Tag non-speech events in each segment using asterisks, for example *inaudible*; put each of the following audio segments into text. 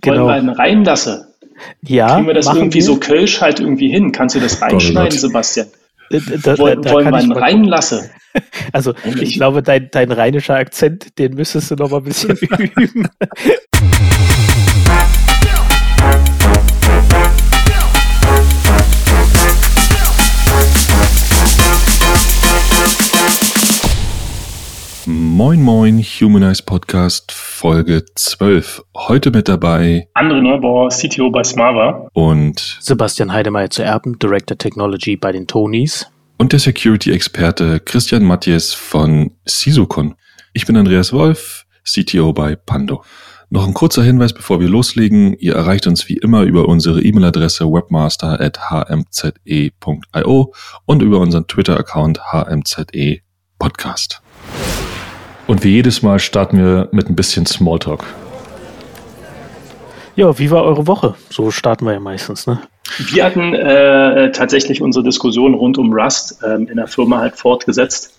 genau. wollen wir einen reinlassen? Ja. Kriegen wir das irgendwie wir? so Kölsch halt irgendwie hin? Kannst du das reinschneiden, Sebastian? Äh, da, wollen, da, wollen wir einen reinlassen? *laughs* Also ich glaube, dein, dein rheinischer Akzent, den müsstest du noch mal ein bisschen *laughs* *laughs* üben. Moin Moin Humanize Podcast Folge 12. Heute mit dabei André Neubauer, CTO bei Smava und Sebastian Heidemeyer zu Erben, Director Technology bei den Tonys und der Security-Experte Christian Matthias von Sisukon. Ich bin Andreas Wolf, CTO bei Pando. Noch ein kurzer Hinweis, bevor wir loslegen. Ihr erreicht uns wie immer über unsere E-Mail-Adresse webmaster.hmze.io und über unseren Twitter-Account hmze Podcast. Und wie jedes Mal starten wir mit ein bisschen Smalltalk. Ja, wie war eure Woche? So starten wir ja meistens, ne? Wir hatten äh, tatsächlich unsere Diskussion rund um Rust äh, in der Firma halt fortgesetzt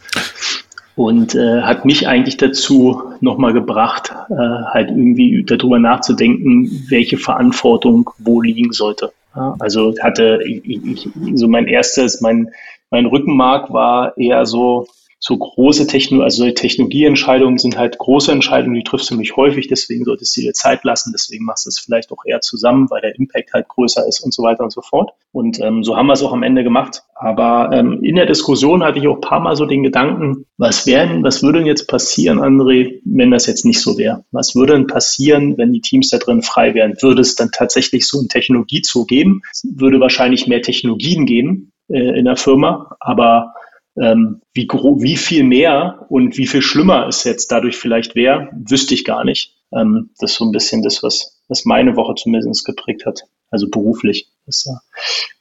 und äh, hat mich eigentlich dazu nochmal gebracht, äh, halt irgendwie darüber nachzudenken, welche Verantwortung wo liegen sollte. Ja, also hatte ich, ich, so mein erstes, mein, mein Rückenmark war eher so, so große Techno, also Technologieentscheidungen sind halt große Entscheidungen, die triffst du nicht häufig, deswegen solltest du dir Zeit lassen, deswegen machst du es vielleicht auch eher zusammen, weil der Impact halt größer ist und so weiter und so fort. Und ähm, so haben wir es auch am Ende gemacht. Aber ähm, in der Diskussion hatte ich auch ein paar Mal so den Gedanken, was wären, was würde denn jetzt passieren, André, wenn das jetzt nicht so wäre? Was würde denn passieren, wenn die Teams da drin frei wären? Würde es dann tatsächlich so ein Technologiezug geben? Es würde wahrscheinlich mehr Technologien geben äh, in der Firma, aber ähm, wie, wie viel mehr und wie viel schlimmer es jetzt dadurch vielleicht wäre, wüsste ich gar nicht. Ähm, das ist so ein bisschen das, was, was meine Woche zumindest geprägt hat. Also beruflich. Ist ja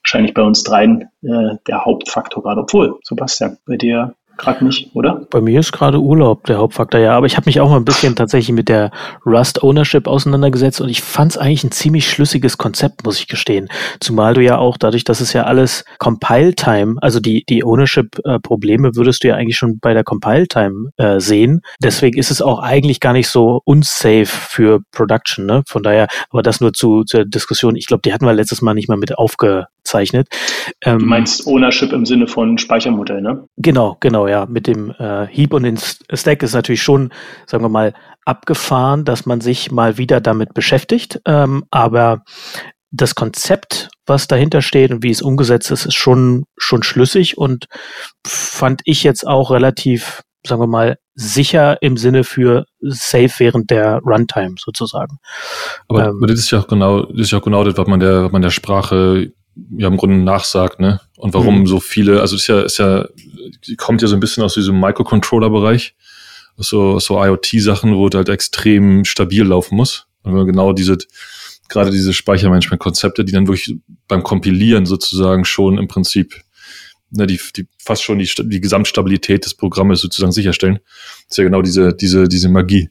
wahrscheinlich bei uns dreien äh, der Hauptfaktor gerade. Obwohl, Sebastian, bei dir gerade nicht, oder? Bei mir ist gerade Urlaub der Hauptfaktor, ja. Aber ich habe mich auch mal ein bisschen tatsächlich mit der Rust Ownership auseinandergesetzt und ich fand es eigentlich ein ziemlich schlüssiges Konzept, muss ich gestehen. Zumal du ja auch dadurch, dass es ja alles Compile-Time, also die, die Ownership-Probleme würdest du ja eigentlich schon bei der Compile-Time äh, sehen. Deswegen ist es auch eigentlich gar nicht so unsafe für Production, ne? Von daher, aber das nur zu, zur Diskussion. Ich glaube, die hatten wir letztes Mal nicht mal mit aufgezeichnet. Ähm, du meinst Ownership im Sinne von Speichermodell, ne? Genau, genau, ja, mit dem äh, Heap und den Stack ist natürlich schon, sagen wir mal, abgefahren, dass man sich mal wieder damit beschäftigt. Ähm, aber das Konzept, was dahinter steht und wie es umgesetzt ist, ist schon, schon schlüssig und fand ich jetzt auch relativ, sagen wir mal, sicher im Sinne für safe während der Runtime sozusagen. Aber, ähm, das ist ja auch genau, das ist ja auch genau das, was man der, was man der Sprache ja im Grunde nachsagt, ne? Und warum mhm. so viele, also ist ja, ist ja, die kommt ja so ein bisschen aus diesem Microcontroller-Bereich, so, so IoT-Sachen, wo es halt extrem stabil laufen muss. Und genau diese, gerade diese Speichermanagement-Konzepte, die dann wirklich beim Kompilieren sozusagen schon im Prinzip ne, die, die fast schon die, die Gesamtstabilität des Programmes sozusagen sicherstellen. Das ist ja genau diese, diese, diese Magie.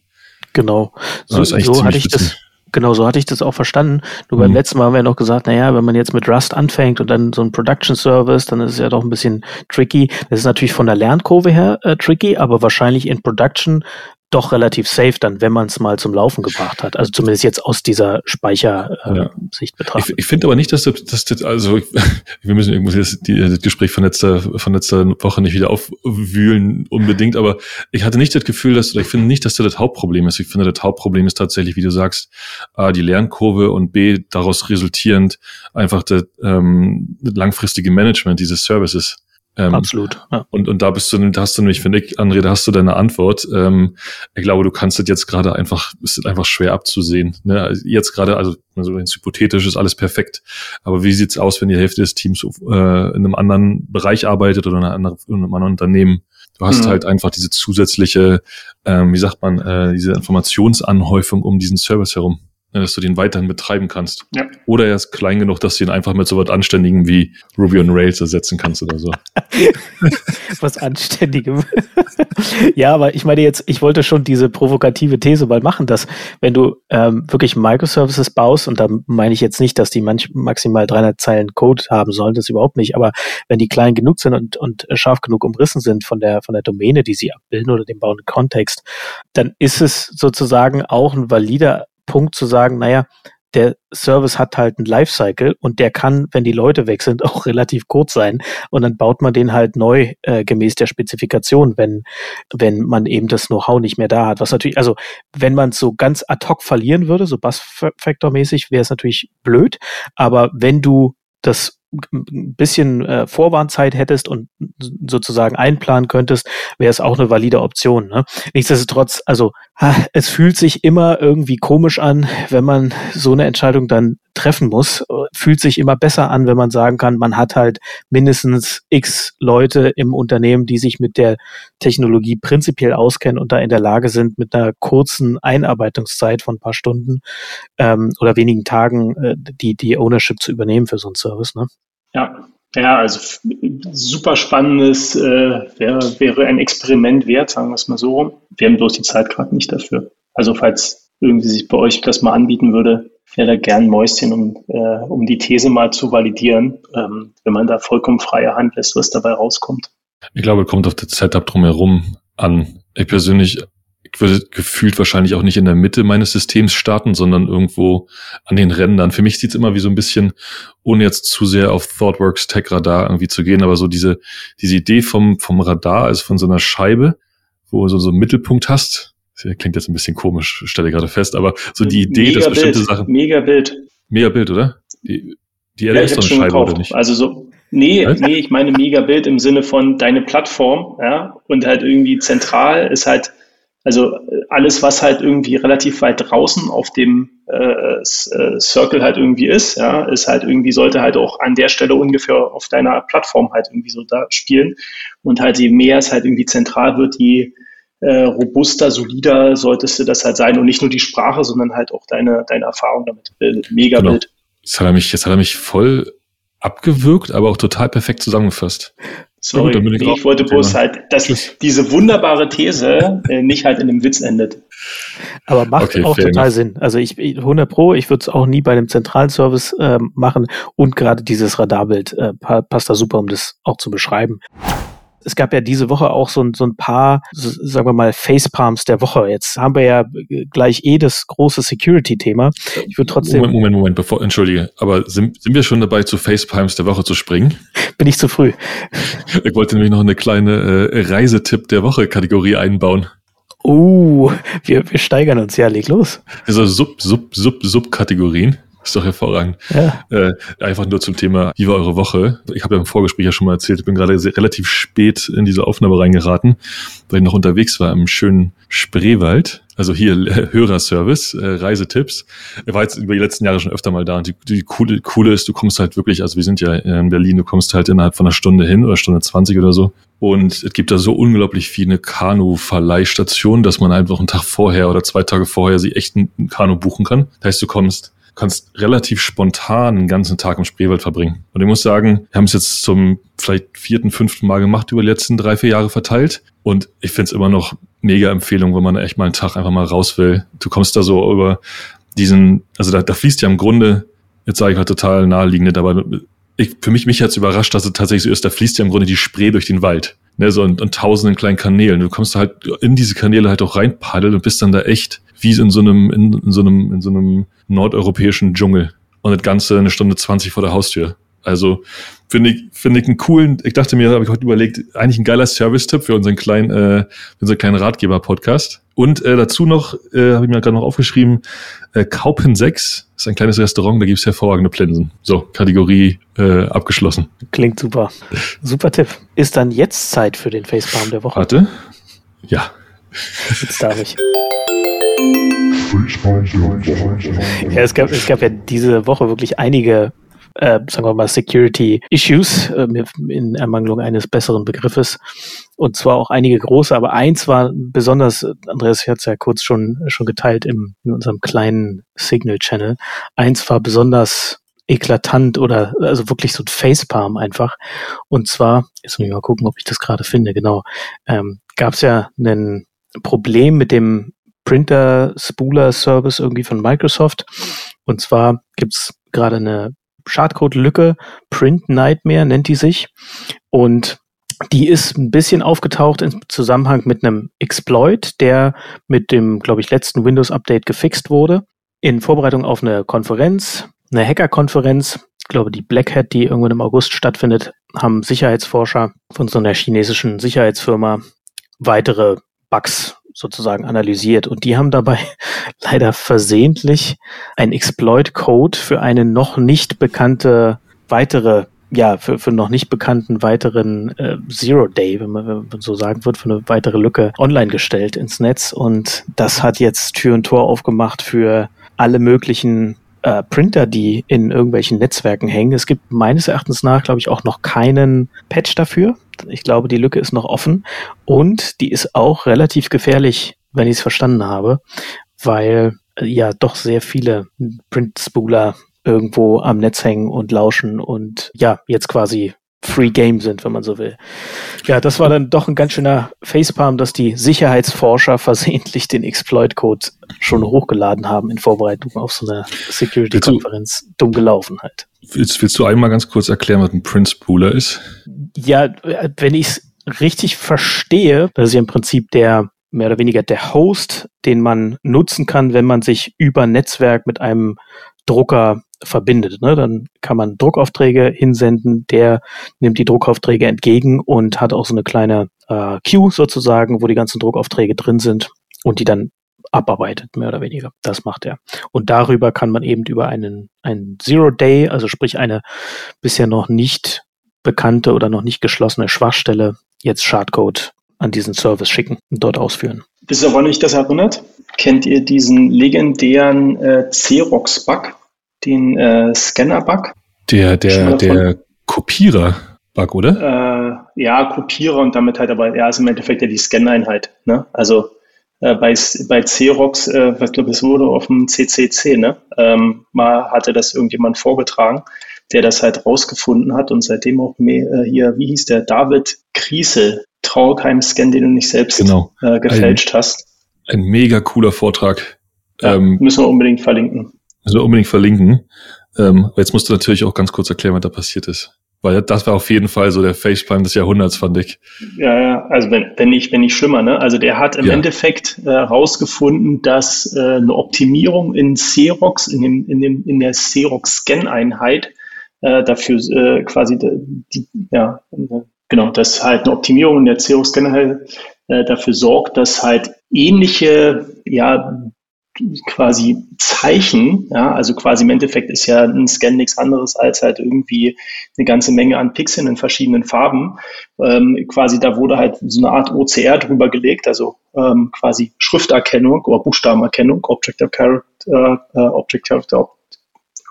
Genau. So, so hatte ich das Genau, so hatte ich das auch verstanden. Nur mhm. beim letzten Mal haben wir ja noch gesagt, naja, wenn man jetzt mit Rust anfängt und dann so ein Production Service, dann ist es ja doch ein bisschen tricky. Das ist natürlich von der Lernkurve her äh, tricky, aber wahrscheinlich in Production doch relativ safe dann, wenn man es mal zum Laufen gebracht hat. Also zumindest jetzt aus dieser Speichersicht äh, ja. betrachtet. Ich, ich finde aber nicht, dass das, dass das also *laughs* wir müssen irgendwie das, das Gespräch von letzter, von letzter Woche nicht wieder aufwühlen unbedingt, aber ich hatte nicht das Gefühl, dass, oder ich finde nicht, dass das das Hauptproblem ist. Ich finde, das Hauptproblem ist tatsächlich, wie du sagst, A, die Lernkurve und B, daraus resultierend einfach das, ähm, das langfristige Management dieses Services. Ähm, Absolut. Ja. Und, und da bist du, da hast du nämlich, finde ich, André, da hast du deine Antwort. Ähm, ich glaube, du kannst das jetzt gerade einfach, ist das einfach schwer abzusehen. Ne? Also jetzt gerade, also, also hypothetisch ist alles perfekt. Aber wie sieht's aus, wenn die Hälfte des Teams äh, in einem anderen Bereich arbeitet oder in, anderen, in einem anderen Unternehmen? Du hast mhm. halt einfach diese zusätzliche, ähm, wie sagt man, äh, diese Informationsanhäufung um diesen Service herum dass du den weiterhin betreiben kannst. Ja. Oder er ist klein genug, dass du ihn einfach mit so was Anständigem wie Ruby on Rails ersetzen kannst oder so. *laughs* was Anständigem. *laughs* ja, aber ich meine jetzt, ich wollte schon diese provokative These mal machen, dass wenn du ähm, wirklich Microservices baust, und da meine ich jetzt nicht, dass die manch, maximal 300 Zeilen Code haben sollen, das überhaupt nicht, aber wenn die klein genug sind und, und scharf genug umrissen sind von der, von der Domäne, die sie abbilden oder dem bauenden Kontext, dann ist es sozusagen auch ein valider Punkt zu sagen, naja, der Service hat halt einen Lifecycle und der kann, wenn die Leute weg sind, *laughs* auch relativ kurz sein. Und dann baut man den halt neu äh, gemäß der Spezifikation, wenn, wenn man eben das Know-how nicht mehr da hat. Was natürlich, also wenn man es so ganz ad hoc verlieren würde, so Bass-Factor-mäßig, wäre es natürlich blöd. Aber wenn du das ein bisschen äh, Vorwarnzeit hättest und sozusagen einplanen könntest, wäre es auch eine valide Option. Ne? Nichtsdestotrotz, also es fühlt sich immer irgendwie komisch an, wenn man so eine Entscheidung dann treffen muss. Fühlt sich immer besser an, wenn man sagen kann, man hat halt mindestens x Leute im Unternehmen, die sich mit der Technologie prinzipiell auskennen und da in der Lage sind, mit einer kurzen Einarbeitungszeit von ein paar Stunden ähm, oder wenigen Tagen äh, die, die Ownership zu übernehmen für so einen Service. Ne? Ja, ja, also super spannendes äh, wäre, wäre ein Experiment wert, sagen wir es mal so rum. Wir haben bloß die Zeit gerade nicht dafür. Also falls irgendwie sich bei euch das mal anbieten würde, wäre da gern Mäuschen, um, äh, um die These mal zu validieren, ähm, wenn man da vollkommen freie Hand lässt, was dabei rauskommt. Ich glaube, kommt auf das Setup drumherum an. Ich persönlich ich würde gefühlt wahrscheinlich auch nicht in der Mitte meines Systems starten, sondern irgendwo an den Rändern. Für mich sieht's immer wie so ein bisschen, ohne jetzt zu sehr auf ThoughtWorks Tech Radar irgendwie zu gehen, aber so diese, diese Idee vom, vom Radar, also von so einer Scheibe, wo du so, so einen Mittelpunkt hast. Klingt jetzt ein bisschen komisch, stelle gerade fest, aber so die Idee, mega dass bestimmte Bild, Sachen. Mega Bild. Mega Bild, oder? Die, die ja, Erde ist doch eine Scheibe, gekauft. oder nicht? Also so, Nee, Was? nee, ich meine Megabild im Sinne von deine Plattform, ja, und halt irgendwie zentral ist halt also äh, alles, was halt irgendwie relativ weit draußen auf dem äh, äh, Circle halt irgendwie ist, ja, ist halt irgendwie, sollte halt auch an der Stelle ungefähr auf deiner Plattform halt irgendwie so da spielen. Und halt je mehr es halt irgendwie zentral wird, je äh, robuster, solider solltest du das halt sein. Und nicht nur die Sprache, sondern halt auch deine, deine Erfahrung damit. Mega genau. Bild. Jetzt hat er mich, jetzt hat er mich voll abgewürgt, aber auch total perfekt zusammengefasst. Sorry, gut, ich, ich wollte bloß halt, dass Tschüss. diese wunderbare These äh, nicht halt in einem Witz endet. Aber macht okay, auch total enough. Sinn. Also ich 100 Pro, ich würde es auch nie bei einem zentralen Service äh, machen und gerade dieses Radarbild äh, passt da super, um das auch zu beschreiben. Es gab ja diese Woche auch so, so ein paar, so, sagen wir mal, Facepalms der Woche. Jetzt haben wir ja gleich eh das große Security-Thema. Ich würde trotzdem. Moment, Moment, Moment, bevor, entschuldige, aber sind, sind wir schon dabei, zu Facepalms der Woche zu springen? *laughs* Bin ich zu früh. *laughs* Ich wollte nämlich noch eine kleine äh, Reisetipp der Woche-Kategorie einbauen. Oh, wir, wir steigern uns ja, leg los. Also Sub, Sub, Sub, Subkategorien. Ist doch hervorragend. Ja. Äh, einfach nur zum Thema, wie war eure Woche? Ich habe ja im Vorgespräch ja schon mal erzählt, ich bin gerade relativ spät in diese Aufnahme reingeraten, weil ich noch unterwegs war im schönen Spreewald. Also hier äh, Hörerservice, äh, Reisetipps. Er war jetzt über die letzten Jahre schon öfter mal da. Und die, die coole, coole ist, du kommst halt wirklich, also wir sind ja in Berlin, du kommst halt innerhalb von einer Stunde hin oder Stunde 20 oder so. Und es gibt da so unglaublich viele Kanu-Verleihstationen, dass man einfach einen Tag vorher oder zwei Tage vorher sie echt ein Kanu buchen kann. Das heißt, du kommst kannst relativ spontan einen ganzen Tag im Spreewald verbringen. Und ich muss sagen, wir haben es jetzt zum vielleicht vierten, fünften Mal gemacht über die letzten drei, vier Jahre verteilt. Und ich finde es immer noch mega Empfehlung, wenn man echt mal einen Tag einfach mal raus will. Du kommst da so über diesen, also da, da fließt ja im Grunde, jetzt sage ich halt total naheliegend, aber ich, für mich, mich hat es überrascht, dass es tatsächlich so ist, da fließt ja im Grunde die Spree durch den Wald. Ne, so und, und tausenden kleinen Kanälen. Du kommst halt in diese Kanäle halt auch reinpaddeln und bist dann da echt wie in so einem, in, in so einem, in so einem nordeuropäischen Dschungel. Und das Ganze eine Stunde zwanzig vor der Haustür. Also finde ich, finde ich einen coolen, ich dachte mir, habe ich heute überlegt, eigentlich ein geiler Service-Tipp für unseren kleinen, äh, für unseren kleinen Ratgeber-Podcast. Und äh, dazu noch, äh, habe ich mir gerade noch aufgeschrieben, äh, Kaupen 6 ist ein kleines Restaurant, da gibt's hervorragende Plinsen. So, Kategorie äh, abgeschlossen. Klingt super. Super Tipp. Ist dann jetzt Zeit für den Facepalm der Woche? Warte. Ja. Jetzt darf ich. Ja, es gab, es gab ja diese Woche wirklich einige, äh, sagen wir mal, Security Issues äh, in Ermangelung eines besseren Begriffes. Und zwar auch einige große, aber eins war besonders, Andreas hat es ja kurz schon, schon geteilt im, in unserem kleinen Signal-Channel. Eins war besonders eklatant oder also wirklich so ein Facepalm einfach. Und zwar, jetzt muss ich mal gucken, ob ich das gerade finde, genau, ähm, gab es ja ein Problem mit dem Printer-Spooler-Service irgendwie von Microsoft. Und zwar gibt's gerade eine Schadcode-Lücke, Print Nightmare nennt die sich. Und die ist ein bisschen aufgetaucht im Zusammenhang mit einem Exploit, der mit dem, glaube ich, letzten Windows-Update gefixt wurde. in Vorbereitung auf eine Konferenz, eine Hacker-Konferenz, ich glaube die Black Hat, die irgendwann im August stattfindet, haben Sicherheitsforscher von so einer chinesischen Sicherheitsfirma weitere Bugs sozusagen analysiert und die haben dabei *laughs* leider versehentlich ein Exploit-Code für eine noch nicht bekannte weitere ja, für, für noch nicht bekannten weiteren äh, Zero Day, wenn man, wenn man so sagen wird, für eine weitere Lücke online gestellt ins Netz. Und das hat jetzt Tür und Tor aufgemacht für alle möglichen äh, Printer, die in irgendwelchen Netzwerken hängen. Es gibt meines Erachtens nach, glaube ich, auch noch keinen Patch dafür. Ich glaube, die Lücke ist noch offen und die ist auch relativ gefährlich, wenn ich es verstanden habe, weil äh, ja doch sehr viele Print-Spooler irgendwo am Netz hängen und lauschen und ja, jetzt quasi Free Game sind, wenn man so will. Ja, das war dann doch ein ganz schöner Facepalm, dass die Sicherheitsforscher versehentlich den Exploit-Code schon hochgeladen haben in Vorbereitung auf so eine Security-Konferenz. Dumm gelaufen halt. Willst, willst du einmal ganz kurz erklären, was ein Prince Pooler ist? Ja, wenn ich es richtig verstehe, das ist ja im Prinzip der mehr oder weniger der Host, den man nutzen kann, wenn man sich über Netzwerk mit einem Drucker verbindet. Ne? Dann kann man Druckaufträge hinsenden, der nimmt die Druckaufträge entgegen und hat auch so eine kleine äh, Queue sozusagen, wo die ganzen Druckaufträge drin sind und die dann abarbeitet, mehr oder weniger. Das macht er. Und darüber kann man eben über einen, einen Zero Day, also sprich eine bisher noch nicht bekannte oder noch nicht geschlossene Schwachstelle, jetzt Schadcode an diesen Service schicken und dort ausführen. Bis ihr nicht das erinnert, kennt ihr diesen legendären äh, Xerox-Bug, den äh, Scanner-Bug? Der, der, der Kopierer-Bug, oder? Äh, ja, Kopierer und damit halt aber, ja, ist im Endeffekt ja die Scan-Einheit. Ne? Also äh, bei, bei Xerox, äh, was glaube ich, wurde auf dem CCC, ne? Ähm, mal hatte das irgendjemand vorgetragen, der das halt rausgefunden hat und seitdem auch mehr, äh, hier, wie hieß der, David Kriesel, trau keinem Scan, den du nicht selbst genau. äh, gefälscht ein, hast. Ein mega cooler Vortrag. Ja, ähm, müssen wir unbedingt verlinken. Müssen wir unbedingt verlinken. Ähm, jetzt musst du natürlich auch ganz kurz erklären, was da passiert ist. Weil das war auf jeden Fall so der Facepalm des Jahrhunderts, fand ich. Ja, ja, also wenn, wenn nicht, wenn nicht schlimmer, ne? Also der hat im ja. Endeffekt herausgefunden, äh, dass äh, eine Optimierung in Xerox, in dem, in dem, in der Xerox-Scan-Einheit äh, dafür äh, quasi die, ja, genau, dass halt eine Optimierung in der Xerox-Scan halt, äh, dafür sorgt, dass halt ähnliche ja, quasi Zeichen, ja, also quasi im Endeffekt ist ja ein Scan nichts anderes als halt irgendwie eine ganze Menge an Pixeln in verschiedenen Farben. Ähm, quasi da wurde halt so eine Art OCR drüber gelegt, also ähm, quasi Schrifterkennung oder Buchstabenerkennung, Object of Character, äh, Object of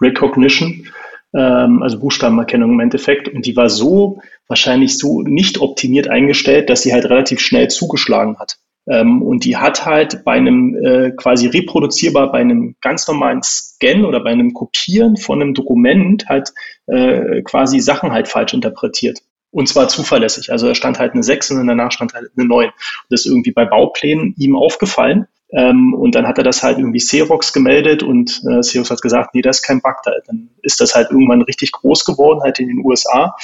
Recognition, ähm, also Buchstabenerkennung im Endeffekt. Und die war so wahrscheinlich so nicht optimiert eingestellt, dass sie halt relativ schnell zugeschlagen hat. Ähm, und die hat halt bei einem äh, quasi reproduzierbar, bei einem ganz normalen Scan oder bei einem Kopieren von einem Dokument halt äh, quasi Sachen halt falsch interpretiert. Und zwar zuverlässig. Also da stand halt eine 6 und danach stand halt eine 9. Und das ist irgendwie bei Bauplänen ihm aufgefallen. Ähm, und dann hat er das halt irgendwie Xerox gemeldet und äh, Xerox hat gesagt, nee, das ist kein Bug da. Dann ist das halt irgendwann richtig groß geworden, halt in den USA.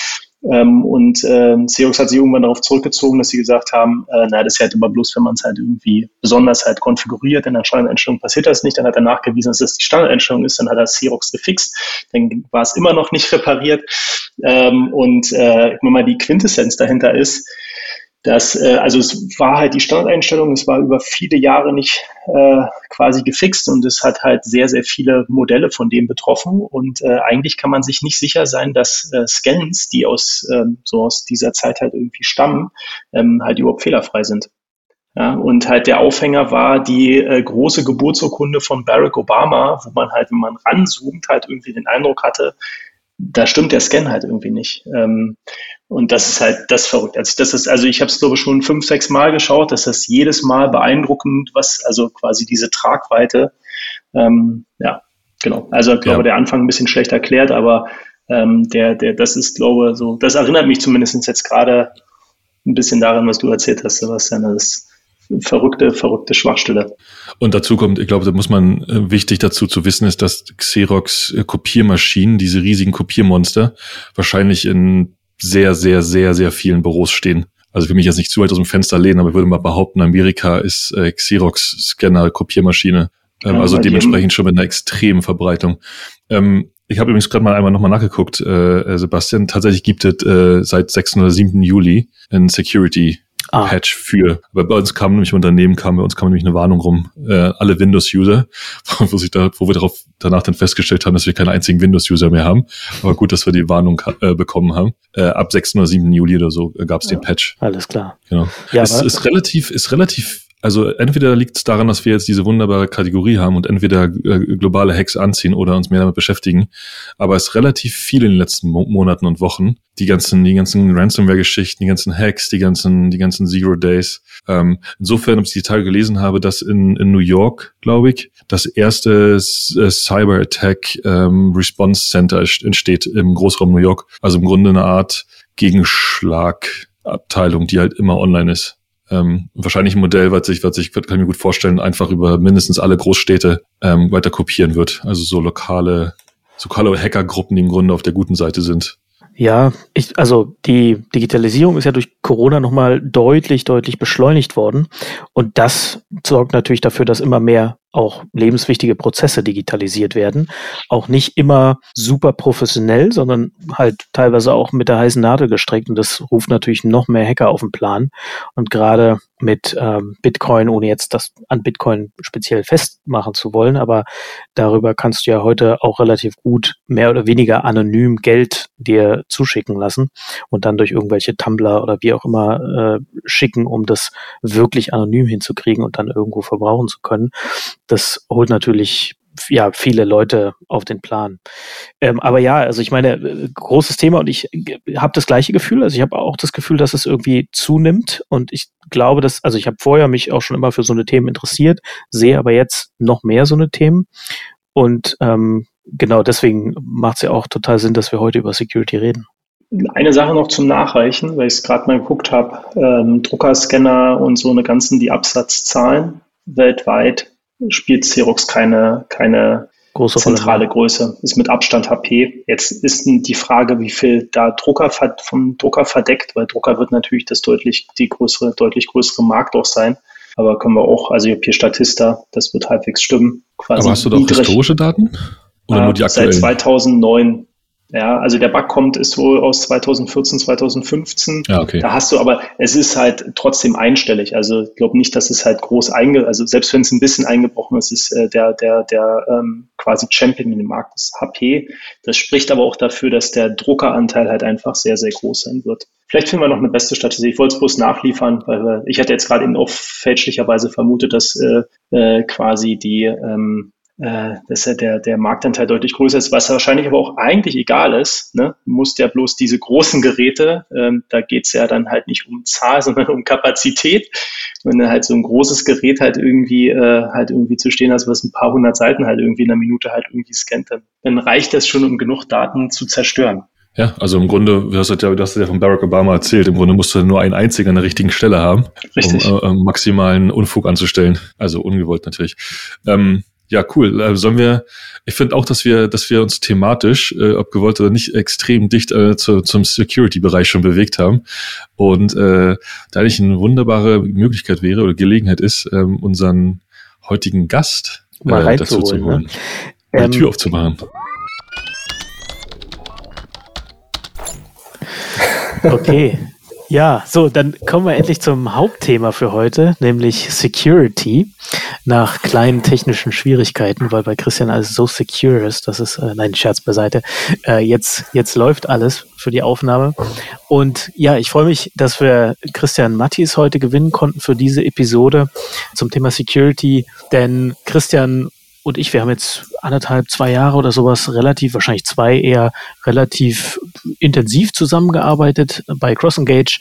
Ähm, und äh, Xerox hat sich irgendwann darauf zurückgezogen, dass sie gesagt haben, äh, na, das ist halt immer bloß, wenn man es halt irgendwie besonders halt konfiguriert, in der Standardeinstellung passiert das nicht. Dann hat er nachgewiesen, dass das die Standardeinstellung ist, dann hat er Xerox gefixt, dann war es immer noch nicht repariert. Ähm, und äh, ich mal, die Quintessenz dahinter ist, das, äh, also es war halt die Standardeinstellung, es war über viele Jahre nicht äh, quasi gefixt und es hat halt sehr, sehr viele Modelle von dem betroffen und äh, eigentlich kann man sich nicht sicher sein, dass äh, Scans, die aus ähm, so aus dieser Zeit halt irgendwie stammen, ähm, halt überhaupt fehlerfrei sind. Ja, und halt der Aufhänger war die äh, große Geburtsurkunde von Barack Obama, wo man halt, wenn man ranzoomt, halt irgendwie den Eindruck hatte, da stimmt der Scan halt irgendwie nicht. Ähm, und das ist halt das verrückt. Also das ist, also ich habe es glaube ich schon fünf, sechs Mal geschaut. Das ist jedes Mal beeindruckend, was also quasi diese Tragweite. Ähm, ja, genau. Also ich glaube, ja. der Anfang ein bisschen schlecht erklärt, aber ähm, der, der, das ist glaube so. Das erinnert mich zumindest jetzt gerade ein bisschen daran, was du erzählt hast, Sebastian. Das ist verrückte, verrückte Schwachstelle. Und dazu kommt, ich glaube, da muss man äh, wichtig dazu zu wissen, ist, dass Xerox äh, Kopiermaschinen, diese riesigen Kopiermonster, wahrscheinlich in sehr, sehr, sehr, sehr vielen Büros stehen. Also ich will mich jetzt nicht zu weit aus dem Fenster lehnen, aber ich würde mal behaupten, Amerika ist äh, Xerox Scanner Kopiermaschine Ähm, also dementsprechend schon mit einer extremen Verbreitung. Ähm, ich habe übrigens gerade mal einmal nochmal nachgeguckt, äh, äh, Sebastian. Tatsächlich gibt es äh, seit 6. oder 7. Juli ein Security ah. Patch für. Aber bei uns kam nämlich Unternehmen kam bei uns kam nämlich eine Warnung rum, äh, alle Windows-User, *laughs* wo, sich da, wo wir darauf danach dann festgestellt haben, dass wir keine einzigen Windows-User mehr haben. Aber gut, dass wir die Warnung äh, bekommen haben. Äh, ab 6. oder 7. Juli oder so äh, gab es ja, den Patch. Alles klar. Genau. Ja, es ist relativ, ist relativ also entweder liegt es daran, dass wir jetzt diese wunderbare Kategorie haben und entweder äh, globale Hacks anziehen oder uns mehr damit beschäftigen. Aber es ist relativ viel in den letzten Mo Monaten und Wochen. Die ganzen, die ganzen Ransomware-Geschichten, die ganzen Hacks, die ganzen, die ganzen Zero Days. Ähm, insofern, ob ich die Tage gelesen habe, dass in, in New York, glaube ich, das erste äh, Cyber Attack ähm, Response Center entsteht im Großraum New York. Also im Grunde eine Art Gegenschlagabteilung, die halt immer online ist. Ähm, wahrscheinlich ein Modell, was sich, was sich, kann ich mir gut vorstellen, einfach über mindestens alle Großstädte ähm, weiter kopieren wird. Also so lokale, so lokale Hackergruppen, die im Grunde auf der guten Seite sind. Ja, ich, also die Digitalisierung ist ja durch Corona nochmal deutlich, deutlich beschleunigt worden. Und das sorgt natürlich dafür, dass immer mehr auch lebenswichtige Prozesse digitalisiert werden. Auch nicht immer super professionell, sondern halt teilweise auch mit der heißen Nadel gestreckt. Und das ruft natürlich noch mehr Hacker auf den Plan. Und gerade mit ähm, Bitcoin, ohne jetzt das an Bitcoin speziell festmachen zu wollen, aber darüber kannst du ja heute auch relativ gut mehr oder weniger anonym Geld dir zuschicken lassen und dann durch irgendwelche Tumblr oder wie auch immer äh, schicken, um das wirklich anonym hinzukriegen und dann irgendwo verbrauchen zu können. Das holt natürlich ja viele Leute auf den Plan. Ähm, aber ja, also ich meine, großes Thema und ich habe das gleiche Gefühl. Also ich habe auch das Gefühl, dass es irgendwie zunimmt und ich glaube, dass, also ich habe vorher mich auch schon immer für so eine Themen interessiert, sehe aber jetzt noch mehr so eine Themen und ähm, genau deswegen macht es ja auch total Sinn, dass wir heute über Security reden. Eine Sache noch zum Nachreichen, weil ich es gerade mal geguckt habe, ähm, Druckerscanner und so eine ganzen die Absatzzahlen weltweit spielt Xerox keine, keine Große zentrale Größe, ist mit Abstand HP. Jetzt ist die Frage, wie viel da Drucker vom Drucker verdeckt, weil Drucker wird natürlich das deutlich, die größere, deutlich größere Markt auch sein. Aber können wir auch, also ich habe hier Statista, das wird halbwegs stimmen. Aber hast du doch historische Daten? Oder nur die aktuellen? Seit 2009 ja, also der Bug kommt, ist wohl aus 2014, 2015. Ja, okay. Da hast du aber, es ist halt trotzdem einstellig. Also ich glaube nicht, dass es halt groß einge, also selbst wenn es ein bisschen eingebrochen ist, ist äh, der, der, der ähm, quasi Champion in dem Markt ist HP. Das spricht aber auch dafür, dass der Druckeranteil halt einfach sehr, sehr groß sein wird. Vielleicht finden wir noch eine beste Statistik. Ich wollte es bloß nachliefern, weil ich hatte jetzt gerade eben auch fälschlicherweise vermutet, dass äh, äh, quasi die ähm, äh, dass ja der, der Marktanteil deutlich größer ist, was wahrscheinlich aber auch eigentlich egal ist. Ne? Du musst ja bloß diese großen Geräte, ähm, da geht's ja dann halt nicht um Zahl, *laughs* sondern um Kapazität. Wenn du halt so ein großes Gerät halt irgendwie äh, halt irgendwie zu stehen hast, was ein paar hundert Seiten halt irgendwie in einer Minute halt irgendwie scannt, dann, dann reicht das schon, um genug Daten zu zerstören. Ja, also im Grunde, du hast ja, du hast ja von Barack Obama erzählt, im Grunde musst du nur einen einzigen an der richtigen Stelle haben, Richtig. um äh, maximalen Unfug anzustellen. Also ungewollt natürlich. Ähm, ja, cool. Äh, sollen wir, ich finde auch, dass wir, dass wir uns thematisch, äh, ob gewollt oder nicht, extrem dicht äh, zu, zum Security-Bereich schon bewegt haben. Und äh, da eigentlich eine wunderbare Möglichkeit wäre oder Gelegenheit ist, ähm, unseren heutigen Gast äh, dazu zu holen. Ne? Die ähm, Tür aufzumachen. Okay, ja, so, dann kommen wir endlich zum Hauptthema für heute, nämlich Security. Nach kleinen technischen Schwierigkeiten, weil bei Christian alles so secure ist, das ist, äh, nein, Scherz beiseite. Äh, jetzt, jetzt läuft alles für die Aufnahme. Und ja, ich freue mich, dass wir Christian Mattis heute gewinnen konnten für diese Episode zum Thema Security, denn Christian und ich, wir haben jetzt anderthalb, zwei Jahre oder sowas relativ, wahrscheinlich zwei eher relativ intensiv zusammengearbeitet bei CrossEngage.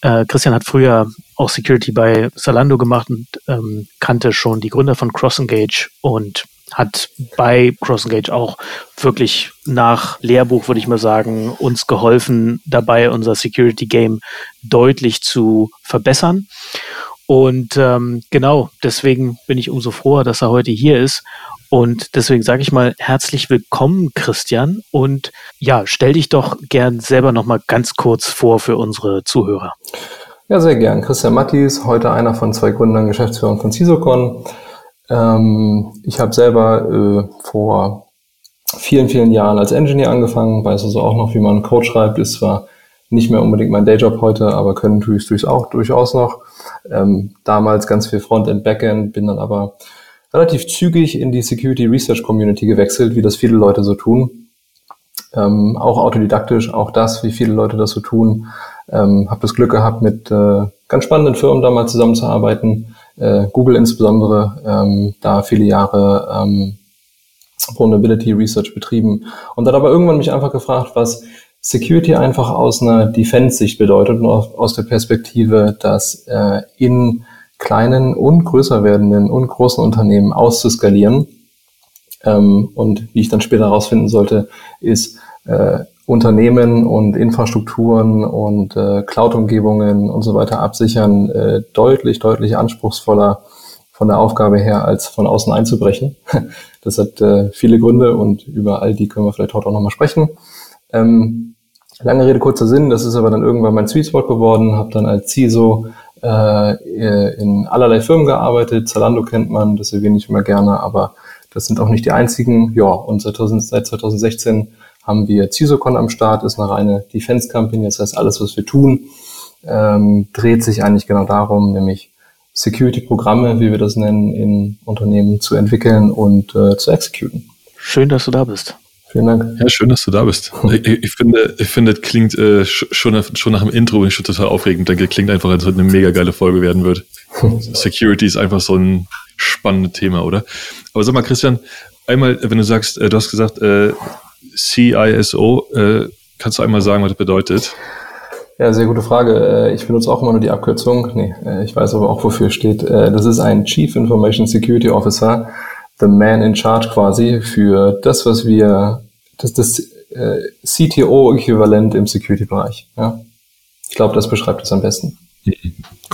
Äh, Christian hat früher auch Security bei Salando gemacht und ähm, kannte schon die Gründer von CrossEngage und hat bei CrossEngage auch wirklich nach Lehrbuch, würde ich mal sagen, uns geholfen, dabei unser Security Game deutlich zu verbessern. Und ähm, genau, deswegen bin ich umso froher, dass er heute hier ist. Und deswegen sage ich mal herzlich willkommen, Christian. Und ja, stell dich doch gern selber noch mal ganz kurz vor für unsere Zuhörer. Ja, sehr gern. Christian Mattis, heute einer von zwei Gründern, Geschäftsführern von CISOCon. Ähm, ich habe selber äh, vor vielen, vielen Jahren als Engineer angefangen, weiß also auch noch, wie man Code schreibt, ist zwar nicht mehr unbedingt mein Dayjob heute, aber können tue ich es auch durchaus noch. Ähm, damals ganz viel Frontend, Backend, bin dann aber relativ zügig in die Security Research Community gewechselt, wie das viele Leute so tun. Ähm, auch autodidaktisch, auch das, wie viele Leute das so tun. Ähm, habe das Glück gehabt, mit äh, ganz spannenden Firmen damals zusammenzuarbeiten. Äh, Google insbesondere, ähm, da viele Jahre ähm, Vulnerability Research betrieben und dann aber irgendwann mich einfach gefragt, was Security einfach aus einer Defense-Sicht bedeutet und aus der Perspektive, dass äh, in kleinen und größer werdenden und großen Unternehmen auszuskalieren. Ähm, und wie ich dann später herausfinden sollte, ist äh, Unternehmen und Infrastrukturen und äh, Cloud-Umgebungen und so weiter absichern äh, deutlich, deutlich anspruchsvoller von der Aufgabe her, als von außen einzubrechen. *laughs* Das hat äh, viele Gründe und über all die können wir vielleicht heute auch nochmal sprechen. Ähm, Lange Rede, kurzer Sinn, das ist aber dann irgendwann mein Sweet Spot geworden, habe dann als CISO äh, in allerlei Firmen gearbeitet. Zalando kennt man, das erwähne ich immer gerne, aber das sind auch nicht die einzigen. Ja, und seit, seit 2016 haben wir CISOCon am Start, ist eine reine Defense Company, das heißt, alles, was wir tun, ähm, dreht sich eigentlich genau darum, nämlich Security-Programme, wie wir das nennen, in Unternehmen zu entwickeln und äh, zu exekuten. Schön, dass du da bist. Vielen Dank. Ja, schön, dass du da bist. *laughs* Ich, ich finde, ich finde, das klingt äh, schon, schon nach dem Intro bin ich schon total aufregend. Denke, klingt einfach, als eine mega geile Folge werden wird. *laughs* Security ist einfach so ein spannendes Thema, oder? Aber sag mal, Christian, einmal, wenn du sagst, äh, du hast gesagt, äh, CISO, äh, kannst du einmal sagen, was das bedeutet? Ja, sehr gute Frage. Äh, ich benutze auch immer nur die Abkürzung. Nee, äh, ich weiß aber auch, wofür es steht. Das ist ein Chief Information Security Officer the man in charge quasi für das, was wir, das, das äh, CTO-Äquivalent im Security-Bereich. Ja? Ich glaube, das beschreibt es am besten.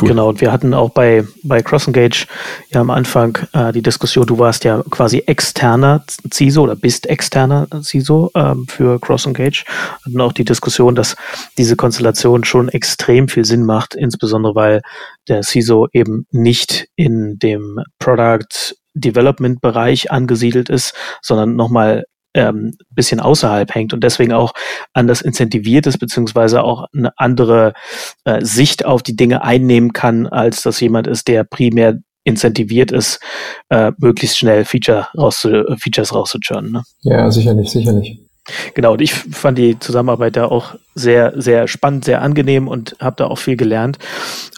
Cool. Genau, und wir hatten auch bei, bei CrossEngage ja am Anfang äh, die Diskussion, du warst ja quasi externer CISO oder bist externer CISO ähm, für CrossEngage. Hatten auch die Diskussion, dass diese Konstellation schon extrem viel Sinn macht, insbesondere weil der CISO eben nicht in dem Product Development-Bereich angesiedelt ist, sondern nochmal ähm, bisschen außerhalb hängt und deswegen auch anders incentiviert ist, beziehungsweise auch eine andere äh, Sicht auf die Dinge einnehmen kann, als dass jemand ist, der primär incentiviert ist, äh, möglichst schnell Feature rauszu Features rauszuchurnen. Ne? Ja, sicherlich, sicherlich. Genau, und ich fand die Zusammenarbeit da auch sehr, sehr spannend, sehr angenehm und habe da auch viel gelernt.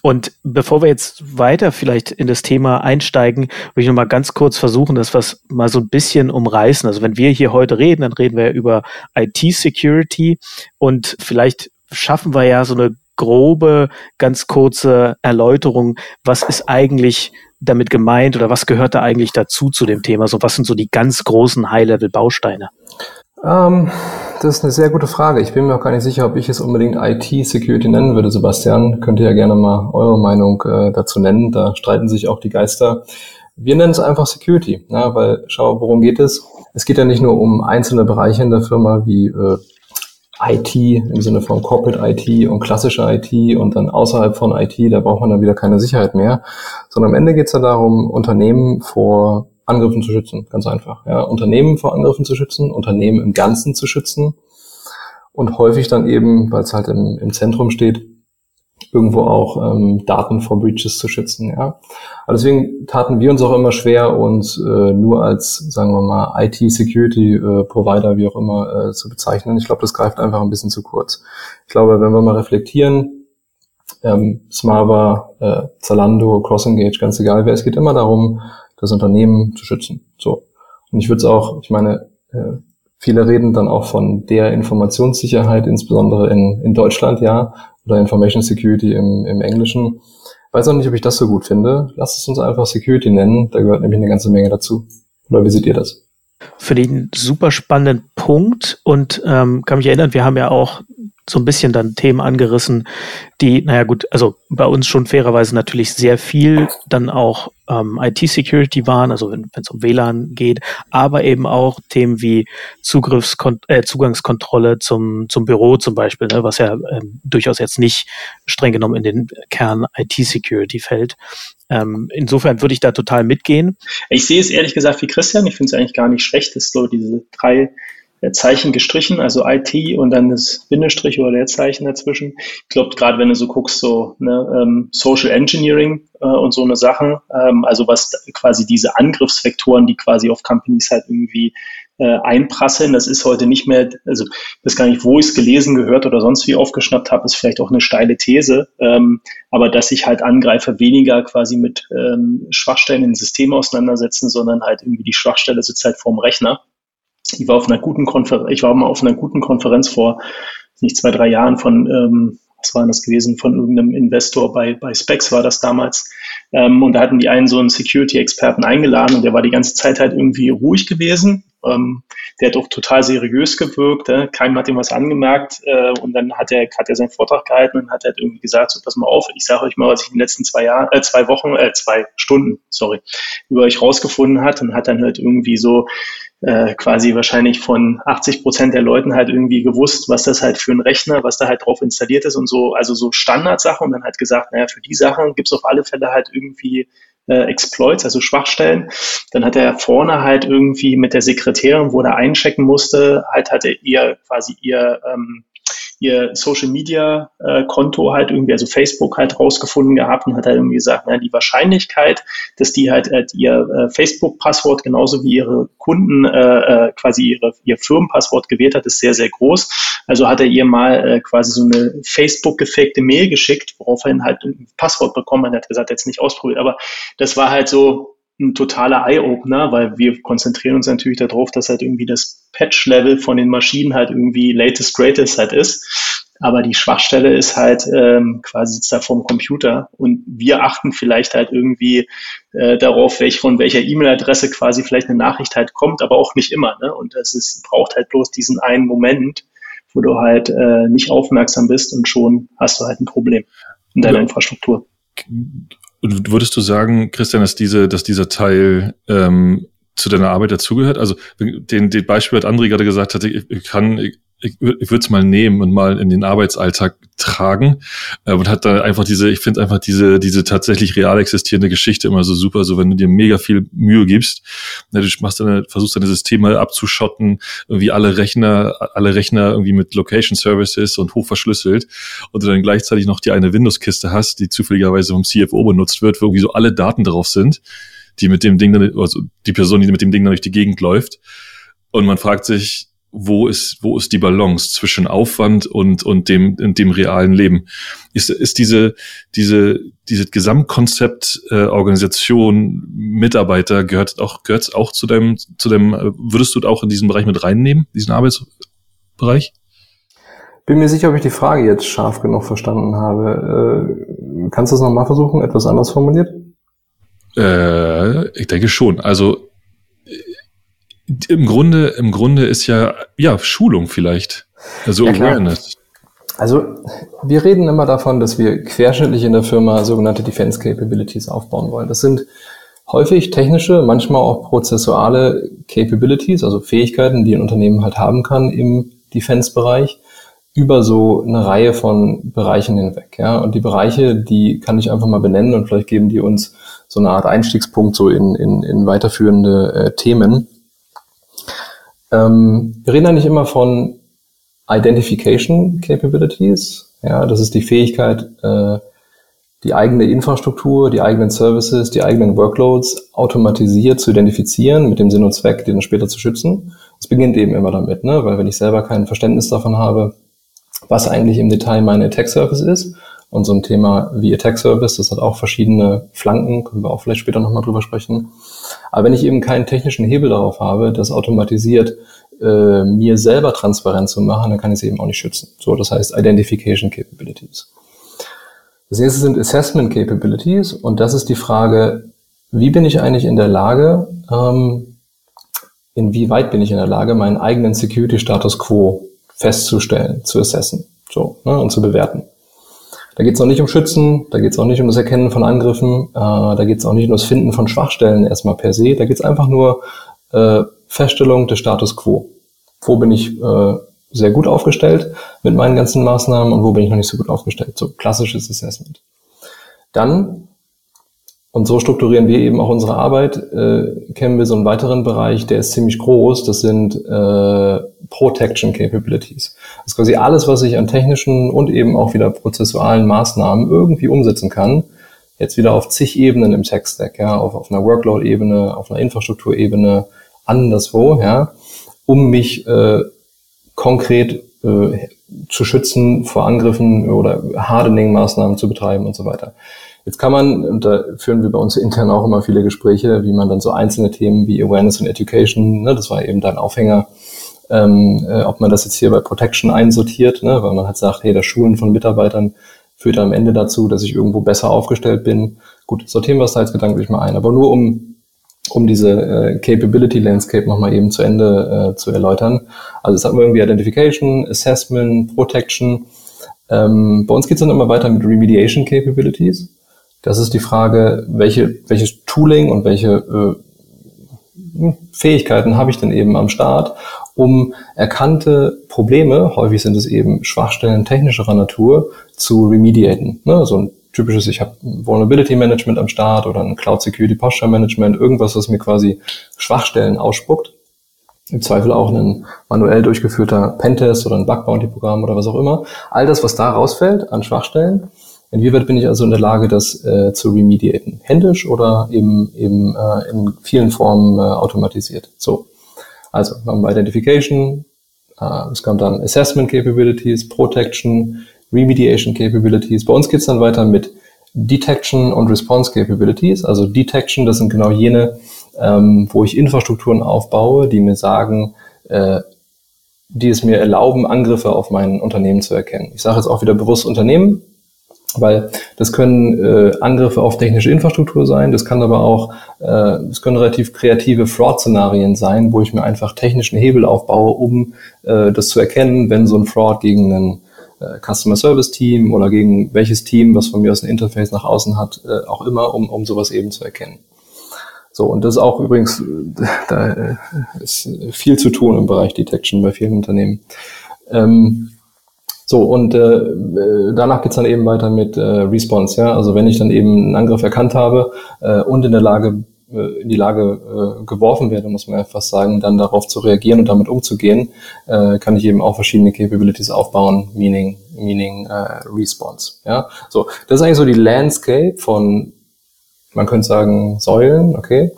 Und bevor wir jetzt weiter vielleicht in das Thema einsteigen, will ich nochmal ganz kurz versuchen, das was mal so ein bisschen umreißen. Also wenn wir hier heute reden, dann reden wir über IT-Security und vielleicht schaffen wir ja so eine grobe, ganz kurze Erläuterung, was ist eigentlich damit gemeint oder was gehört da eigentlich dazu zu dem Thema? So, was sind so die ganz großen High-Level-Bausteine? Ähm, das ist eine sehr gute Frage. Ich bin mir auch gar nicht sicher, ob ich es unbedingt IT-Security nennen würde, Sebastian. Könnt ihr ja gerne mal eure Meinung äh, dazu nennen. Da streiten sich auch die Geister. Wir nennen es einfach Security, ja, weil schau, worum geht es? Es geht ja nicht nur um einzelne Bereiche in der Firma wie äh, IT im Sinne von Corporate IT und klassische IT und dann außerhalb von IT, da braucht man dann wieder keine Sicherheit mehr, sondern am Ende geht es ja darum, Unternehmen vor Angriffen zu schützen, ganz einfach. Ja, Unternehmen vor Angriffen zu schützen, Unternehmen im Ganzen zu schützen und häufig dann eben, weil es halt im, im Zentrum steht, irgendwo auch ähm, Daten vor Breaches zu schützen. Ja, aber deswegen taten wir uns auch immer schwer, uns äh, nur als, sagen wir mal, IT-Security-Provider, äh, wie auch immer, äh, zu bezeichnen. Ich glaube, das greift einfach ein bisschen zu kurz. Ich glaube, wenn wir mal reflektieren, ähm, Smava, äh, Zalando, CrossEngage, ganz egal wer, es geht immer darum, das Unternehmen zu schützen. So. Und ich würde es auch, ich meine, äh, viele reden dann auch von der Informationssicherheit, insbesondere in, in Deutschland, ja, oder Information Security im, im Englischen. Weiß auch nicht, ob ich das so gut finde. Lass es uns einfach Security nennen. Da gehört nämlich eine ganze Menge dazu. Oder wie seht ihr das? Für den super spannenden Punkt und ähm, kann mich erinnern, wir haben ja auch so ein bisschen dann Themen angerissen, die, naja gut, also bei uns schon fairerweise natürlich sehr viel dann auch ähm, IT-Security waren, also wenn es um WLAN geht, aber eben auch Themen wie Zugriffs äh, Zugangskontrolle zum, zum Büro zum Beispiel, ne, was ja ähm, durchaus jetzt nicht streng genommen in den Kern IT-Security fällt. Ähm, insofern würde ich da total mitgehen. Ich sehe es ehrlich gesagt wie Christian, ich finde es eigentlich gar nicht schlecht, dass so diese drei Zeichen gestrichen, also IT und dann das Bindestrich oder der Zeichen dazwischen. Ich glaube, gerade wenn du so guckst, so ne, ähm, Social Engineering äh, und so eine Sachen, ähm, also was quasi diese Angriffsvektoren, die quasi auf Companies halt irgendwie äh, einprasseln, das ist heute nicht mehr, also das gar nicht, wo ich es gelesen, gehört oder sonst wie aufgeschnappt habe, ist vielleicht auch eine steile These, ähm, aber dass sich halt Angreifer weniger quasi mit ähm, Schwachstellen in System auseinandersetzen, sondern halt irgendwie die Schwachstelle sitzt halt vorm Rechner ich war auf einer guten Konferenz, ich war mal auf einer guten Konferenz vor nicht zwei, drei Jahren von, ähm, was war das gewesen, von irgendeinem Investor bei, bei Specs war das damals. Ähm, und da hatten die einen so einen Security-Experten eingeladen und der war die ganze Zeit halt irgendwie ruhig gewesen. Ähm, der hat auch total seriös gewirkt, äh, keinem hat ihm was angemerkt äh, und dann hat er, hat er seinen Vortrag gehalten und hat halt irgendwie gesagt, so pass mal auf, ich sage euch mal, was ich in den letzten zwei Jahren, äh, zwei Wochen, äh, zwei Stunden, sorry, über euch rausgefunden hat und hat dann halt irgendwie so äh, quasi wahrscheinlich von 80 Prozent der Leuten halt irgendwie gewusst, was das halt für ein Rechner, was da halt drauf installiert ist und so, also so Standardsachen und dann halt gesagt, naja, für die Sachen gibt's auf alle Fälle halt irgendwie äh, Exploits, also Schwachstellen. Dann hat er vorne halt irgendwie mit der Sekretärin, wo er einchecken musste, halt hatte ihr quasi ihr ähm, ihr Social Media äh, Konto halt irgendwie, also Facebook halt rausgefunden gehabt und hat halt irgendwie gesagt, na, die Wahrscheinlichkeit, dass die halt, halt ihr äh, Facebook-Passwort genauso wie ihre Kunden äh, äh, quasi ihre, ihr Firmenpasswort gewählt hat, ist sehr, sehr groß. Also hat er ihr mal äh, quasi so eine Facebook-gefakte Mail geschickt, worauf er halt ein Passwort bekommen hat. Hat gesagt, jetzt nicht ausprobiert, aber das war halt so, ein totaler Eye-Opener, weil wir konzentrieren uns natürlich darauf, dass halt irgendwie das Patch-Level von den Maschinen halt irgendwie latest greatest halt ist. Aber die Schwachstelle ist halt ähm, quasi sitzt da vorm Computer und wir achten vielleicht halt irgendwie äh, darauf, welch, von welcher E-Mail-Adresse quasi vielleicht eine Nachricht halt kommt, aber auch nicht immer. Ne? Und es ist, braucht halt bloß diesen einen Moment, wo du halt äh, nicht aufmerksam bist und schon hast du halt ein Problem in deiner ja. Infrastruktur. Und würdest du sagen, Christian, dass diese, dass dieser Teil ähm, zu deiner Arbeit dazugehört? Also den, den Beispiel hat André gerade gesagt, hatte, ich kann, ich, ich, ich würde es mal nehmen und mal in den Arbeitsalltag tragen äh, und hat da einfach diese, ich finde einfach diese, diese tatsächlich real existierende Geschichte immer so super, so wenn du dir mega viel Mühe gibst, ne, du machst deine, versuchst deine Systeme abzuschotten, irgendwie alle Rechner, alle Rechner irgendwie mit Location Services und hoch verschlüsselt und du dann gleichzeitig noch die eine Windows-Kiste hast, die zufälligerweise vom CFO benutzt wird, wo irgendwie so alle Daten drauf sind, die mit dem Ding dann, also die Person, die mit dem Ding dann durch die Gegend läuft. Und man fragt sich, wo ist, wo ist die Balance zwischen Aufwand und, und dem, und dem realen Leben? Ist, ist diese, diese, diese Gesamtkonzept, äh, Organisation, Mitarbeiter, gehört auch, gehört auch zu deinem, zu deinem, äh, würdest du auch in diesen Bereich mit reinnehmen, diesen Arbeitsbereich? Bin mir sicher, ob ich die Frage jetzt scharf genug verstanden habe. Äh, kannst du es nochmal versuchen, etwas anders formuliert? Äh, ich denke schon. Also im Grunde, im Grunde ist ja, ja, Schulung vielleicht. Also ja, Awareness. Also, wir reden immer davon, dass wir querschnittlich in der Firma sogenannte Defense Capabilities aufbauen wollen. Das sind häufig technische, manchmal auch prozessuale Capabilities, also Fähigkeiten, die ein Unternehmen halt haben kann im Defense-Bereich über so eine Reihe von Bereichen hinweg. Ja? Und die Bereiche, die kann ich einfach mal benennen und vielleicht geben die uns so eine Art Einstiegspunkt so in, in, in weiterführende äh, Themen. Ähm, wir reden eigentlich immer von Identification Capabilities. Ja, das ist die Fähigkeit, äh, die eigene Infrastruktur, die eigenen Services, die eigenen Workloads automatisiert zu identifizieren mit dem Sinn und Zweck, den später zu schützen. Es beginnt eben immer damit, ne? weil wenn ich selber kein Verständnis davon habe, was eigentlich im Detail meine Attack Service ist, und so ein Thema wie Attack Service, das hat auch verschiedene Flanken, können wir auch vielleicht später nochmal drüber sprechen. Aber wenn ich eben keinen technischen Hebel darauf habe, das automatisiert äh, mir selber transparent zu machen, dann kann ich es eben auch nicht schützen. So, das heißt Identification Capabilities. Das nächste sind Assessment Capabilities und das ist die Frage, wie bin ich eigentlich in der Lage, ähm, inwieweit bin ich in der Lage, meinen eigenen Security Status Quo festzustellen, zu assessen. so, ne, und zu bewerten. Da geht es auch nicht um Schützen, da geht es auch nicht um das Erkennen von Angriffen, äh, da geht es auch nicht um das Finden von Schwachstellen erstmal per se, da geht es einfach nur äh, Feststellung des Status quo. Wo bin ich äh, sehr gut aufgestellt mit meinen ganzen Maßnahmen und wo bin ich noch nicht so gut aufgestellt? So klassisches Assessment. Dann und so strukturieren wir eben auch unsere Arbeit. Äh, kennen wir so einen weiteren Bereich, der ist ziemlich groß. Das sind äh, Protection Capabilities. Das ist quasi alles, was ich an technischen und eben auch wieder prozessualen Maßnahmen irgendwie umsetzen kann. Jetzt wieder auf zig Ebenen im Tech-Stack, ja, auf, auf einer Workload-Ebene, auf einer Infrastrukturebene, anderswo, ja, um mich äh, konkret äh, zu schützen vor Angriffen oder Hardening-Maßnahmen zu betreiben und so weiter. Jetzt kann man, und da führen wir bei uns intern auch immer viele Gespräche, wie man dann so einzelne Themen wie Awareness und Education, ne, das war eben dein Aufhänger, ähm, äh, ob man das jetzt hier bei Protection einsortiert, ne, weil man halt sagt, hey, das Schulen von Mitarbeitern führt am Ende dazu, dass ich irgendwo besser aufgestellt bin. Gut, sortieren wir es da jetzt gedanklich mal ein, aber nur um, um diese äh, Capability Landscape nochmal eben zu Ende äh, zu erläutern. Also es hat irgendwie Identification, Assessment, Protection. Ähm, bei uns geht es dann immer weiter mit Remediation Capabilities. Das ist die Frage, welche, welches Tooling und welche äh, Fähigkeiten habe ich denn eben am Start, um erkannte Probleme, häufig sind es eben Schwachstellen technischerer Natur, zu remediaten. Ne? So ein typisches, ich habe Vulnerability Management am Start oder ein Cloud Security Posture Management, irgendwas, was mir quasi Schwachstellen ausspuckt. Im Zweifel auch ein manuell durchgeführter Pentest oder ein Bug Bounty Programm oder was auch immer. All das, was da rausfällt an Schwachstellen, Inwieweit bin ich also in der Lage, das äh, zu remediaten? Händisch oder eben, eben äh, in vielen Formen äh, automatisiert? So. Also, wir haben Identification, äh, es kommt dann Assessment Capabilities, Protection, Remediation Capabilities. Bei uns geht's dann weiter mit Detection und Response Capabilities. Also Detection, das sind genau jene, ähm, wo ich Infrastrukturen aufbaue, die mir sagen, äh, die es mir erlauben, Angriffe auf mein Unternehmen zu erkennen. Ich sage jetzt auch wieder bewusst Unternehmen, weil das können äh, Angriffe auf technische Infrastruktur sein, das kann aber auch, äh, das können relativ kreative Fraud-Szenarien sein, wo ich mir einfach technischen Hebel aufbaue, um äh, das zu erkennen, wenn so ein Fraud gegen einen äh, Customer Service Team oder gegen welches Team, was von mir aus ein Interface nach außen hat, äh, auch immer, um, um sowas eben zu erkennen. So, und das ist auch übrigens, äh, da äh, ist viel zu tun im Bereich Detection bei vielen Unternehmen. Ähm, so, und äh, äh, danach geht's dann eben weiter mit äh, Response. Ja? Also wenn ich dann eben einen Angriff erkannt habe äh, und in der Lage, äh, in die Lage äh, geworfen werde, muss man fast sagen, dann darauf zu reagieren und damit umzugehen, äh, kann ich eben auch verschiedene Capabilities aufbauen, meaning, meaning äh, Response. Ja? So, das ist eigentlich so die Landscape von, man könnte sagen, Säulen, okay,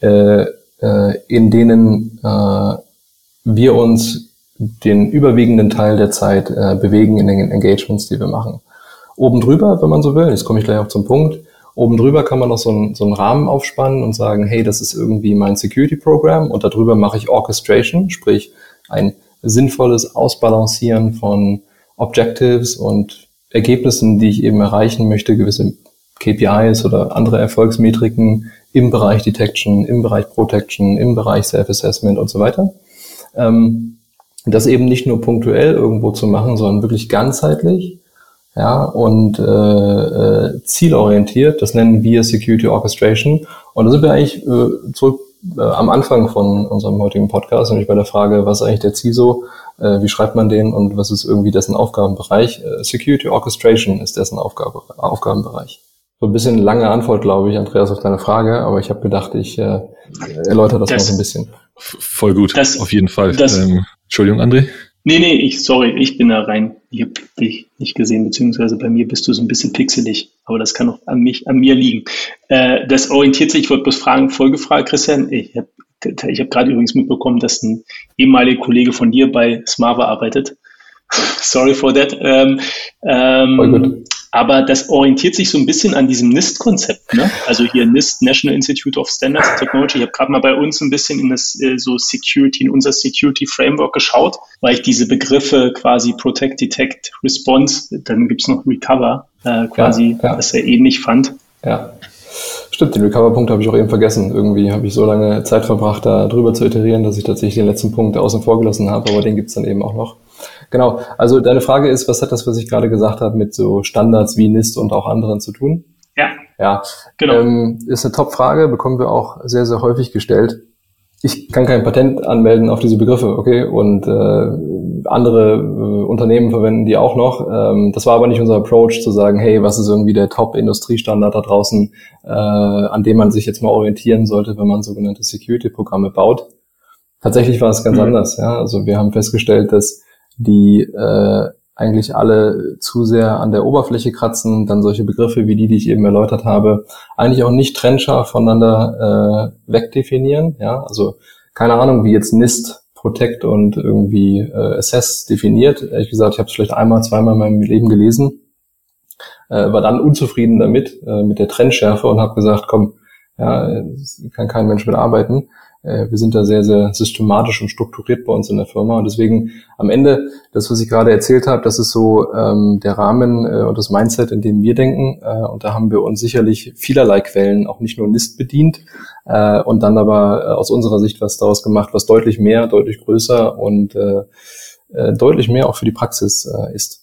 äh, äh, in denen äh, wir uns den überwiegenden Teil der Zeit äh, bewegen in den Engagements, die wir machen. Oben drüber, wenn man so will, jetzt komme ich gleich auch zum Punkt, oben drüber kann man noch so, ein, so einen Rahmen aufspannen und sagen, hey, das ist irgendwie mein Security Program und darüber mache ich Orchestration, sprich ein sinnvolles Ausbalancieren von Objectives und Ergebnissen, die ich eben erreichen möchte, gewisse KPIs oder andere Erfolgsmetriken im Bereich Detection, im Bereich Protection, im Bereich Self-Assessment und so weiter. Ähm, das eben nicht nur punktuell irgendwo zu machen, sondern wirklich ganzheitlich ja, und äh, äh, zielorientiert. Das nennen wir Security Orchestration. Und da sind wir eigentlich äh, zurück äh, am Anfang von unserem heutigen Podcast, nämlich bei der Frage, was ist eigentlich der CISO, äh, wie schreibt man den und was ist irgendwie dessen Aufgabenbereich. Äh, Security Orchestration ist dessen Aufgabe, Aufgabenbereich. So ein bisschen lange Antwort, glaube ich, Andreas, auf deine Frage, aber ich habe gedacht, ich äh, erläutere das, das mal so ein bisschen. Voll gut, das, auf jeden Fall. Das, ähm, Entschuldigung, André? Nee, nee, ich, sorry, ich bin da rein. Ich habe dich nicht gesehen, beziehungsweise bei mir bist du so ein bisschen pixelig, aber das kann auch an mich, an mir liegen. Äh, das orientiert sich, ich wollte bloß fragen, Folgefrage, Christian. Ich habe ich hab gerade übrigens mitbekommen, dass ein ehemaliger Kollege von dir bei Smava arbeitet. *laughs* Sorry for that. Ähm, ähm, aber das orientiert sich so ein bisschen an diesem NIST-Konzept. Ne? Also hier NIST, National Institute of Standards and Technology. Ich habe gerade mal bei uns ein bisschen in das äh, so Security, in unser Security Framework geschaut, weil ich diese Begriffe quasi Protect, Detect, Response, dann gibt's noch Recover, äh, quasi, ja, ja. das er ähnlich fand. Ja. Stimmt, den Recover-Punkt habe ich auch eben vergessen. Irgendwie habe ich so lange Zeit verbracht, da drüber zu iterieren, dass ich tatsächlich den letzten Punkt außen vor gelassen habe, aber den gibt's dann eben auch noch. Genau. Also deine Frage ist, was hat das, was ich gerade gesagt habe, mit so Standards wie NIST und auch anderen zu tun? Ja. Ja. Genau. Ähm, ist eine Top-Frage, bekommen wir auch sehr, sehr häufig gestellt. Ich kann kein Patent anmelden auf diese Begriffe, okay? Und äh, andere äh, Unternehmen verwenden die auch noch. Ähm, das war aber nicht unser Approach zu sagen, hey, was ist irgendwie der Top-Industriestandard da draußen, äh, an dem man sich jetzt mal orientieren sollte, wenn man sogenannte Security-Programme baut. Tatsächlich war es ganz mhm. anders. Ja? Also wir haben festgestellt, dass die äh, eigentlich alle zu sehr an der Oberfläche kratzen, dann solche Begriffe wie die, die ich eben erläutert habe, eigentlich auch nicht trennscharf voneinander äh, wegdefinieren. Ja, also keine Ahnung, wie jetzt NIST, Protect und irgendwie äh, Assess definiert. Ehrlich gesagt, ich habe es vielleicht einmal, zweimal in meinem Leben gelesen, äh, war dann unzufrieden damit, äh, mit der Trennschärfe und habe gesagt, komm, ja, kann kein Mensch mit arbeiten. Äh, wir sind da sehr, sehr systematisch und strukturiert bei uns in der Firma. Und deswegen am Ende, das, was ich gerade erzählt habe, das ist so ähm, der Rahmen äh, und das Mindset, in dem wir denken. Äh, und da haben wir uns sicherlich vielerlei Quellen, auch nicht nur NIST bedient, äh, und dann aber äh, aus unserer Sicht was daraus gemacht, was deutlich mehr, deutlich größer und äh, äh, deutlich mehr auch für die Praxis äh, ist.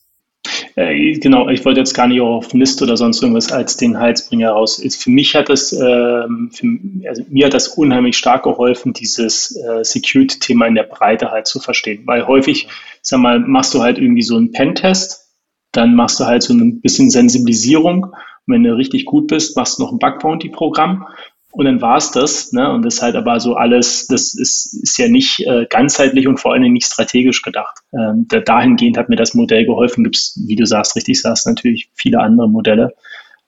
Äh, genau, ich wollte jetzt gar nicht auf NIST oder sonst irgendwas als den Heizbringer raus. Für mich hat das, ähm, für, also mir hat das unheimlich stark geholfen, dieses äh, Security-Thema in der Breite halt zu verstehen. Weil häufig, sag mal, machst du halt irgendwie so einen Pentest, dann machst du halt so ein bisschen Sensibilisierung. Und wenn du richtig gut bist, machst du noch ein Bug-Bounty-Programm. Und dann war es das. Ne? Und das ist halt aber so alles, das ist, ist ja nicht äh, ganzheitlich und vor allen Dingen nicht strategisch gedacht. Ähm, da, dahingehend hat mir das Modell geholfen. Gibt es, wie du sagst, richtig sagst, natürlich viele andere Modelle.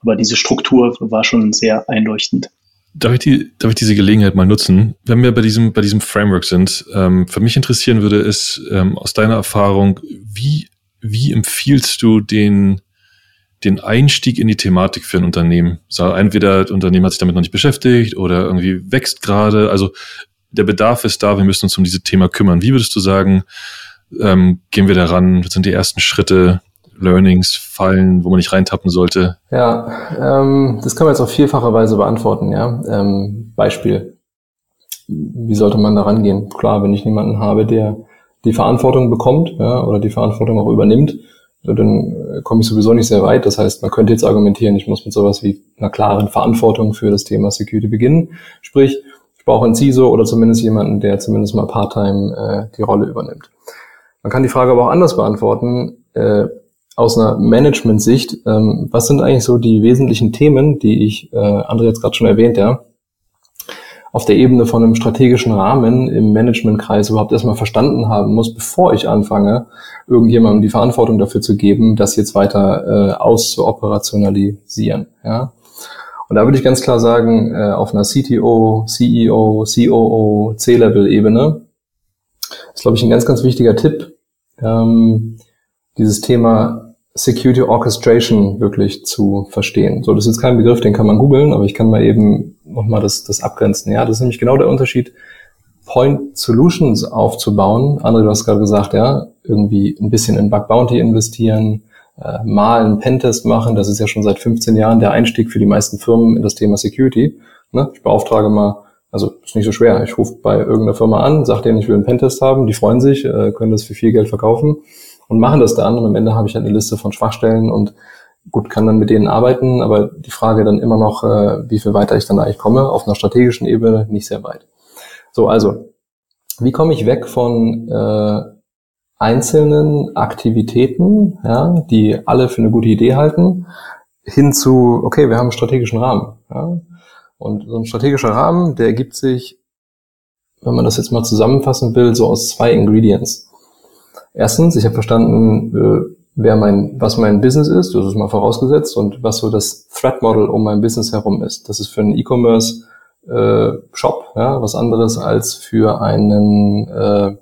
Aber diese Struktur war schon sehr einleuchtend. Darf ich, die, darf ich diese Gelegenheit mal nutzen? Wenn wir bei diesem, bei diesem Framework sind, ähm, für mich interessieren würde, ist ähm, aus deiner Erfahrung, wie, wie empfiehlst du den den Einstieg in die Thematik für ein Unternehmen. So, entweder das Unternehmen hat sich damit noch nicht beschäftigt oder irgendwie wächst gerade. Also der Bedarf ist da, wir müssen uns um dieses Thema kümmern. Wie würdest du sagen, ähm, gehen wir daran? Was sind die ersten Schritte, Learnings, Fallen, wo man nicht reintappen sollte? Ja, ähm, das kann man jetzt auf vielfache Weise beantworten. Ja, ähm, Beispiel. Wie sollte man da rangehen? Klar, wenn ich niemanden habe, der die Verantwortung bekommt ja, oder die Verantwortung auch übernimmt, dann äh, komme ich sowieso nicht sehr weit. Das heißt, man könnte jetzt argumentieren, ich muss mit sowas wie einer klaren Verantwortung für das Thema Security beginnen. Sprich, ich brauche einen CISO oder zumindest jemanden, der zumindest mal part-time äh, die Rolle übernimmt. Man kann die Frage aber auch anders beantworten, äh, aus einer Management-Sicht. Ähm, was sind eigentlich so die wesentlichen Themen, die ich, äh, André jetzt gerade schon erwähnt, ja, auf der Ebene von einem strategischen Rahmen im Managementkreis überhaupt erstmal verstanden haben muss, bevor ich anfange, irgendjemandem die Verantwortung dafür zu geben, das jetzt weiter äh, auszuoperationalisieren. Ja? Und da würde ich ganz klar sagen, äh, auf einer CTO, CEO, COO, C-Level-Ebene ist, glaube ich, ein ganz, ganz wichtiger Tipp, ähm, dieses Thema Security Orchestration wirklich zu verstehen. So, das ist jetzt kein Begriff, den kann man googeln, aber ich kann mal eben nochmal das, das abgrenzen. Ja, das ist nämlich genau der Unterschied, Point Solutions aufzubauen. André, du hast gerade gesagt, ja, irgendwie ein bisschen in Bug Bounty investieren, äh, mal einen Pentest machen. Das ist ja schon seit 15 Jahren der Einstieg für die meisten Firmen in das Thema Security. Ne? Ich beauftrage mal, also ist nicht so schwer. Ich rufe bei irgendeiner Firma an, sage denen, ich will einen Pentest haben. Die freuen sich, äh, können das für viel Geld verkaufen und machen das dann. Und am Ende habe ich halt eine Liste von Schwachstellen und gut, kann dann mit denen arbeiten, aber die Frage dann immer noch, äh, wie viel weiter ich dann eigentlich komme, auf einer strategischen Ebene nicht sehr weit. So, also, wie komme ich weg von äh, einzelnen Aktivitäten, ja, die alle für eine gute Idee halten, hin zu, okay, wir haben einen strategischen Rahmen. Ja? Und so ein strategischer Rahmen, der ergibt sich, wenn man das jetzt mal zusammenfassen will, so aus zwei Ingredients. Erstens, ich habe verstanden, äh, wer mein, was mein Business ist, das ist mal vorausgesetzt, und was so das Threat Model um mein Business herum ist. Das ist für einen E-Commerce äh, Shop, ja, was anderes als für einen, äh,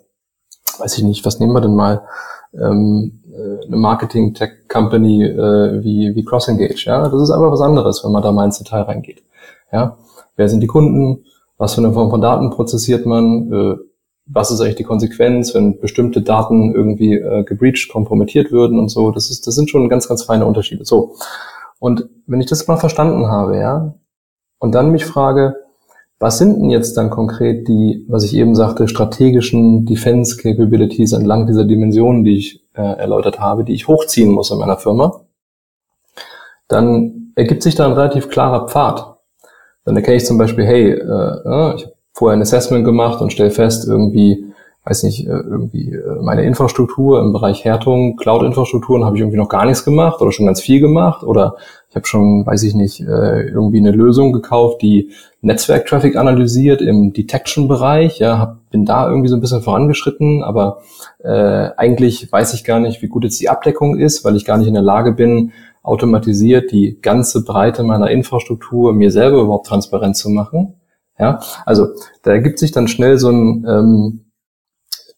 weiß ich nicht, was nehmen wir denn mal, ähm, äh, eine Marketing Tech Company äh, wie wie CrossEngage, ja, das ist einfach was anderes, wenn man da mal ins Detail reingeht, ja. Wer sind die Kunden? Was für eine Form von Daten prozessiert man? Äh, was ist eigentlich die Konsequenz, wenn bestimmte Daten irgendwie äh, gebreached, kompromittiert würden und so. Das ist, das sind schon ganz, ganz feine Unterschiede. So. Und wenn ich das mal verstanden habe, ja, und dann mich frage, was sind denn jetzt dann konkret die, was ich eben sagte, strategischen Defense Capabilities entlang dieser Dimensionen, die ich äh, erläutert habe, die ich hochziehen muss in meiner Firma? Dann ergibt sich da ein relativ klarer Pfad. Dann erkenne ich zum Beispiel, hey, äh, ich habe vorher ein Assessment gemacht und stelle fest, irgendwie weiß nicht, äh, irgendwie äh, meine Infrastruktur im Bereich Härtung, Cloud-Infrastrukturen habe ich irgendwie noch gar nichts gemacht oder schon ganz viel gemacht oder ich habe schon, weiß ich nicht, äh, irgendwie eine Lösung gekauft, die Netzwerktraffic analysiert im Detection-Bereich, ja, hab, bin da irgendwie so ein bisschen vorangeschritten, aber äh, eigentlich weiß ich gar nicht, wie gut jetzt die Abdeckung ist, weil ich gar nicht in der Lage bin, automatisiert die ganze Breite meiner Infrastruktur mir selber überhaupt transparent zu machen. Ja, also da ergibt sich dann schnell so ein ähm,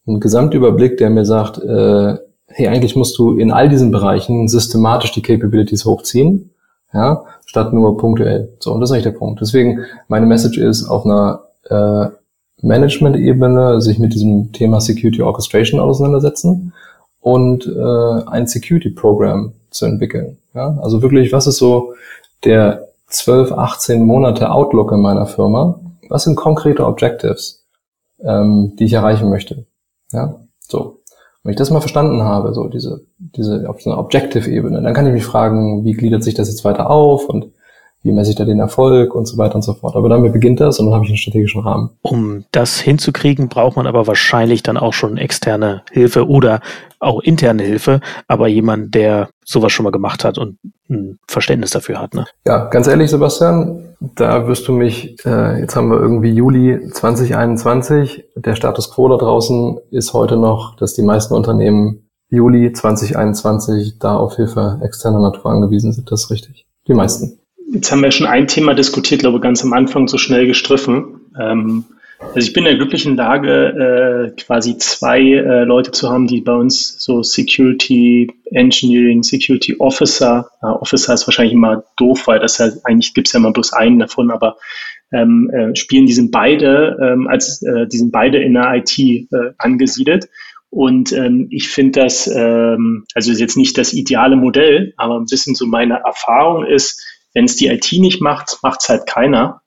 ein Gesamtüberblick, der mir sagt, äh, hey, eigentlich musst du in all diesen Bereichen systematisch die Capabilities hochziehen, ja, statt nur punktuell. So, und das ist eigentlich der Punkt. Deswegen, meine Message ist, auf einer äh, Management-Ebene sich mit diesem Thema Security Orchestration auseinandersetzen und äh, ein Security-Program zu entwickeln. Ja? Also wirklich, was ist so der 12, 18 Monate Outlook in meiner Firma? Was sind konkrete Objectives, ähm, die ich erreichen möchte? Ja, so. Wenn ich das mal verstanden habe, so diese, diese auf so einer Objective-Ebene, dann kann ich mich fragen, wie gliedert sich das jetzt weiter auf und wie messe ich da den Erfolg und so weiter und so fort. Aber damit beginnt das und dann habe ich einen strategischen Rahmen. Um das hinzukriegen, braucht man aber wahrscheinlich dann auch schon externe Hilfe oder auch interne Hilfe, aber jemand, der sowas schon mal gemacht hat und ein Verständnis dafür hat. Ne? Ja, ganz ehrlich, Sebastian, da wirst du mich, äh, jetzt haben wir irgendwie Juli 2021, der Status quo da draußen ist heute noch, dass die meisten Unternehmen Juli 2021 da auf Hilfe externer Natur angewiesen sind. Das ist richtig. Die meisten. Jetzt haben wir schon ein Thema diskutiert, glaube ich, ganz am Anfang so schnell gestriffen. Ähm, also ich bin in der glücklichen Lage, äh, quasi zwei äh, Leute zu haben, die bei uns so Security Engineering, Security Officer, äh, Officer ist wahrscheinlich immer doof, weil das ja eigentlich gibt's ja immer bloß einen davon, aber ähm, äh, spielen, die sind beide, ähm, als äh, die sind beide in der IT äh, angesiedelt. Und ähm, ich finde das, ähm, also ist jetzt nicht das ideale Modell, aber ein bisschen so meine Erfahrung ist, wenn es die IT nicht macht, macht es halt keiner.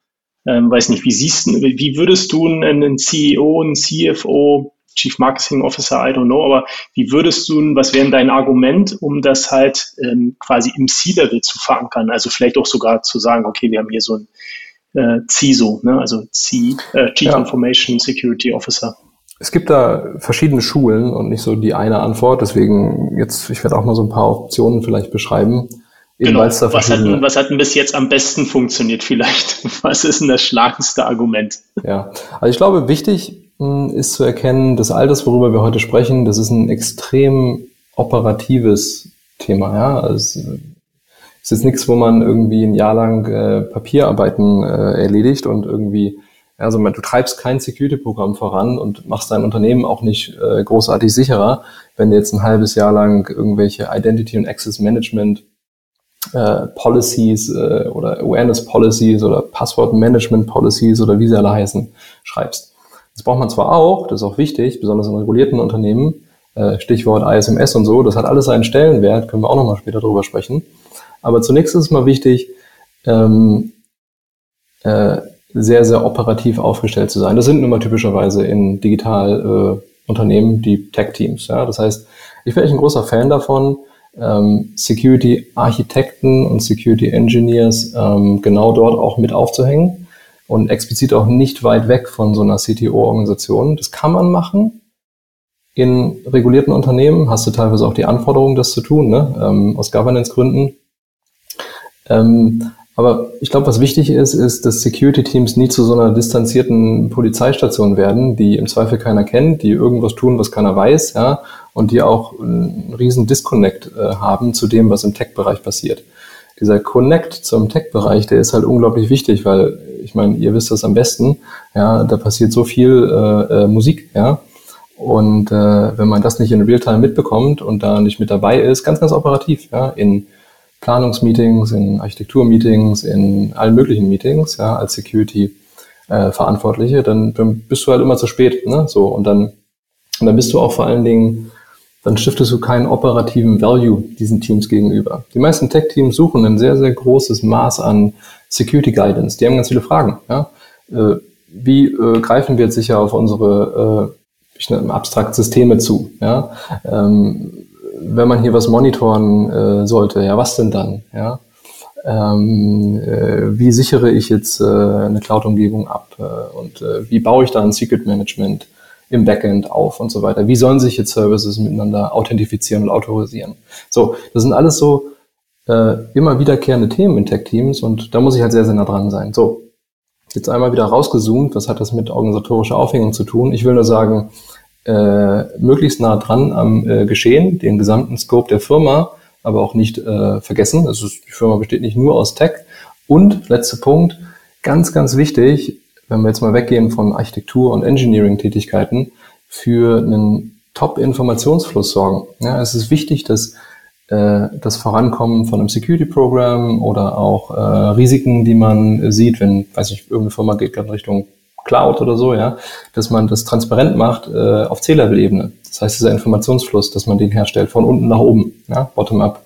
Ähm, weiß nicht, wie siehst du, wie würdest du einen CEO, einen CFO, Chief Marketing Officer, I don't know, aber wie würdest du, was wäre dein Argument, um das halt ähm, quasi im C-Level zu verankern? Also vielleicht auch sogar zu sagen, okay, wir haben hier so ein äh, CISO, ne? also C, äh, Chief ja. Information Security Officer. Es gibt da verschiedene Schulen und nicht so die eine Antwort. Deswegen jetzt, ich werde auch mal so ein paar Optionen vielleicht beschreiben. Genau. Was, hat denn, was hat denn bis jetzt am besten funktioniert vielleicht? *laughs* Was ist denn das schlagendste Argument? Ja, also ich glaube, wichtig hm, ist zu erkennen, dass all das, worüber wir heute sprechen, das ist ein extrem operatives Thema. Ja, also es ist jetzt nichts, wo man irgendwie ein Jahr lang äh, Papierarbeiten äh, erledigt und irgendwie, also du treibst kein Security-Programm voran und machst dein Unternehmen auch nicht äh, großartig sicherer, wenn du jetzt ein halbes Jahr lang irgendwelche Identity und Access Management äh, Policies äh, oder Awareness Policies oder Passwort Management Policies oder wie sie alle heißen, schreibst. Das braucht man zwar auch, das ist auch wichtig, besonders in regulierten Unternehmen, äh, Stichwort ISMS und so, das hat alles seinen Stellenwert, können wir auch nochmal später drüber sprechen. Aber zunächst ist es mal wichtig, ähm, äh, sehr, sehr operativ aufgestellt zu sein. Das sind nun mal typischerweise in digital äh, Unternehmen die Tech-Teams. Ja? Das heißt, ich bin echt ein großer Fan davon, ähm, Security-Architekten und Security-Engineers ähm, genau dort auch mit aufzuhängen und explizit auch nicht weit weg von so einer CTO-Organisation. Das kann man machen. In regulierten Unternehmen hast du teilweise auch die Anforderung, das zu tun, ne? ähm, aus Governance-Gründen. Ähm, aber ich glaube, was wichtig ist, ist, dass Security-Teams nie zu so einer distanzierten Polizeistation werden, die im Zweifel keiner kennt, die irgendwas tun, was keiner weiß, ja, und die auch einen riesen Disconnect äh, haben zu dem, was im Tech-Bereich passiert. Dieser Connect zum Tech-Bereich, der ist halt unglaublich wichtig, weil ich meine, ihr wisst das am besten, ja, da passiert so viel äh, äh, Musik, ja, und äh, wenn man das nicht in Realtime mitbekommt und da nicht mit dabei ist, ganz, ganz operativ, ja, in Planungsmeetings, in Architekturmeetings, in allen möglichen Meetings, ja, als Security-Verantwortliche, äh, dann, bist du halt immer zu spät, ne, so, und dann, und dann bist du auch vor allen Dingen dann stiftest du keinen operativen Value diesen Teams gegenüber. Die meisten Tech-Teams suchen ein sehr, sehr großes Maß an Security Guidance. Die haben ganz viele Fragen. Ja? äh, wie äh, greifen wir jetzt sicher auf unsere äh, ich nenne, abstrakt Systeme zu? Ja? Ähm, wenn man hier was monitoren äh, sollte, ja, was denn dann? Ja? Ähm, äh, wie sichere ich jetzt äh, eine Cloud-Umgebung ab äh, und äh, wie baue ich da ein Secret Management im Backend auf und so weiter? Wie sollen sich jetzt Services miteinander authentifizieren und autorisieren? So, das sind alles so äh, immer wiederkehrende Themen in Tech-Teams und da muss ich halt sehr, sehr nah dran sein. So, jetzt einmal wieder rausgezoomt, was hat das mit organisatorischer Aufhängung zu tun? Ich will nur sagen, äh, möglichst nah dran am äh, Geschehen, den gesamten Scope der Firma, aber auch nicht äh, vergessen. Also die Firma besteht nicht nur aus Tech. Und letzter Punkt, ganz, ganz wichtig, wenn wir jetzt mal weggehen von Architektur- und Engineering-Tätigkeiten, für einen Top-Informationsfluss sorgen. Ja, es ist wichtig, dass äh, das Vorankommen von einem Security-Programm oder auch äh, Risiken, die man sieht, wenn, weiß ich, irgendeine Firma geht gerade Richtung Cloud oder so, ja, dass man das transparent macht äh, auf C-Level-Ebene. Das heißt, dieser Informationsfluss, dass man den herstellt, von unten nach oben, ja, bottom-up.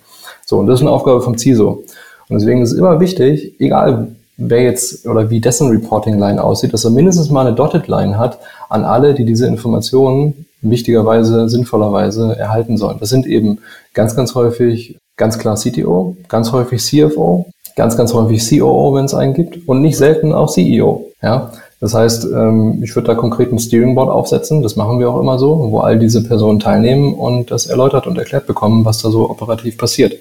So, und das ist eine Aufgabe vom CISO. Und deswegen ist es immer wichtig, egal wer jetzt oder wie dessen Reporting-Line aussieht, dass er mindestens mal eine Dotted-Line hat an alle, die diese Informationen wichtigerweise, sinnvollerweise erhalten sollen. Das sind eben ganz, ganz häufig ganz klar CTO, ganz häufig CFO, ganz, ganz häufig COO, wenn es einen gibt und nicht selten auch CEO. Ja, das heißt, ähm, ich würde da konkret ein Steering Board aufsetzen, das machen wir auch immer so, wo all diese Personen teilnehmen und das erläutert und erklärt bekommen, was da so operativ passiert.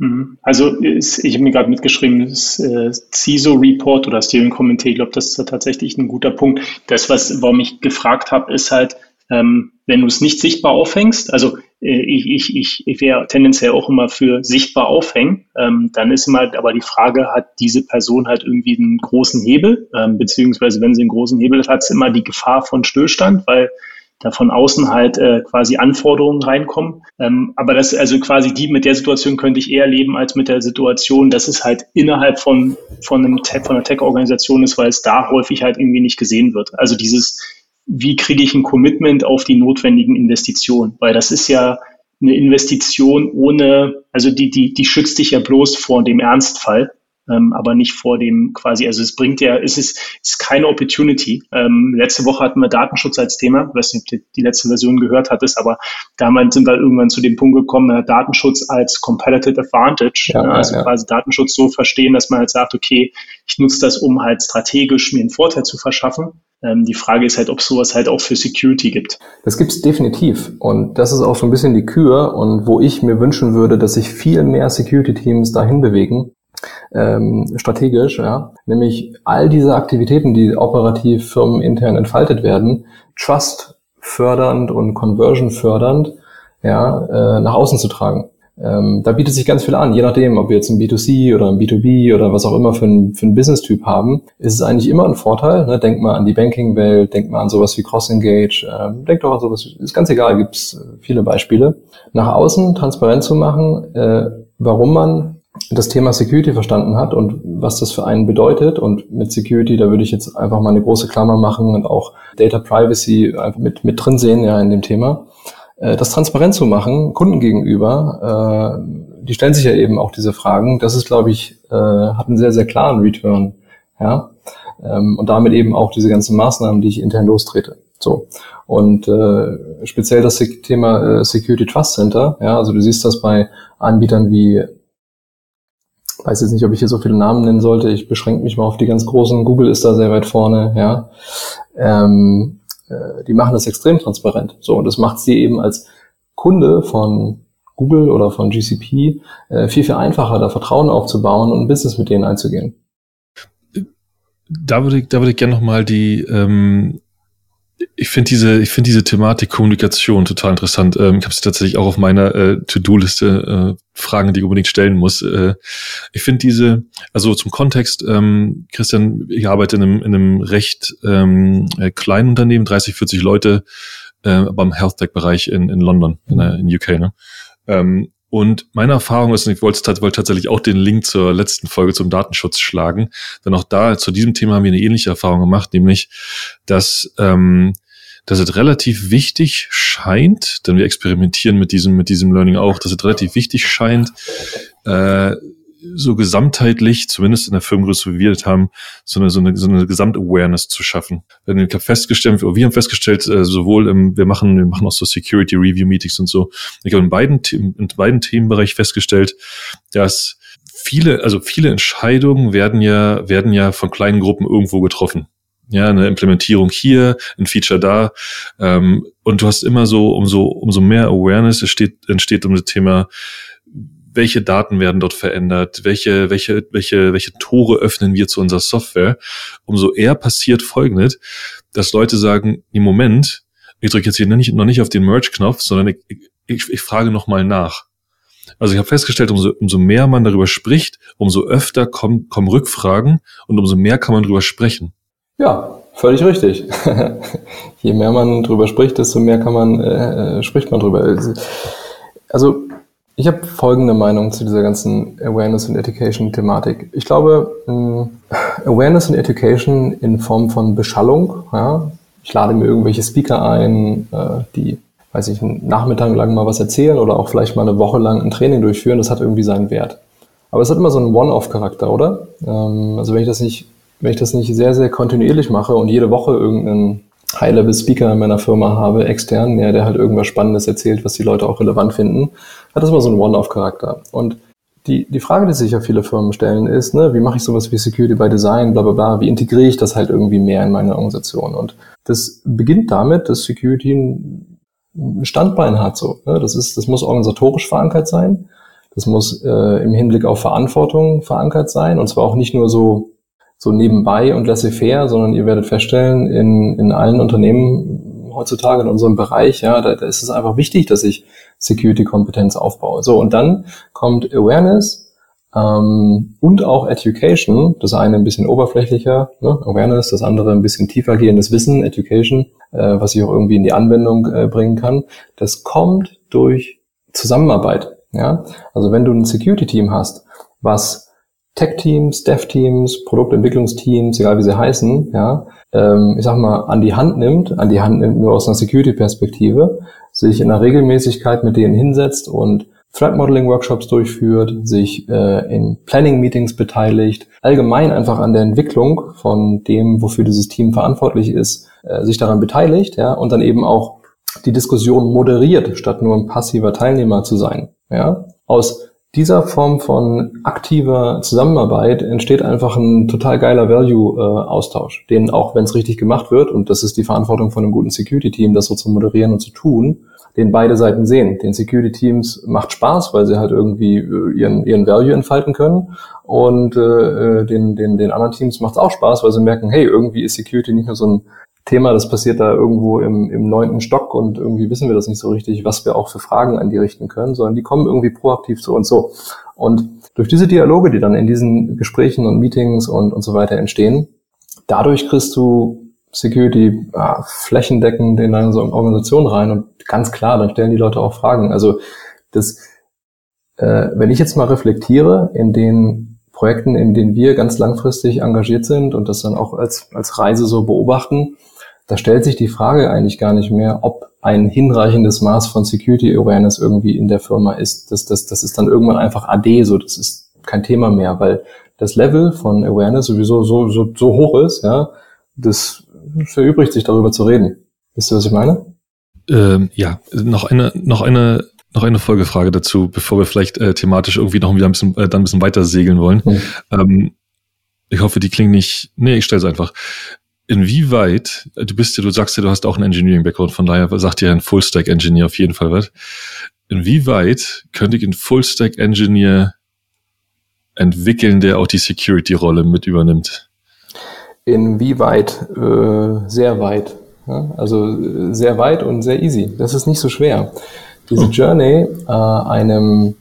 Mhm. Also ist, ich habe mir gerade mitgeschrieben, das äh, CISO-Report oder Steering Committee, ich glaube, das ist tatsächlich ein guter Punkt. Das, was, warum ich gefragt habe, ist halt, ähm, wenn du es nicht sichtbar aufhängst, also äh, ich, ich, ich, ich wäre tendenziell auch immer für sichtbar aufhängen, ähm, dann ist immer aber die Frage, hat diese Person halt irgendwie einen großen Hebel, ähm, beziehungsweise wenn sie einen großen Hebel hat, hat es immer die Gefahr von Stillstand, weil da von außen halt äh, quasi Anforderungen reinkommen. Ähm, aber das also quasi die mit der Situation könnte ich eher leben als mit der Situation, dass es halt innerhalb von von einem Tech, von einer Tech-Organisation ist, weil es da häufig halt irgendwie nicht gesehen wird. Also dieses wie kriege ich ein Commitment auf die notwendigen Investitionen? Weil das ist ja eine Investition ohne, also die, die, die schützt dich ja bloß vor dem Ernstfall ähm, aber nicht vor dem quasi, also es bringt ja, es ist, es ist keine Opportunity. Ähm, letzte Woche hatten wir Datenschutz als Thema, ich weiß nicht, ob du die letzte Version gehört hattest, aber damals sind wir irgendwann zu dem Punkt gekommen, äh, Datenschutz als Competitive Advantage, ja, ne? also ja. quasi Datenschutz so verstehen, dass man halt sagt, okay, ich nutze das, um halt strategisch mir einen Vorteil zu verschaffen. Ähm, die Frage ist halt, ob es sowas halt auch für Security gibt. Das gibt es definitiv. Und das ist auch so ein bisschen die Kür und wo ich mir wünschen würde, dass sich viel mehr Security-Teams dahin bewegen, ähm, strategisch, ja, nämlich all diese Aktivitäten, die operativ firmenintern entfaltet werden, Trust fördernd und Conversion fördernd, ja, äh, nach außen zu tragen. Ähm, da bietet sich ganz viel an, je nachdem, ob wir jetzt ein B2C oder ein B2B oder was auch immer für ein, für ein Business-Typ haben, ist es eigentlich immer ein Vorteil. Ne? Denkt mal an die Banking-Welt, denkt mal an sowas wie Cross-Engage, äh, denkt doch an sowas, ist ganz egal, gibt es äh, viele Beispiele. Nach außen transparent zu machen, äh, warum man das Thema Security verstanden hat und was das für einen bedeutet. Und mit Security, da würde ich jetzt einfach mal eine große Klammer machen und auch Data Privacy einfach mit, mit drin sehen, ja, in dem Thema. Äh, das transparent zu machen, Kunden gegenüber, äh, die stellen sich ja eben auch diese Fragen. Das ist, glaube ich, äh, hat einen sehr, sehr klaren Return. Ja. Ähm, und damit eben auch diese ganzen Maßnahmen, die ich intern lostrete. So. Und speziell das Thema Security Trust Center, ja, also du siehst das bei Anbietern wie weiß jetzt nicht, ob ich hier so viele Namen nennen sollte. Ich beschränke mich mal auf die ganz großen. Google ist da sehr weit vorne, ja. Ähm, äh, die machen das extrem transparent. So, und das macht sie eben als Kunde von Google oder von GCP äh, viel, viel einfacher, da Vertrauen aufzubauen und ein Business mit denen einzugehen. Da würde ich, da würde ich gerne nochmal die, ähm, ich finde diese, ich finde diese Thematik Kommunikation total interessant. Ähm, ich habe sie tatsächlich auch auf meiner äh, To-Do-Liste äh, Fragen, die ich unbedingt stellen muss. Äh, ich finde diese, also zum Kontext, ähm, Christian, ich arbeite in einem, in einem recht ähm, äh, kleinen Unternehmen, 30, 40 Leute, äh, beim Health Tech Bereich in, in London, in, in UK. Ne? Ähm, und meine Erfahrung ist, und ich wollte, wollte tatsächlich auch den Link zur letzten Folge zum Datenschutz schlagen, denn auch da zu diesem Thema haben wir eine ähnliche Erfahrung gemacht, nämlich, dass, ähm, dass es relativ wichtig scheint, denn wir experimentieren mit diesem, mit diesem Learning auch, dass es relativ wichtig scheint, äh, so gesamtheitlich, zumindest in der Firmengröße, wie wir das haben, so eine, so eine, so eine Gesamtawareness zu schaffen. Ich habe festgestellt, wir haben festgestellt, äh, sowohl im, wir machen, wir machen auch so Security Review Meetings und so. Ich habe in beiden, in beiden Themenbereichen festgestellt, dass viele, also viele Entscheidungen werden ja, werden ja von kleinen Gruppen irgendwo getroffen. Ja, eine Implementierung hier, ein Feature da. Ähm, und du hast immer so, umso, umso mehr Awareness entsteht, entsteht um das Thema, welche Daten werden dort verändert, welche, welche, welche, welche Tore öffnen wir zu unserer Software, umso eher passiert folgendes, dass Leute sagen, im Moment, ich drücke jetzt hier noch nicht, noch nicht auf den Merge-Knopf, sondern ich, ich, ich frage nochmal nach. Also ich habe festgestellt, umso, umso mehr man darüber spricht, umso öfter kommen, kommen Rückfragen und umso mehr kann man darüber sprechen. Ja, völlig richtig. *laughs* Je mehr man darüber spricht, desto mehr kann man, äh, äh, spricht man drüber. Also ich habe folgende Meinung zu dieser ganzen Awareness und Education-Thematik. Ich glaube, Awareness und Education in Form von Beschallung, ja, ich lade mir irgendwelche Speaker ein, äh, die weiß ich, einen Nachmittag lang mal was erzählen oder auch vielleicht mal eine Woche lang ein Training durchführen, das hat irgendwie seinen Wert. Aber es hat immer so einen One-Off-Charakter, oder? Ähm, also wenn ich das nicht, wenn ich das nicht sehr, sehr kontinuierlich mache und jede Woche irgendeinen High-Level-Speaker in meiner Firma habe, extern, ja, der halt irgendwas Spannendes erzählt, was die Leute auch relevant finden, hat das immer so einen One-Off-Charakter. Und die, die Frage, die sich ja viele Firmen stellen, ist, ne, wie mache ich sowas wie Security by Design, bla bla bla, wie integriere ich das halt irgendwie mehr in meine Organisation? Und das beginnt damit, dass Security ein Standbein hat. So, ne? Das ist, das muss organisatorisch verankert sein. Das muss äh, im Hinblick auf Verantwortung verankert sein. Und zwar auch nicht nur so, so nebenbei und laissez-faire, sondern ihr werdet feststellen, in, in allen Unternehmen heutzutage in unserem Bereich, ja, da, da ist es einfach wichtig, dass ich Security-Kompetenz aufbaue. So, und dann kommt Awareness, ähm, und auch Education, das eine ein bisschen oberflächlicher, ne, Awareness, das andere ein bisschen tiefer gehendes Wissen, Education, äh, was ich auch irgendwie in die Anwendung äh, bringen kann. Das kommt durch Zusammenarbeit. Ja? Also wenn du ein Security-Team hast, was Tech-Teams, Dev-Teams, Produktentwicklungsteams, egal wie sie heißen, ja, ähm, ich sag mal, an die Hand nimmt, an die Hand nimmt nur aus einer Security-Perspektive, sich in einer Regelmäßigkeit mit denen hinsetzt und Threat Modeling Workshops durchführt, sich äh, in Planning Meetings beteiligt, allgemein einfach an der Entwicklung von dem, wofür dieses Team verantwortlich ist, äh, sich daran beteiligt, ja, und dann eben auch die Diskussion moderiert, statt nur ein passiver Teilnehmer zu sein, ja. Aus dieser Form von aktiver Zusammenarbeit entsteht einfach ein total geiler Value-Austausch, äh, den auch, wenn es richtig gemacht wird, und das ist die Verantwortung von einem guten Security-Team, das so zu moderieren und zu tun, den beide Seiten sehen. Den Security Teams macht Spaß, weil sie halt irgendwie äh, ihren, ihren Value entfalten können. Und äh, den, den, den anderen Teams macht es auch Spaß, weil sie merken, hey, irgendwie ist Security nicht nur so ein Thema, das passiert da irgendwo im, im neunten Stock und irgendwie wissen wir das nicht so richtig, was wir auch für Fragen an die richten können, sondern die kommen irgendwie proaktiv zu uns so. Und durch diese Dialoge, die dann in diesen Gesprächen und Meetings und, und so weiter entstehen, dadurch kriegst du Security ja, flächendeckend in eine Organisation rein und ganz klar, dann stellen die Leute auch Fragen. Also das, äh, wenn ich jetzt mal reflektiere in den Projekten, in denen wir ganz langfristig engagiert sind und das dann auch als, als Reise so beobachten, da stellt sich die Frage eigentlich gar nicht mehr, ob ein hinreichendes Maß von Security Awareness irgendwie in der Firma ist. Das, das, das ist dann irgendwann einfach AD, so das ist kein Thema mehr, weil das Level von Awareness sowieso so, so, so hoch ist, ja, das verübrigt sich darüber zu reden. Wisst ihr, was ich meine? Ähm, ja, noch eine, noch eine, noch eine Folgefrage dazu, bevor wir vielleicht äh, thematisch irgendwie noch wieder ein bisschen, äh, dann ein bisschen weiter segeln wollen. Mhm. Ähm, ich hoffe, die klingen nicht. Nee, ich stelle es einfach. Inwieweit, du bist ja, du sagst ja, du hast auch einen Engineering-Background, von daher sagt dir ein Full-Stack-Engineer auf jeden Fall was. Inwieweit könnte ich einen Full-Stack-Engineer entwickeln, der auch die Security-Rolle mit übernimmt? Inwieweit? Äh, sehr weit. Ja? Also äh, sehr weit und sehr easy. Das ist nicht so schwer. Diese hm. Journey äh, einem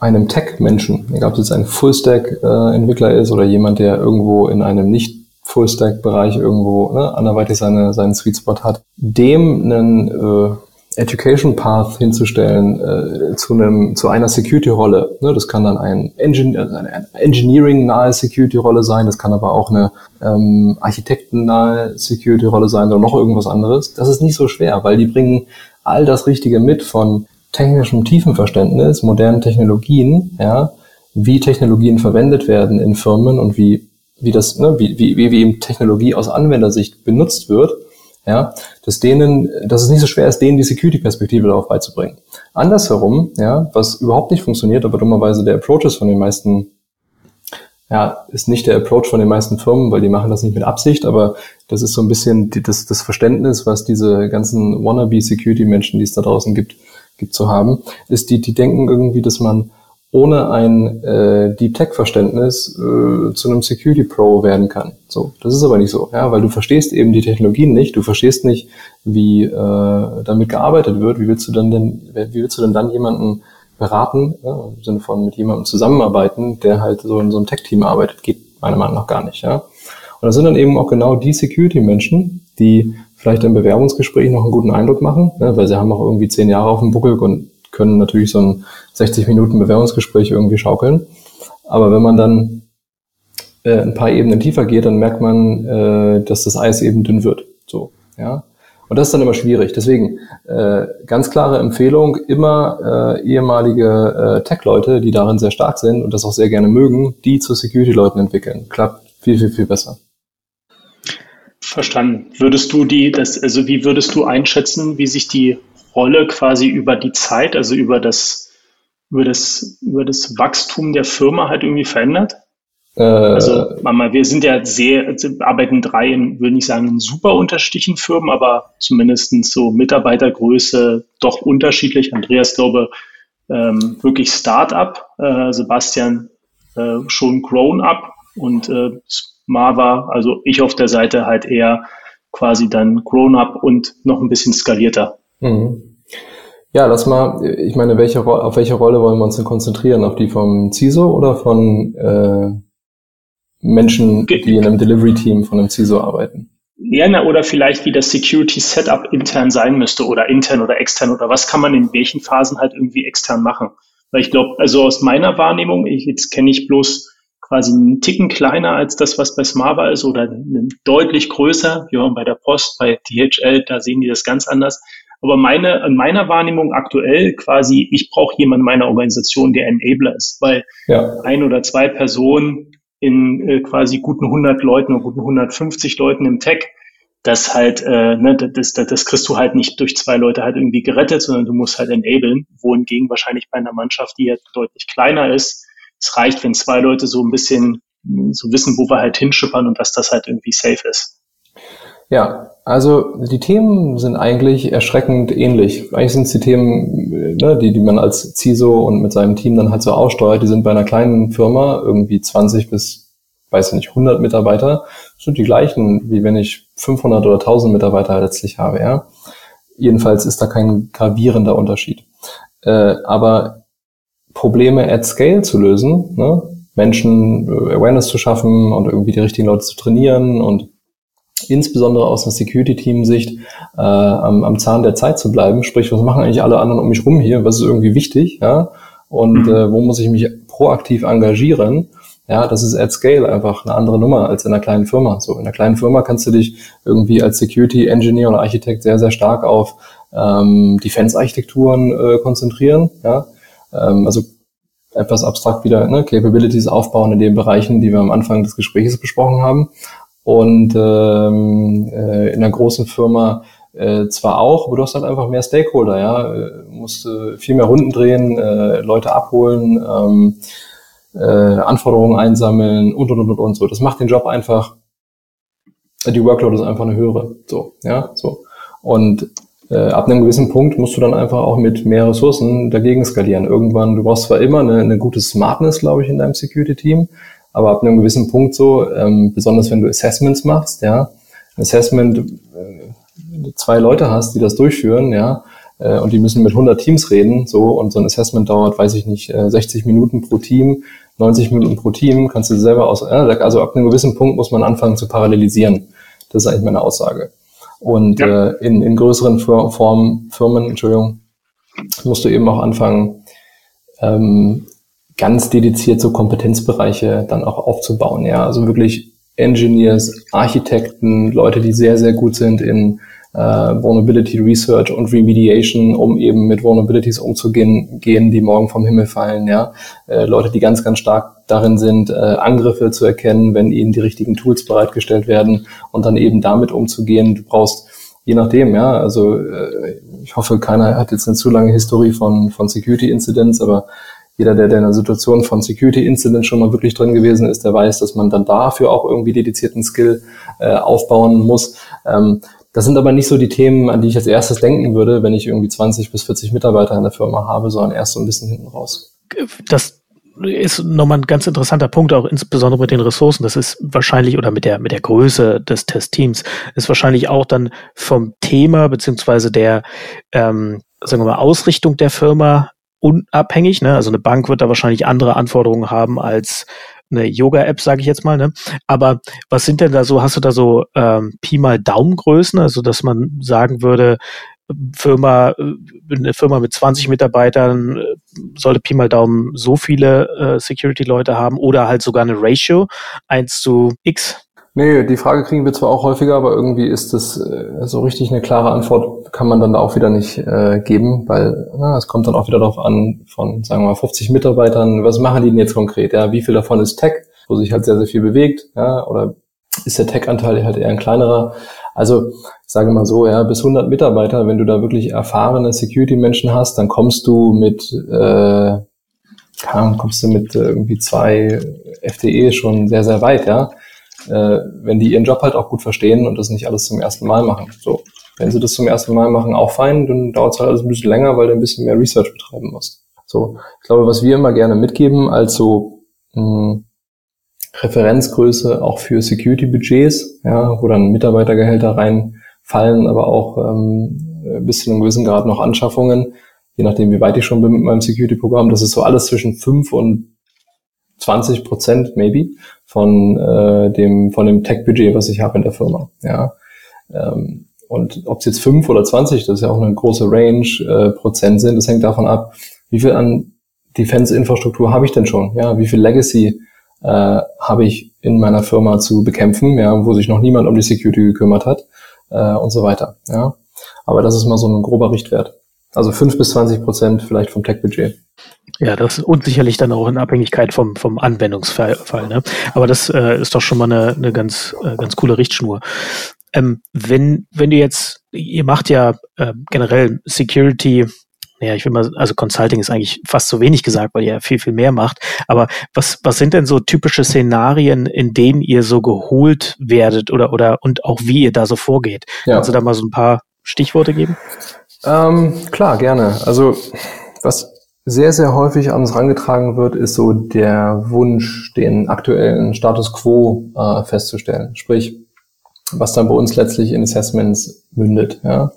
einem Tech-Menschen, egal ob es jetzt ein Full-Stack-Entwickler ist oder jemand, der irgendwo in einem nicht Full-Stack-Bereich irgendwo ne, anderweitig seine, seinen Sweet Spot hat, dem einen äh, Education Path hinzustellen äh, zu einem zu einer Security Rolle. Ne, das kann dann ein Engin also eine Engineering nahe Security Rolle sein, das kann aber auch eine ähm, Architekten nahe Security Rolle sein oder noch irgendwas anderes. Das ist nicht so schwer, weil die bringen all das Richtige mit von technischem Tiefenverständnis, modernen Technologien, ja, wie Technologien verwendet werden in Firmen und wie, wie das, ne, wie, wie, wie eben Technologie aus Anwendersicht benutzt wird, ja, dass denen, dass es nicht so schwer ist, denen die Security-Perspektive darauf beizubringen. Andersherum, ja, was überhaupt nicht funktioniert, aber dummerweise der Approach ist von den meisten, ja, ist nicht der Approach von den meisten Firmen, weil die machen das nicht mit Absicht, aber das ist so ein bisschen die, das, das Verständnis, was diese ganzen wannabe-Security-Menschen, die es da draußen gibt, gibt zu haben, ist die, die denken irgendwie, dass man ohne ein äh, Deep Tech Verständnis äh, zu einem Security Pro werden kann. So, das ist aber nicht so, ja, weil du verstehst eben die Technologien nicht, du verstehst nicht, wie äh, damit gearbeitet wird. Wie willst du dann denn, wie willst du denn dann jemanden beraten, ja, im Sinne von mit jemandem zusammenarbeiten, der halt so in so einem Tech Team arbeitet, geht meiner Meinung nach gar nicht, ja. Und das sind dann eben auch genau die Security Menschen, die vielleicht im Bewerbungsgespräch noch einen guten Eindruck machen, ne, weil sie haben auch irgendwie zehn Jahre auf dem Buckel und können natürlich so ein 60 Minuten Bewerbungsgespräch irgendwie schaukeln. Aber wenn man dann äh, ein paar Ebenen tiefer geht, dann merkt man, äh, dass das Eis eben dünn wird. So, ja. Und das ist dann immer schwierig. Deswegen äh, ganz klare Empfehlung, immer äh, ehemalige äh, Tech-Leute, die darin sehr stark sind und das auch sehr gerne mögen, die zu Security-Leuten entwickeln. Klappt viel, viel, viel besser. Verstanden. Würdest du die, das, also wie würdest du einschätzen, wie sich die Rolle quasi über die Zeit, also über das, über das, über das Wachstum der Firma halt irgendwie verändert? Äh, also, Mama, wir sind ja sehr, also arbeiten drei in, würde ich sagen, in super unterschiedlichen Firmen, aber zumindest so Mitarbeitergröße doch unterschiedlich. Andreas, glaube, ähm, wirklich Start-up, äh, Sebastian äh, schon Grown-up und äh, Marva, also ich auf der Seite halt eher quasi dann Grown-up und noch ein bisschen skalierter. Mhm. Ja, lass mal, ich meine, welche, auf welche Rolle wollen wir uns denn konzentrieren? Auf die vom CISO oder von äh, Menschen, die in einem Delivery-Team von einem CISO arbeiten? Ja, na, oder vielleicht wie das Security-Setup intern sein müsste oder intern oder extern oder was kann man in welchen Phasen halt irgendwie extern machen? Weil ich glaube, also aus meiner Wahrnehmung, ich, jetzt kenne ich bloß quasi einen Ticken kleiner als das, was bei Smava ist oder deutlich größer. Wir waren bei der Post, bei DHL, da sehen die das ganz anders. Aber meine, in meiner Wahrnehmung aktuell quasi, ich brauche jemanden in meiner Organisation, der Enabler ist, weil ja. ein oder zwei Personen in äh, quasi guten 100 Leuten oder guten 150 Leuten im Tech, das halt, äh, ne, das, das, das kriegst du halt nicht durch zwei Leute halt irgendwie gerettet, sondern du musst halt enablen, wohingegen wahrscheinlich bei einer Mannschaft, die halt deutlich kleiner ist, es reicht, wenn zwei Leute so ein bisschen so wissen, wo wir halt hinschippern und dass das halt irgendwie safe ist. Ja, also die Themen sind eigentlich erschreckend ähnlich. Eigentlich sind es die Themen, ne, die, die man als CISO und mit seinem Team dann halt so aussteuert. Die sind bei einer kleinen Firma irgendwie 20 bis, weiß ich nicht, 100 Mitarbeiter. Sind die gleichen, wie wenn ich 500 oder 1000 Mitarbeiter letztlich habe. Ja, jedenfalls ist da kein gravierender Unterschied. Äh, aber Probleme at Scale zu lösen, ne? Menschen äh, Awareness zu schaffen und irgendwie die richtigen Leute zu trainieren und insbesondere aus einer Security-Team-Sicht äh, am, am Zahn der Zeit zu bleiben. Sprich, was machen eigentlich alle anderen um mich rum hier? Was ist irgendwie wichtig? Ja? Und mhm. äh, wo muss ich mich proaktiv engagieren? Ja, das ist at scale einfach eine andere Nummer als in einer kleinen Firma. So, in einer kleinen Firma kannst du dich irgendwie als Security Engineer oder Architekt sehr, sehr stark auf ähm, Defense-Architekturen äh, konzentrieren. Ja? Ähm, also etwas abstrakt wieder ne, Capabilities aufbauen in den Bereichen, die wir am Anfang des Gesprächs besprochen haben. Und ähm, äh, in einer großen Firma äh, zwar auch, aber du hast halt einfach mehr Stakeholder, ja, äh, musst äh, viel mehr Runden drehen, äh, Leute abholen, ähm, äh, Anforderungen einsammeln und und und und so. Das macht den Job einfach, die Workload ist einfach eine höhere. So, ja, so. Und ab einem gewissen Punkt musst du dann einfach auch mit mehr Ressourcen dagegen skalieren. Irgendwann, du brauchst zwar immer eine, eine gute Smartness, glaube ich, in deinem Security-Team, aber ab einem gewissen Punkt so, ähm, besonders wenn du Assessments machst, ja, Assessment, äh, zwei Leute hast, die das durchführen, ja, äh, und die müssen mit 100 Teams reden, so, und so ein Assessment dauert, weiß ich nicht, äh, 60 Minuten pro Team, 90 Minuten pro Team, kannst du selber aus, ja, also ab einem gewissen Punkt muss man anfangen zu parallelisieren. Das ist eigentlich meine Aussage. Und ja. äh, in, in größeren Formen, Firmen, Entschuldigung, musst du eben auch anfangen, ähm, ganz dediziert so Kompetenzbereiche dann auch aufzubauen. Ja, also wirklich Engineers, Architekten, Leute, die sehr, sehr gut sind in äh, Vulnerability Research und Remediation, um eben mit Vulnerabilities umzugehen, gehen, die morgen vom Himmel fallen, ja. Äh, Leute, die ganz, ganz stark darin sind, äh, Angriffe zu erkennen, wenn ihnen die richtigen Tools bereitgestellt werden und dann eben damit umzugehen. Du brauchst je nachdem, ja, also äh, ich hoffe, keiner hat jetzt eine zu lange Historie von, von Security Incidents, aber jeder, der, der in einer Situation von Security Incident schon mal wirklich drin gewesen ist, der weiß, dass man dann dafür auch irgendwie dedizierten Skill äh, aufbauen muss. Ähm, das sind aber nicht so die Themen, an die ich als erstes denken würde, wenn ich irgendwie 20 bis 40 Mitarbeiter in der Firma habe, sondern erst so ein bisschen hinten raus. Das ist nochmal ein ganz interessanter Punkt, auch insbesondere mit den Ressourcen. Das ist wahrscheinlich, oder mit der, mit der Größe des Testteams, ist wahrscheinlich auch dann vom Thema beziehungsweise der, ähm, sagen wir mal, Ausrichtung der Firma unabhängig. Ne? Also eine Bank wird da wahrscheinlich andere Anforderungen haben als eine Yoga-App, sage ich jetzt mal. Ne? Aber was sind denn da so, hast du da so ähm, Pi mal Daumengrößen, also dass man sagen würde, Firma, äh, eine Firma mit 20 Mitarbeitern äh, sollte Pi mal Daumen so viele äh, Security-Leute haben oder halt sogar eine Ratio 1 zu X? Nee, die Frage kriegen wir zwar auch häufiger, aber irgendwie ist das äh, so richtig eine klare Antwort kann man dann da auch wieder nicht äh, geben, weil na, es kommt dann auch wieder darauf an, von sagen wir mal 50 Mitarbeitern, was machen die denn jetzt konkret? Ja, wie viel davon ist Tech, wo sich halt sehr, sehr viel bewegt, ja, oder ist der Tech-Anteil halt eher ein kleinerer? Also ich sage mal so, ja, bis 100 Mitarbeiter, wenn du da wirklich erfahrene Security-Menschen hast, dann kommst du mit äh, kommst du mit äh, irgendwie zwei FDE schon sehr, sehr weit, ja äh, wenn die ihren Job halt auch gut verstehen und das nicht alles zum ersten Mal machen. So, wenn sie das zum ersten Mal machen, auch fein, dann dauert es halt alles ein bisschen länger, weil du ein bisschen mehr Research betreiben musst. So, ich glaube, was wir immer gerne mitgeben, als so mh, hm, Referenzgröße auch für Security-Budgets, ja, wo dann Mitarbeitergehälter reinfallen, aber auch ähm, bis zu einem gewissen Grad noch Anschaffungen, je nachdem, wie weit ich schon bin mit meinem Security-Programm. Das ist so alles zwischen 5 und 20 Prozent maybe von äh, dem von dem Tech-Budget, was ich habe in der Firma. Ja. Ähm, und ob es jetzt fünf oder zwanzig, das ist ja auch eine große Range, äh, Prozent sind, das hängt davon ab, wie viel an Defense-Infrastruktur habe ich denn schon? Ja, wie viel Legacy äh, habe ich in meiner Firma zu bekämpfen, ja, wo sich noch niemand um die Security gekümmert hat äh, und so weiter. Ja. Aber das ist mal so ein grober Richtwert. Also fünf bis zwanzig Prozent vielleicht vom Tech-Budget. Ja, das und sicherlich dann auch in Abhängigkeit vom, vom Anwendungsfall. Ne? Aber das äh, ist doch schon mal eine, eine ganz, äh, ganz coole Richtschnur. Ähm, wenn, wenn du jetzt, ihr macht ja äh, generell Security, ja, ich will mal, also Consulting ist eigentlich fast zu wenig gesagt, weil ihr ja viel, viel mehr macht. Aber was, was sind denn so typische Szenarien, in denen ihr so geholt werdet oder, oder und auch wie ihr da so vorgeht? Ja. Kannst du da mal so ein paar Stichworte geben? Ähm, klar, gerne. Also was sehr, sehr häufig an uns herangetragen wird, ist so der Wunsch, den aktuellen Status quo äh, festzustellen. Sprich, was dann bei uns letztlich in Assessments mündet. Ja?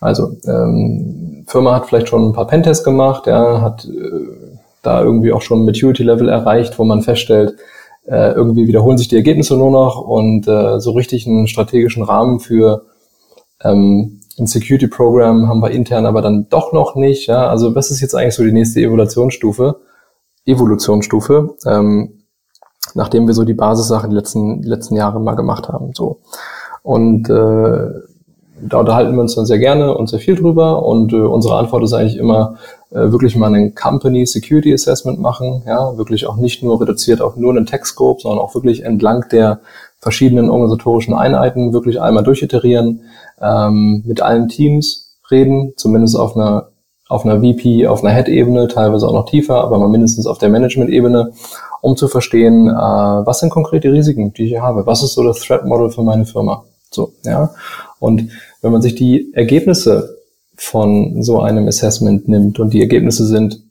Also ähm, Firma hat vielleicht schon ein paar Pentests gemacht, ja, hat äh, da irgendwie auch schon ein Maturity-Level erreicht, wo man feststellt, äh, irgendwie wiederholen sich die Ergebnisse nur noch und äh, so richtig einen strategischen Rahmen für ähm, ein Security-Programm haben wir intern aber dann doch noch nicht. Ja? Also was ist jetzt eigentlich so die nächste Evolutionsstufe? Evolutionsstufe, ähm, nachdem wir so die Basissachen die letzten, die letzten Jahre mal gemacht haben. So. Und äh, da unterhalten wir uns dann sehr gerne und sehr viel drüber. Und äh, unsere Antwort ist eigentlich immer, äh, wirklich mal einen Company Security Assessment machen. Ja, wirklich auch nicht nur reduziert auf nur einen Tech Scope, sondern auch wirklich entlang der verschiedenen organisatorischen Einheiten wirklich einmal durchiterieren, ähm, mit allen Teams reden, zumindest auf einer auf einer VP, auf einer Head-Ebene, teilweise auch noch tiefer, aber mal mindestens auf der Management-Ebene, um zu verstehen, äh, was sind konkrete Risiken, die ich hier habe, was ist so das Threat-Model für meine Firma. So, ja. Und wenn man sich die Ergebnisse von so einem Assessment nimmt und die Ergebnisse sind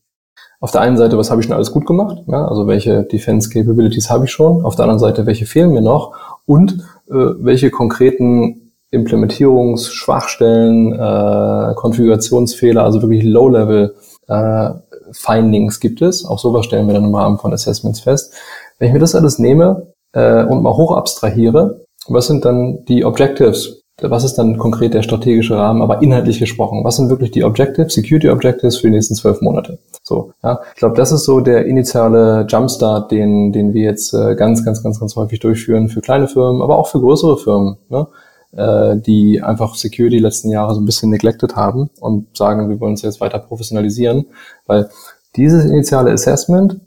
auf der einen Seite, was habe ich schon alles gut gemacht, ja, also welche Defense Capabilities habe ich schon, auf der anderen Seite, welche fehlen mir noch und äh, welche konkreten Implementierungsschwachstellen, äh, Konfigurationsfehler, also wirklich Low-Level äh, Findings gibt es. Auch sowas stellen wir dann im Rahmen von Assessments fest. Wenn ich mir das alles nehme äh, und mal hoch abstrahiere, was sind dann die Objectives? Was ist dann konkret der strategische Rahmen, aber inhaltlich gesprochen? Was sind wirklich die Objectives, Security Objectives für die nächsten zwölf Monate? So, ja, ich glaube, das ist so der initiale Jumpstart, den, den wir jetzt äh, ganz, ganz, ganz, ganz häufig durchführen für kleine Firmen, aber auch für größere Firmen. Ne? äh, die einfach Security die letzten Jahre so ein bisschen neglected haben und sagen, wir wollen uns jetzt weiter professionalisieren, weil dieses initiale Assessment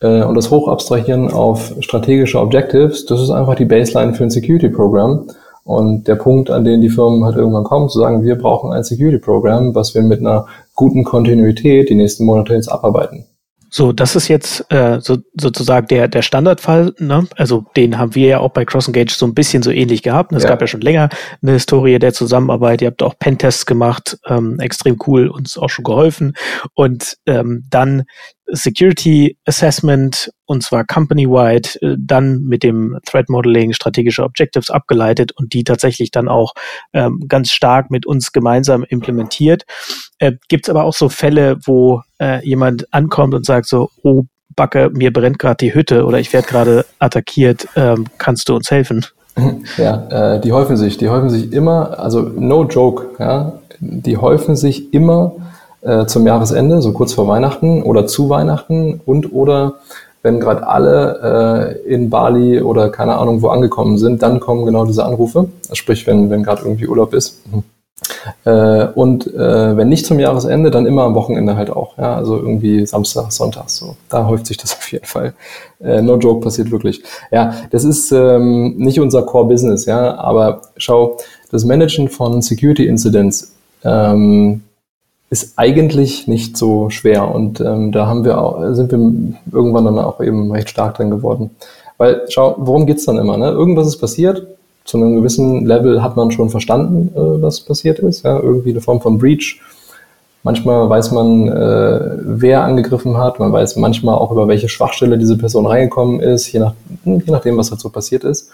äh, und das Hochabstrahieren auf strategische Objectives, das ist einfach die Baseline für ein Security-Programm. Und der Punkt, an den die Firmen halt irgendwann kommen, zu sagen, wir brauchen ein Security-Programm, was wir mit einer guten Kontinuität die nächsten Monate jetzt abarbeiten. So, das ist jetzt äh, so, sozusagen der, der Standardfall. Ne? Also den haben wir ja auch bei CrossEngage so ein bisschen so ähnlich gehabt. Es ja. gab ja schon länger eine Historie der Zusammenarbeit. Ihr habt auch Pentests gemacht, ähm, extrem cool, uns auch schon geholfen. Und ähm, dann Security Assessment und zwar company-wide, äh, dann mit dem Threat Modeling strategische Objectives abgeleitet und die tatsächlich dann auch ähm, ganz stark mit uns gemeinsam implementiert. Äh, Gibt es aber auch so Fälle, wo äh, jemand ankommt und sagt so, oh Backe, mir brennt gerade die Hütte oder ich werde gerade attackiert, ähm, kannst du uns helfen? *laughs* Ja, äh, die häufen sich, die häufen sich immer, also no joke, ja, die häufen sich immer äh, zum Jahresende, so kurz vor Weihnachten oder zu Weihnachten und oder wenn gerade alle äh, in Bali oder keine Ahnung wo angekommen sind, dann kommen genau diese Anrufe. Sprich, wenn, wenn gerade irgendwie Urlaub ist. Mhm. Äh, und äh, wenn nicht zum Jahresende, dann immer am Wochenende halt auch. Ja? Also irgendwie Samstag, Sonntag. So. Da häuft sich das *laughs* auf jeden Fall. Äh, no joke passiert wirklich. Ja, das ist ähm, nicht unser Core Business, ja, aber schau, das Managen von Security Incidents ähm, ist eigentlich nicht so schwer. Und ähm, da haben wir auch, sind wir irgendwann dann auch eben recht stark drin geworden. Weil, schau, worum geht's dann immer? Ne? Irgendwas ist passiert, zu einem gewissen Level hat man schon verstanden, äh, was passiert ist. Ja? Irgendwie eine Form von Breach. Manchmal weiß man, äh, wer angegriffen hat. Man weiß manchmal auch, über welche Schwachstelle diese Person reingekommen ist, je, nach, je nachdem, was halt so passiert ist.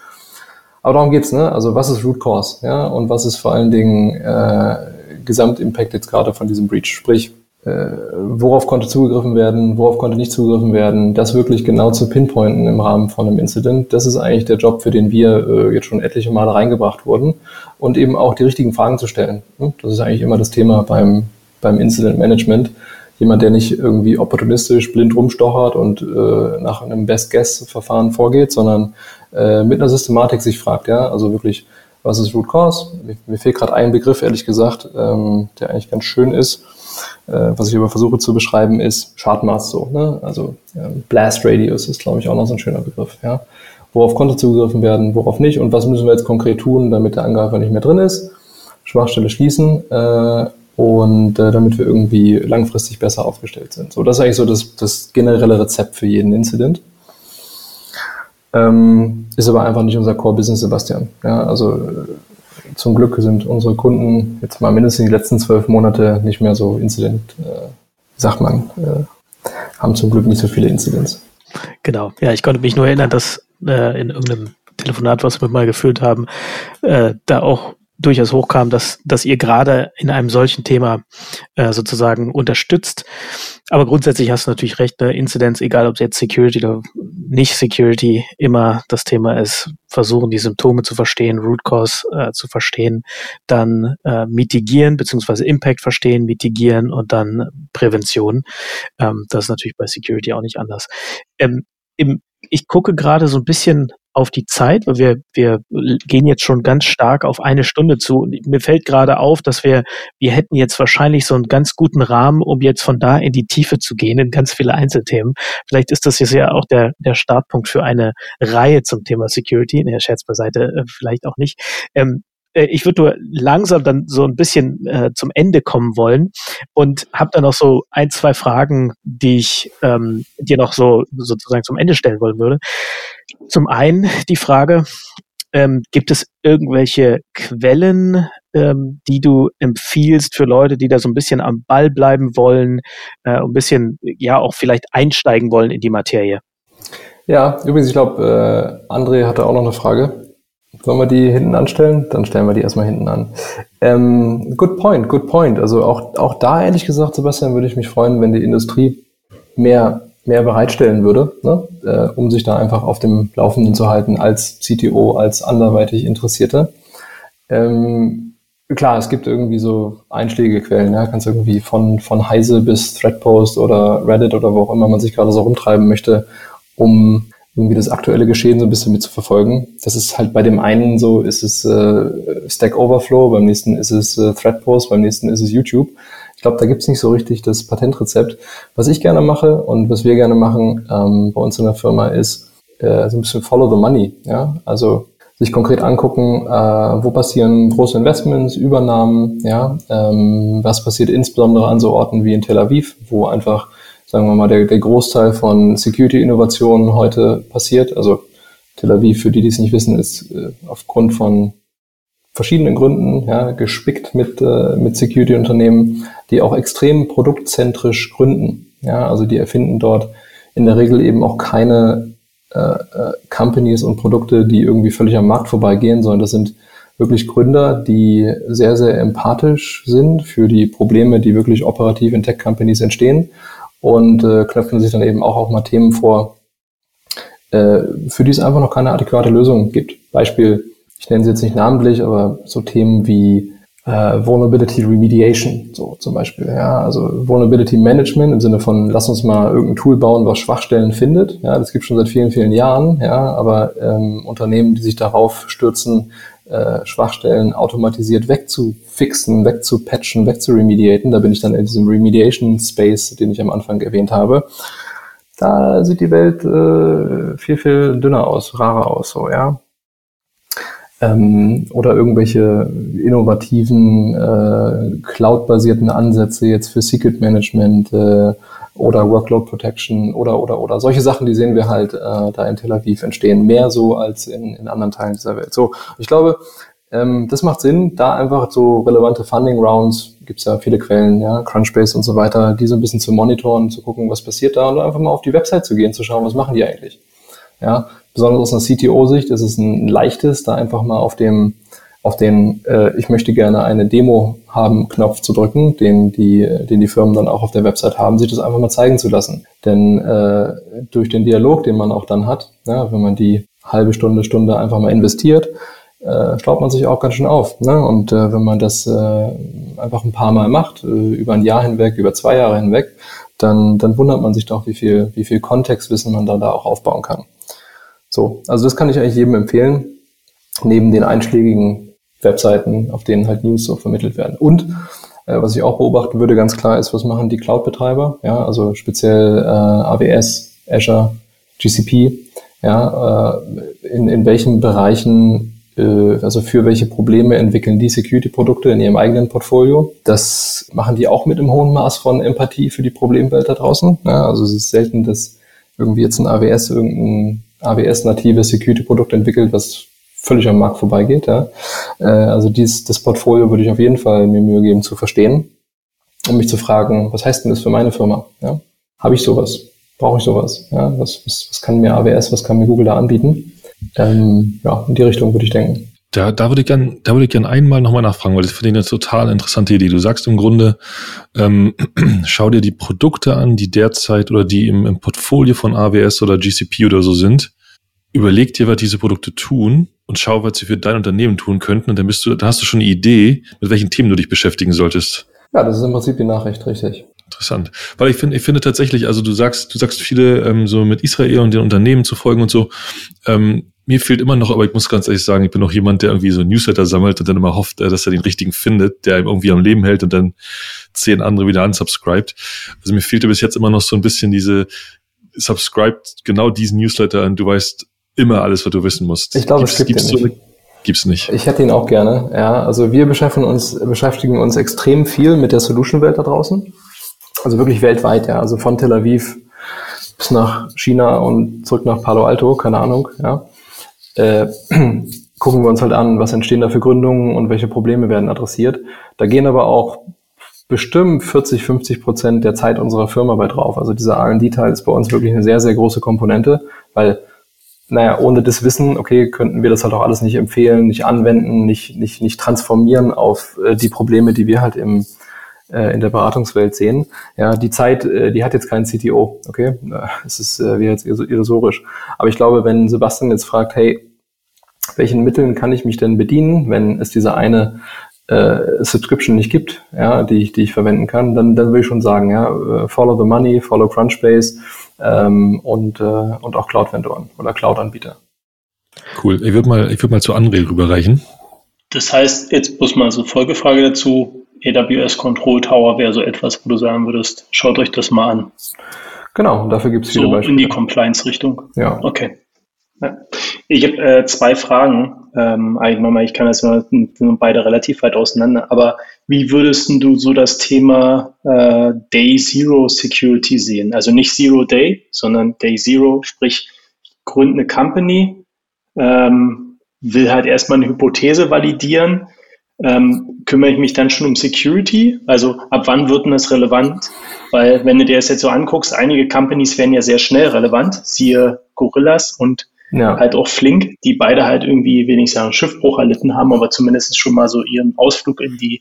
Aber darum geht's, ne? Also was ist Root Cause, ja? Und was ist vor allen Dingen äh, Gesamtimpact jetzt gerade von diesem Breach? Sprich, äh, worauf konnte zugegriffen werden, worauf konnte nicht zugegriffen werden, das wirklich genau zu pinpointen im Rahmen von einem Incident. Das ist eigentlich der Job, für den wir äh, jetzt schon etliche Male reingebracht wurden und eben auch die richtigen Fragen zu stellen. Das ist eigentlich immer das Thema beim, beim Incident Management. Jemand, der nicht irgendwie opportunistisch blind rumstochert und äh, nach einem Best-Guess-Verfahren vorgeht, sondern äh, mit einer Systematik sich fragt, ja, also wirklich, was ist Root Cause? Mir, fehlt gerade ein Begriff, ehrlich gesagt, ähm, der eigentlich ganz schön ist. Äh, was ich aber versuche zu beschreiben, ist Schadmaß so. Ne? Also ähm, Blast Radius ist, glaube ich, auch noch so ein schöner Begriff. Ja? Worauf konnte zugegriffen werden, worauf nicht und was müssen wir jetzt konkret tun, damit der Angreifer nicht mehr drin ist. Schwachstelle schließen äh, und äh, damit wir irgendwie langfristig besser aufgestellt sind. So, das ist eigentlich so das, das generelle Rezept für jeden Incident. Ähm, ist aber einfach nicht unser Core-Business, Sebastian. Ja, also äh, zum Glück sind unsere Kunden jetzt mal mindestens die letzten zwölf Monate nicht mehr so Incident, äh, sagt man, äh, haben zum Glück nicht so viele Incidents. Genau, ja, ich konnte mich nur erinnern, dass äh, in irgendeinem Telefonat, was wir mal geführt haben, äh, da auch durchaus hochkam, dass, dass ihr gerade in einem solchen Thema äh, sozusagen unterstützt. Aber grundsätzlich hast du natürlich recht, ne? Incidents, egal ob jetzt Security oder nicht Security, immer das Thema ist, versuchen die Symptome zu verstehen, Root Cause äh, zu verstehen, dann äh, mitigieren, beziehungsweise Impact verstehen, mitigieren und dann Prävention. Ähm, das ist natürlich bei Security auch nicht anders. Ähm, im, ich gucke gerade so ein bisschen auf die Zeit, weil wir, wir gehen jetzt schon ganz stark auf eine Stunde zu. Und mir fällt gerade auf, dass wir, wir hätten jetzt wahrscheinlich so einen ganz guten Rahmen, um jetzt von da in die Tiefe zu gehen, in ganz viele Einzelthemen. Vielleicht ist das jetzt ja auch der, der Startpunkt für eine Reihe zum Thema Security. Ne, Scherz beiseite, äh, vielleicht auch nicht. Ähm, äh, ich würde nur langsam dann so ein bisschen äh, zum Ende kommen wollen und habe dann noch so ein, zwei Fragen, die ich ähm, dir noch so sozusagen zum Ende stellen wollen würde. Zum einen die Frage, ähm, gibt es irgendwelche Quellen, ähm, die du empfiehlst für Leute, die da so ein bisschen am Ball bleiben wollen, äh, ein bisschen ja auch vielleicht einsteigen wollen in die Materie? Ja, übrigens, ich glaube, äh, André hatte auch noch eine Frage. Sollen wir die hinten anstellen? Dann stellen wir die erstmal hinten an. Ähm, good point, good point. Also auch, auch da ehrlich gesagt, Sebastian, würde ich mich freuen, wenn die Industrie mehr, mehr bereitstellen würde, ne? äh, um sich da einfach auf dem Laufenden zu halten als CTO, als anderweitig Interessierte. Ähm, klar, es gibt irgendwie so einschlägige Quellen. Ja? Kannst irgendwie von, von Heise bis Threadpost oder Reddit oder wo auch immer man sich gerade so rumtreiben möchte, um irgendwie das aktuelle Geschehen so ein bisschen mitzuverfolgen. Das ist halt bei dem einen so, ist es äh, Stack Overflow, beim nächsten ist es äh, Threadpost, beim nächsten ist es YouTube. Ich glaube, da gibt's nicht so richtig das Patentrezept. Was ich gerne mache und was wir gerne machen ähm, bei uns in der Firma ist äh, so ein bisschen Follow the Money. Ja? Also sich konkret angucken, äh, wo passieren große Investments, Übernahmen, ja, ähm, was passiert insbesondere an so Orten wie in Tel Aviv, wo einfach sagen wir mal, der, der Großteil von Security-Innovationen heute passiert. Also Tel Aviv, für die, die es nicht wissen, ist äh, aufgrund von verschiedenen Gründen ja, gespickt mit, äh, mit Security-Unternehmen, die auch extrem produktzentrisch gründen. Ja, also die erfinden dort in der Regel eben auch keine äh, äh, Companies und Produkte, die irgendwie völlig am Markt vorbeigehen, sondern das sind wirklich Gründer, die sehr, sehr empathisch sind für die Probleme, die wirklich operativ in Tech-Companies entstehen und äh, knöpfen sich dann eben auch, auch mal Themen vor, äh, für die es einfach noch keine adäquate Lösung gibt. Beispiel, ich nenne sie jetzt nicht namentlich, aber so Themen wie äh, Vulnerability Remediation, so zum Beispiel. Ja, also Vulnerability Management im Sinne von, lass uns mal irgendein Tool bauen, was Schwachstellen findet. Ja, das gibt schon seit vielen, vielen Jahren. Ja, aber ähm, Unternehmen, die sich darauf stürzen, äh, Schwachstellen automatisiert wegzufixen, wegzupatchen, wegzuremediaten. Da bin ich dann in diesem Remediation Space, den ich am Anfang erwähnt habe. Da sieht die Welt äh, viel, viel dünner aus, rarer aus, so, ja. Ähm, oder irgendwelche innovativen, äh, cloud-basierten Ansätze jetzt für Secret Management, äh, oder Workload Protection oder oder oder solche Sachen, die sehen wir halt äh, da in Tel Aviv entstehen, mehr so als in, in anderen Teilen dieser Welt. So, ich glaube, ähm, das macht Sinn, da einfach so relevante Funding Rounds, gibt's ja viele Quellen, ja, Crunchbase und so weiter, die so ein bisschen zu monitoren, zu gucken, was passiert da und einfach mal auf die Website zu gehen, zu schauen, was machen die eigentlich. Ja, besonders aus einer CTO-Sicht ist es ein leichtes, da einfach mal auf dem auf den äh, Ich möchte gerne eine Demo haben Knopf zu drücken, den die, den die Firmen dann auch auf der Website haben, sich das einfach mal zeigen zu lassen. Denn äh, durch den Dialog, den man auch dann hat, ja, wenn man die halbe Stunde, Stunde einfach mal investiert, äh, schlaubt man sich auch ganz schön auf. Ne? Und äh, wenn man das äh, einfach ein paar Mal macht, äh, über ein Jahr hinweg, über zwei Jahre hinweg, dann, dann wundert man sich doch, wie viel, wie viel Kontextwissen man da, da auch aufbauen kann. So, also das kann ich eigentlich jedem empfehlen. Neben den einschlägigen Webseiten, auf denen halt News so vermittelt werden. Und äh, was ich auch beobachten würde, ganz klar ist, was machen die Cloud-Betreiber? Ja, also speziell äh, AWS, Azure, GCP. Ja, äh, in, in welchen Bereichen, äh, also für welche Probleme entwickeln die Security-Produkte in ihrem eigenen Portfolio? Das machen die auch mit einem hohen Maß von Empathie für die Problemwelt da draußen. Ja, also es ist selten, dass irgendwie jetzt ein AWS irgendein AWS-natives Security-Produkt entwickelt, was völlig am Markt vorbeigeht. Ja. Äh, also dies, das Portfolio würde ich auf jeden Fall mir Mühe geben zu verstehen, um mich zu fragen, was heißt denn das für meine Firma? Ja? Habe ich sowas? Brauche ich sowas? Ja? Was, was, was kann mir AWS, was kann mir Google da anbieten? Ähm, ja, in die Richtung würde ich denken. Da, da würde ich gerne, da würde ich gerne einmal nochmal nachfragen, weil das finde ich eine total interessante Idee. Du sagst im Grunde, ähm, *clears throat* schau dir die Produkte an, die derzeit oder die im, im Portfolio von AWS oder GCP oder so sind. Überleg dir, was diese Produkte tun und schau, was sie für dein Unternehmen tun könnten. Und dann bist du, da hast du schon eine Idee, mit welchen Themen du dich beschäftigen solltest. Ja, das ist im Prinzip die Nachricht, richtig. Interessant. Weil ich finde, ich finde tatsächlich, also du sagst, du sagst viele, ähm, so mit Israel und den Unternehmen zu folgen und so. Ähm, mir fehlt immer noch, aber ich muss ganz ehrlich sagen, ich bin noch jemand, der irgendwie so Newsletter sammelt und dann immer hofft, äh, dass er den richtigen findet, der ihm irgendwie am Leben hält und dann zehn andere wieder unsubscribed. Also mir fehlte bis jetzt immer noch so ein bisschen diese subscribed genau diesen Newsletter und du weißt immer alles, was du wissen musst. Ich glaube, es gibt gibt's nicht. Gibt's nicht. Ich hätte ihn auch gerne. Ja, also wir beschäftigen uns, beschäftigen uns extrem viel mit der Solution-Welt da draußen. Also wirklich weltweit, ja. Also von Tel Aviv bis nach China und zurück nach Palo Alto, keine Ahnung, ja. Äh, *clears throat* gucken wir uns halt an, was entstehen da für Gründungen und welche Probleme werden adressiert. Da gehen aber auch bestimmt 40, 50 Prozent der Zeit unserer Firma bei drauf. Also dieser R&D-Teil ist bei uns wirklich eine sehr, sehr große Komponente, weil naja, ohne das Wissen, okay, könnten wir das halt auch alles nicht empfehlen, nicht anwenden, nicht, nicht, nicht transformieren auf äh, die Probleme, die wir halt im, äh, in der Beratungswelt sehen. Ja, die Zeit, äh, die hat jetzt keinen CTO, okay? Es ist äh, jetzt illusorisch. Aber ich glaube, wenn Sebastian jetzt fragt, hey, welchen Mitteln kann ich mich denn bedienen, wenn es diese eine äh, Subscription nicht gibt, ja, die ich, die ich verwenden kann, dann, dann würde ich schon sagen, ja, äh, follow the money, follow Crunchbase ähm, und, äh, und auch Cloud-Vendoren oder Cloud-Anbieter. Cool. Ich würde mal, ich würde mal zu André rüberreichen. Das heißt, jetzt muss mal so Folgefrage dazu. AWS Control Tower wäre so etwas, wo du sagen würdest, schaut euch das mal an. Genau, dafür gibt es viele so Beispiele. in die Compliance-Richtung. Ja. Okay. Ja. Ich habe äh, zwei Fragen. Ähm, ich kann das mal, beide relativ weit auseinander, aber wie würdest du so das Thema äh, Day Zero Security sehen? Also nicht Zero Day, sondern Day Zero, sprich, gründe eine Company, ähm, will halt erstmal eine Hypothese validieren, ähm, kümmere ich mich dann schon um Security? Also ab wann wird denn das relevant? Weil wenn du dir das jetzt so anguckst, einige Companies werden ja sehr schnell relevant, siehe Gorillas und ja. halt auch Flink, die beide halt irgendwie, will ich sagen, Schiffbruch erlitten haben, aber zumindest schon mal so ihren Ausflug in die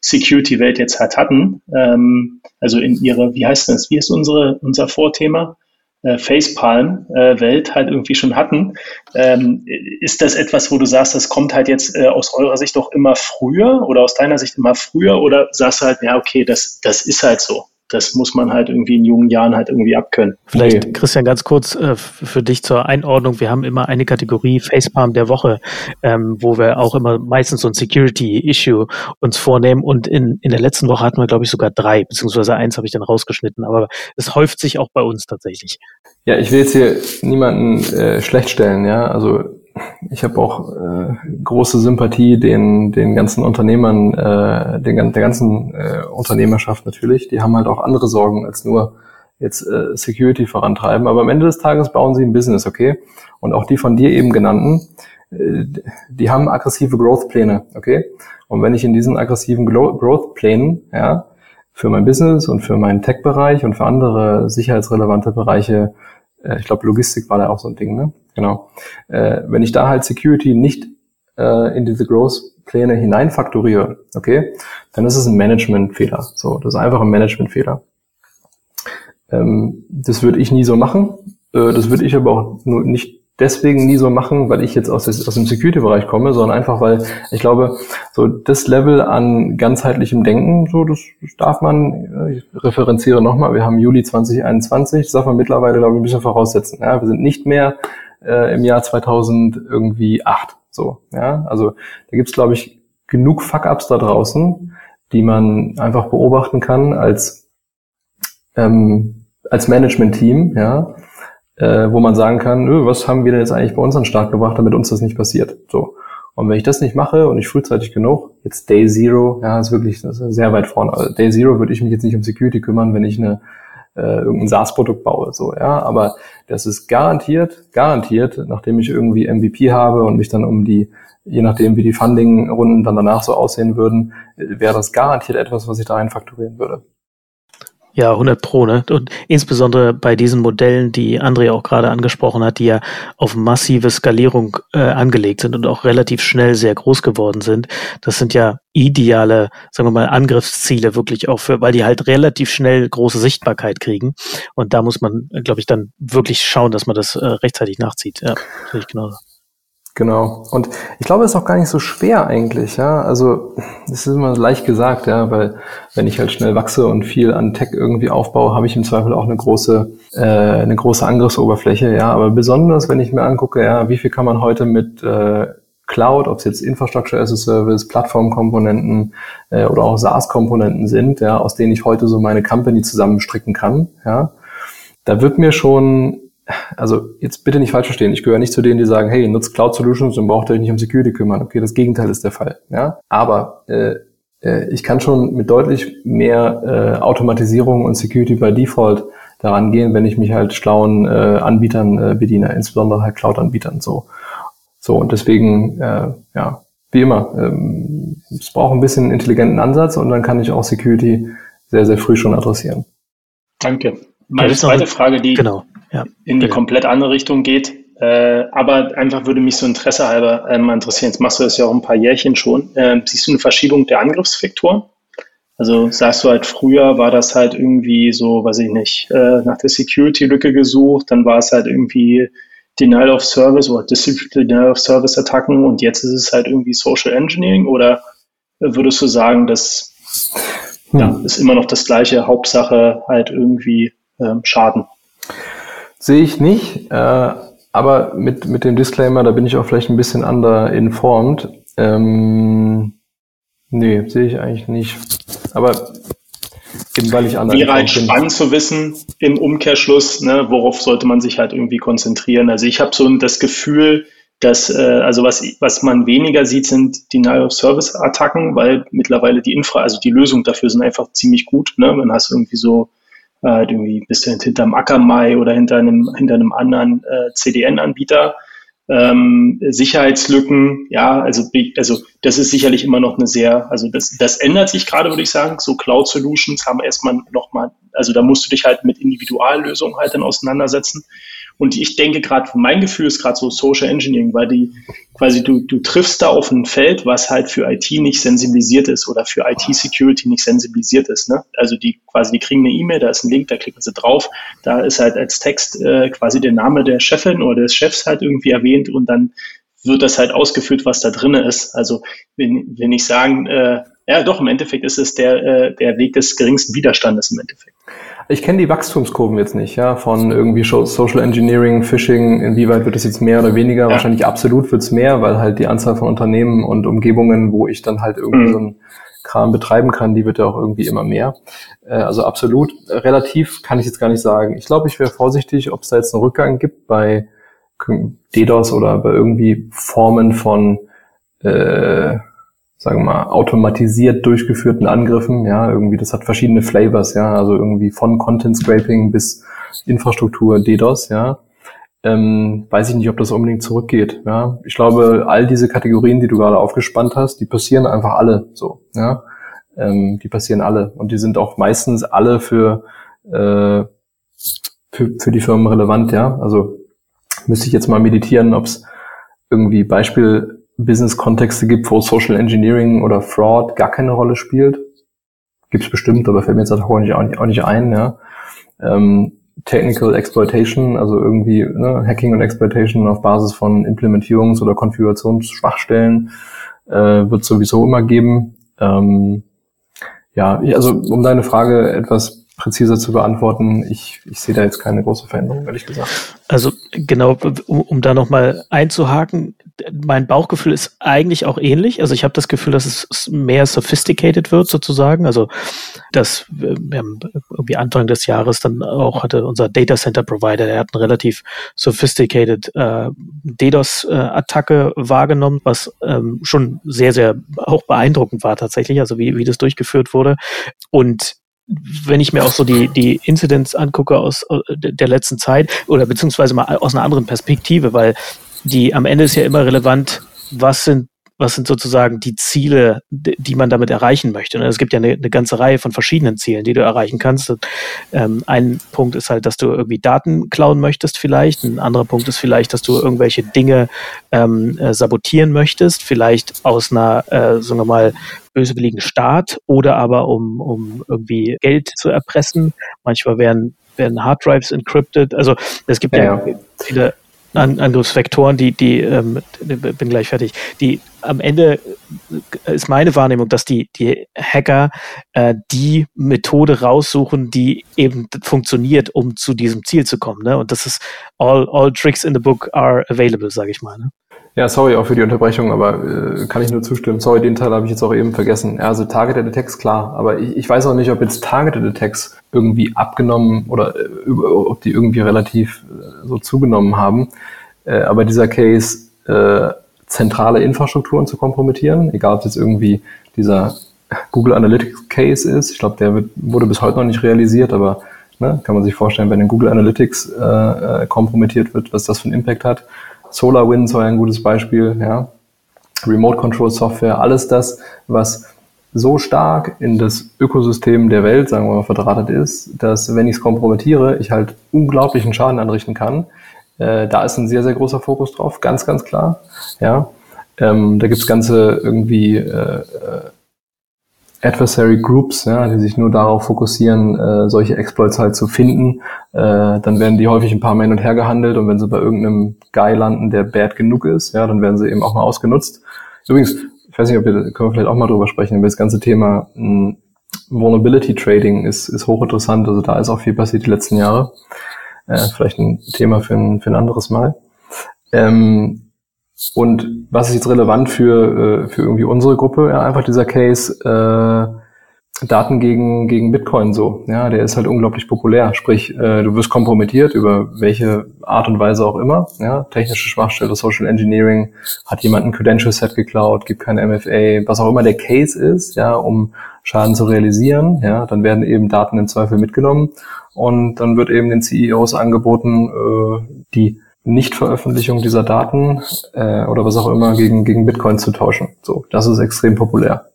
Security-Welt jetzt halt hatten. Ähm, also in ihre, wie heißt das, wie ist unsere, unser Vorthema? Äh, Facepalm-Welt halt irgendwie schon hatten. Ähm, ist das etwas, wo du sagst, das kommt halt jetzt äh, aus eurer Sicht auch immer früher oder aus deiner Sicht immer früher oder sagst du halt, ja, okay, das, das ist halt so? Das muss man halt irgendwie in jungen Jahren halt irgendwie abkönnen. Vielleicht, Christian, ganz kurz äh, für dich zur Einordnung. Wir haben immer eine Kategorie Facepalm der Woche, ähm, wo wir auch immer meistens so ein Security-Issue uns vornehmen. Und in, in der letzten Woche hatten wir, glaube ich, sogar drei, beziehungsweise eins habe ich dann rausgeschnitten. Aber es häuft sich auch bei uns tatsächlich. Ja, ich will jetzt hier niemanden äh, schlecht stellen, ja. Also ich habe auch äh, große Sympathie den, den ganzen Unternehmern, äh, den, der ganzen äh, Unternehmerschaft natürlich. Die haben halt auch andere Sorgen als nur jetzt äh, Security vorantreiben. Aber am Ende des Tages bauen sie ein Business, okay? Und auch die von dir eben genannten, äh, die haben aggressive Growth-Pläne, okay? Und wenn ich in diesen aggressiven Growth-Plänen, ja, für mein Business und für meinen Tech-Bereich und für andere sicherheitsrelevante Bereiche äh, ich glaube, Logistik war da auch so ein Ding, ne? Genau. Äh, wenn ich da halt Security nicht äh, in diese Growth-Pläne hineinfakturiere, okay, dann ist es ein Management-Fehler. So, das ist einfach ein Management-Fehler. Ähm, das würde ich nie so machen. Äh, das würde ich aber auch nur nicht deswegen nie so machen, weil ich jetzt aus, aus dem Security-Bereich komme, sondern einfach, weil ich glaube, so das Level an ganzheitlichem Denken, so das, darf man, ich referenziere nochmal, wir haben Juli 2021, das darf man mittlerweile, glaube ich, ein bisschen voraussetzen. Ja, wir sind nicht mehr äh, im Jahr 2000 irgendwie acht. So, ja, also da gibt's glaube ich, genug Fuck-Ups da draußen, die man einfach beobachten kann als ähm, als Management-Team, ja, äh, wo man sagen kann, was haben wir denn jetzt eigentlich bei uns an den Start gebracht, damit uns das nicht passiert. So. Und wenn ich das nicht mache und ich frühzeitig genug, jetzt Day Zero, ja, ist wirklich das ist sehr weit vorne. Also Day Zero würde ich mich jetzt nicht um Security kümmern, wenn ich eine äh, irgendein SaaS-Produkt baue, so, ja. Aber das ist garantiert, garantiert, nachdem ich irgendwie MVP habe und mich dann um die, je nachdem wie die Funding-Runden dann danach so aussehen würden, äh, wäre das garantiert etwas, was ich da reinfakturieren würde. Ja, 100 Pro, ne? Und insbesondere bei diesen Modellen, die André auch gerade angesprochen hat, die ja auf massive Skalierung äh, angelegt sind und auch relativ schnell sehr groß geworden sind. Das sind ja ideale, sagen wir mal, Angriffsziele wirklich auch für, weil die halt relativ schnell große Sichtbarkeit kriegen. Und da muss man, glaube ich, dann wirklich schauen, dass man das äh, rechtzeitig nachzieht. Ja, natürlich genauso. Genau. Und ich glaube, es ist auch gar nicht so schwer eigentlich, ja. Also, das ist immer leicht gesagt, ja, weil wenn ich halt schnell wachse und viel an Tech irgendwie aufbaue, habe ich im Zweifel auch eine große, äh, eine große Angriffsoberfläche, ja. Aber besonders, wenn ich mir angucke, ja, wie viel kann man heute mit äh, Cloud, ob es jetzt Infrastructure as a Service, Plattformkomponenten äh, oder auch SaaS-Komponenten sind, ja, aus denen ich heute so meine Company zusammenstricken kann, ja. Da wird mir schon also jetzt bitte nicht falsch verstehen, ich gehöre nicht zu denen, die sagen, hey, nutzt Cloud Solutions und braucht euch nicht um Security kümmern. Okay, das Gegenteil ist der Fall. Ja, aber äh, äh, ich kann schon mit deutlich mehr äh, Automatisierung und Security by Default daran gehen, wenn ich mich halt schlauen äh, Anbietern äh, bediene, insbesondere halt Cloud-Anbietern so. So und deswegen, äh, ja, wie immer, ähm, es braucht ein bisschen einen intelligenten Ansatz und dann kann ich auch Security sehr, sehr früh schon adressieren. Danke. Meine zweite Frage, die genau ja. in die komplett andere Richtung geht. Äh, aber einfach würde mich so Interesse halber äh, mal interessieren. Jetzt machst du das ja auch ein paar Jährchen schon. Äh, siehst du eine Verschiebung der Angriffsvektoren? Also sagst du halt, früher war das halt irgendwie so, weiß ich nicht, äh, nach der Security-Lücke gesucht, dann war es halt irgendwie Denial of Service oder Denial of Service Attacken und jetzt ist es halt irgendwie Social Engineering oder würdest du sagen, dass hm. ja, ist immer noch das gleiche, Hauptsache halt irgendwie ähm, Schaden? Sehe ich nicht, äh, aber mit, mit dem Disclaimer, da bin ich auch vielleicht ein bisschen underinformed. Ähm, nee, sehe ich eigentlich nicht. Aber Eben weil ich Wäre halt spannend zu wissen im Umkehrschluss, ne, worauf sollte man sich halt irgendwie konzentrieren. Also ich habe so das Gefühl, dass, äh, also was, was man weniger sieht, sind Denial-of-Service-Attacken, weil mittlerweile die Infra, also die Lösungen dafür sind einfach ziemlich gut. Ne? Man hast irgendwie so, äh, irgendwie bist du hinterm Akamai oder hinter einem, hinter einem anderen äh, CDN-Anbieter ähm, Sicherheitslücken, ja, also, also das ist sicherlich immer noch eine sehr, also das, das ändert sich gerade, würde ich sagen. So Cloud Solutions haben erstmal nochmal, also da musst du dich halt mit Individuallösungen halt dann auseinandersetzen. Und ich denke gerade, mein Gefühl ist gerade so Social Engineering, weil die quasi du, du triffst da auf ein Feld, was halt für IT nicht sensibilisiert ist oder für IT-Security nicht sensibilisiert ist. Ne? Also die quasi, die kriegen eine E-Mail, da ist ein Link, da klicken sie drauf, da ist halt als Text äh, quasi der Name der Chefin oder des Chefs halt irgendwie erwähnt und dann wird das halt ausgeführt, was da drinne ist. Also wenn, wenn ich sagen, äh, ja doch, im Endeffekt ist es der, äh, der Weg des geringsten Widerstandes im Endeffekt. Ich kenne die Wachstumskurven jetzt nicht, ja, von irgendwie Social Engineering, Phishing, inwieweit wird es jetzt mehr oder weniger? Ja. Wahrscheinlich absolut wird es mehr, weil halt die Anzahl von Unternehmen und Umgebungen, wo ich dann halt irgendwie mhm. so ein Kram betreiben kann, die wird ja auch irgendwie immer mehr. Äh, also absolut. Relativ kann ich jetzt gar nicht sagen. Ich glaube, ich wäre vorsichtig, ob es da jetzt einen Rückgang gibt bei DDoS oder bei irgendwie Formen von äh, sagen wir mal, automatisiert durchgeführten Angriffen, ja, irgendwie, das hat verschiedene Flavors, ja, also irgendwie von Content Scraping bis Infrastruktur DDoS, ja, ähm, weiß ich nicht, ob das unbedingt zurückgeht, ja. Ich glaube, all diese Kategorien, die du gerade aufgespannt hast, die passieren einfach alle so, ja. Ähm, die passieren alle und die sind auch meistens alle für, äh, für, für die Firmen relevant, ja. Also müsste ich jetzt mal meditieren, ob es irgendwie Beispiel Business-Kontexte gibt, wo Social Engineering oder Fraud gar keine Rolle spielt. Gibt es bestimmt, aber fällt mir jetzt auch nicht, auch nicht ein. Ja. Ähm, Technical Exploitation, also irgendwie ne, Hacking und Exploitation auf Basis von Implementierungs- oder Konfigurationsschwachstellen äh, wird sowieso immer geben. Ähm, ja, also um deine Frage etwas präziser zu beantworten, ich, ich sehe da jetzt keine große Veränderung, ehrlich gesagt. Also genau, um, um da nochmal einzuhaken, mein Bauchgefühl ist eigentlich auch ähnlich. Also ich habe das Gefühl, dass es mehr sophisticated wird sozusagen. Also dass wir haben irgendwie Anfang des Jahres dann auch hatte unser Data Center Provider, der hat eine relativ sophisticated äh, DDoS-Attacke äh, wahrgenommen, was ähm, schon sehr, sehr auch beeindruckend war tatsächlich, also wie, wie das durchgeführt wurde. Und wenn ich mir auch so die, die Incidents angucke aus äh, der letzten Zeit oder beziehungsweise mal aus einer anderen Perspektive, weil die am Ende ist ja immer relevant, was sind was sind sozusagen die Ziele, die man damit erreichen möchte. Und es gibt ja eine, eine ganze Reihe von verschiedenen Zielen, die du erreichen kannst. Ähm, ein Punkt ist halt, dass du irgendwie Daten klauen möchtest vielleicht. Ein anderer Punkt ist vielleicht, dass du irgendwelche Dinge ähm, äh, sabotieren möchtest, vielleicht aus einer, äh, sagen wir mal, bösewilligen Staat oder aber um, um irgendwie Geld zu erpressen. Manchmal werden werden Harddrives encrypted. Also es gibt ja, ja viele an Angriffsvektoren, die, die, ähm, bin gleich fertig, die am Ende ist meine Wahrnehmung, dass die, die Hacker äh, die Methode raussuchen, die eben funktioniert, um zu diesem Ziel zu kommen. Ne? Und das ist all, all tricks in the book are available, sage ich mal. Ne? Ja, sorry auch für die Unterbrechung, aber äh, kann ich nur zustimmen. Sorry, den Teil habe ich jetzt auch eben vergessen. Also Targeted Attacks, klar, aber ich, ich weiß auch nicht, ob jetzt Targeted Attacks irgendwie abgenommen oder äh, ob die irgendwie relativ äh, so zugenommen haben. Äh, aber dieser Case, äh, zentrale Infrastrukturen zu kompromittieren, egal ob es jetzt irgendwie dieser Google Analytics Case ist, ich glaube, der wird, wurde bis heute noch nicht realisiert, aber ne, kann man sich vorstellen, wenn in Google Analytics äh, äh, kompromittiert wird, was das für einen Impact hat SolarWinds war ein gutes Beispiel, ja. Remote Control Software, alles das, was so stark in das Ökosystem der Welt, sagen wir mal, verdrahtet ist, dass wenn ich es kompromittiere, ich halt unglaublichen Schaden anrichten kann. Äh, da ist ein sehr, sehr großer Fokus drauf, ganz, ganz klar. Ja, ähm, da gibt's ganze irgendwie äh, äh Adversary Groups, ja, die sich nur darauf fokussieren, äh, solche Exploits halt zu finden. Äh, dann werden die häufig ein paar Mal hin und her gehandelt und wenn sie bei irgendeinem Guy landen, der bad genug ist, ja, dann werden sie eben auch mal ausgenutzt. Übrigens, ich weiß nicht, ob wir, können wir vielleicht auch mal drüber sprechen, über das ganze Thema mh, hm, Vulnerability Trading ist, ist hochinteressant. Also da ist auch viel passiert die letzten Jahre. Äh, vielleicht ein Thema für ein, für ein anderes Mal. Ähm, und was ist jetzt relevant für, äh, für irgendwie unsere Gruppe? Ja, einfach dieser Case, äh, Daten gegen, gegen Bitcoin so. Ja, der ist halt unglaublich populär. Sprich, äh, du wirst kompromittiert über welche Art und Weise auch immer. Ja, technische Schwachstelle, Social Engineering, hat jemand ein Credential Set geklaut, gibt kein MFA, was auch immer der Case ist, ja, um Schaden zu realisieren. Ja, dann werden eben Daten im Zweifel mitgenommen und dann wird eben den CEOs angeboten, äh, die Nichtveröffentlichung dieser Daten äh, oder was auch immer gegen, gegen Bitcoin zu tauschen. So, das ist extrem populär.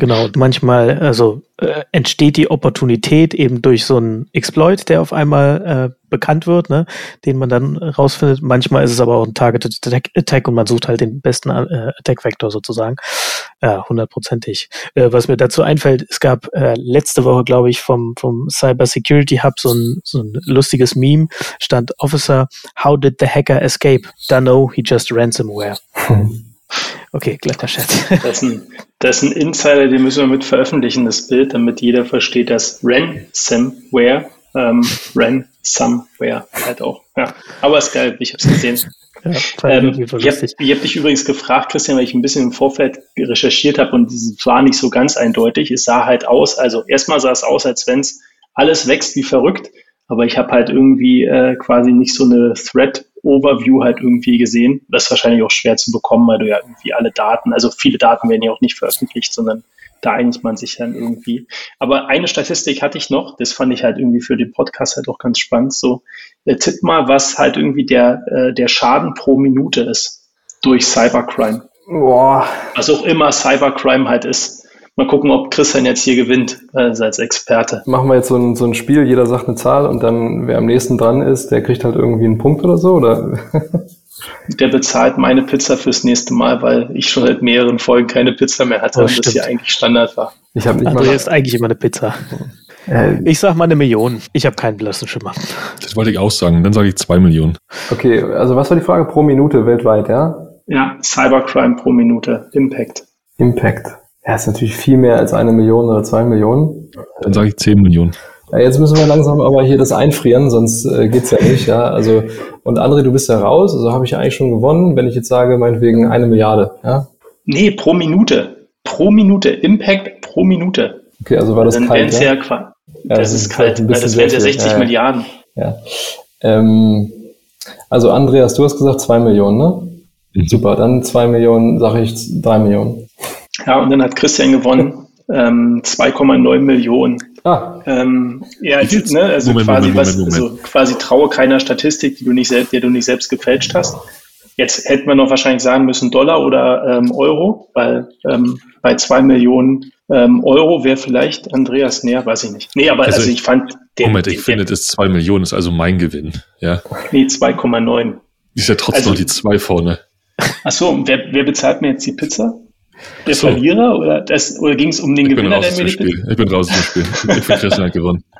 Genau, manchmal also äh, entsteht die Opportunität eben durch so einen Exploit, der auf einmal äh, bekannt wird, ne, den man dann rausfindet. Manchmal ist es aber auch ein Targeted Attack und man sucht halt den besten äh, Attack Vector sozusagen. Ja, hundertprozentig. Äh, was mir dazu einfällt, es gab äh, letzte Woche, glaube ich, vom vom Cyber Security Hub so ein, so ein lustiges Meme. Stand Officer, how did the hacker escape? Don't know, he just ransomware. Okay, glatter Chat. Das ist, ein, das ist ein Insider, den müssen wir mit veröffentlichen, das Bild, damit jeder versteht, dass Ransomware, ähm, Ransomware halt auch. Ja, aber ist geil, ich habe es gesehen. Ja, ähm, ich habe hab dich übrigens gefragt, Christian, weil ich ein bisschen im Vorfeld recherchiert habe und es war nicht so ganz eindeutig. Es sah halt aus, also erstmal sah es aus, als wenn es alles wächst wie verrückt, aber ich habe halt irgendwie äh, quasi nicht so eine Thread Overview halt irgendwie gesehen. Das ist wahrscheinlich auch schwer zu bekommen, weil du ja irgendwie alle Daten, also viele Daten werden ja auch nicht veröffentlicht, sondern da einigt man sich dann irgendwie. Aber eine Statistik hatte ich noch, das fand ich halt irgendwie für den Podcast halt auch ganz spannend. So, äh, tipp mal, was halt irgendwie der, äh, der Schaden pro Minute ist durch Cybercrime. Boah. Was auch immer Cybercrime halt ist. Mal gucken, ob Christian jetzt hier gewinnt, also als Experte. Machen wir jetzt so ein, so ein Spiel, jeder sagt eine Zahl und dann wer am nächsten dran ist, der kriegt halt irgendwie einen Punkt oder so, oder? *laughs* Der bezahlt meine Pizza fürs nächste Mal, weil ich schon seit mehreren Folgen keine Pizza mehr hatte oh, und das hier eigentlich Standard war. Ich habe nicht André mal ist eigentlich immer eine Pizza. Äh, ich sag mal eine Million. Ich habe keinen blassen Schimmer. Das wollte ich auch sagen. Dann sage ich zwei Millionen. Okay, also was war die Frage? Pro Minute weltweit, ja? Ja, Cybercrime pro Minute. Impact. Impact. Ja, ist natürlich viel mehr als eine Million oder zwei Millionen. Dann sage ich zehn Millionen. Ja, jetzt müssen wir langsam aber hier das einfrieren, sonst äh, geht's ja nicht. Ja, also und André, du bist ja raus, also habe ich ja eigentlich schon gewonnen, wenn ich jetzt sage, meinetwegen eine Milliarde. Ja? Nee, pro Minute. Pro Minute. Impact pro Minute. Okay, also war das Dann kalt. Ja? Ja, das, das, ist kalt, weil das wären ja 60 ja, Milliarden. Ja. Ähm, also Andreas, du hast gesagt zwei Millionen, ne? Mhm. Super, dann zwei Millionen, sage ich drei Millionen. Ja, und dann hat Christian gewonnen. *laughs* Ähm, 2,9 Millionen. Ah. Ähm, ja, ne, also Moment, quasi, Moment, was, Moment, also quasi traue keiner Statistik, die du nicht selbst, die du nicht selbst gefälscht hast. Jetzt hätten wir noch wahrscheinlich sagen müssen Dollar oder ähm, Euro, weil ähm, bei zwei Millionen ähm, Euro wäre vielleicht Andreas näher, weiß ich nicht. Nee, aber also, also ich fand den, Moment, ich den, finde, das zwei Millionen ist also mein Gewinn, ja. Nee, 2,9. Ist ja trotzdem also, noch die zwei vorne. Ach so, wer, wer bezahlt mir jetzt die Pizza? Der so. Verlierer oder, oder ging es um den ich Gewinner der Spiel. Ich bin raus aus dem Spiel. Ich finde Christian hat gewonnen. *laughs*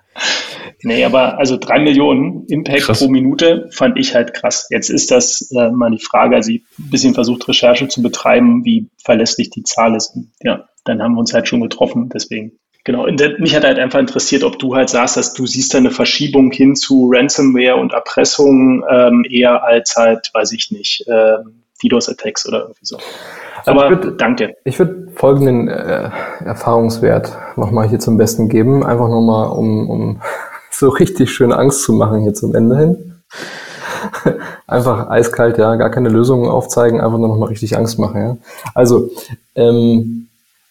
Nee, aber also drei Millionen Impact krass. pro Minute fand ich halt krass. Jetzt ist das äh, mal die Frage, also ich ein bisschen versucht, Recherche zu betreiben, wie verlässlich die Zahl ist. Ja, dann haben wir uns halt schon getroffen, deswegen. Genau, und mich hat halt einfach interessiert, ob du halt sagst, dass du siehst da eine Verschiebung hin zu Ransomware und Erpressung ähm, eher als halt, weiß ich nicht, ähm, DDoS-Attacks oder irgendwie so. Aber also ich würd, danke. Ich würde folgenden äh, Erfahrungswert nochmal hier zum Besten geben. Einfach nochmal, um, um *laughs* so richtig schön Angst zu machen hier zum Ende hin. *laughs* einfach eiskalt, ja, gar keine Lösungen aufzeigen, einfach nur nochmal richtig Angst machen, ja. Also, ähm,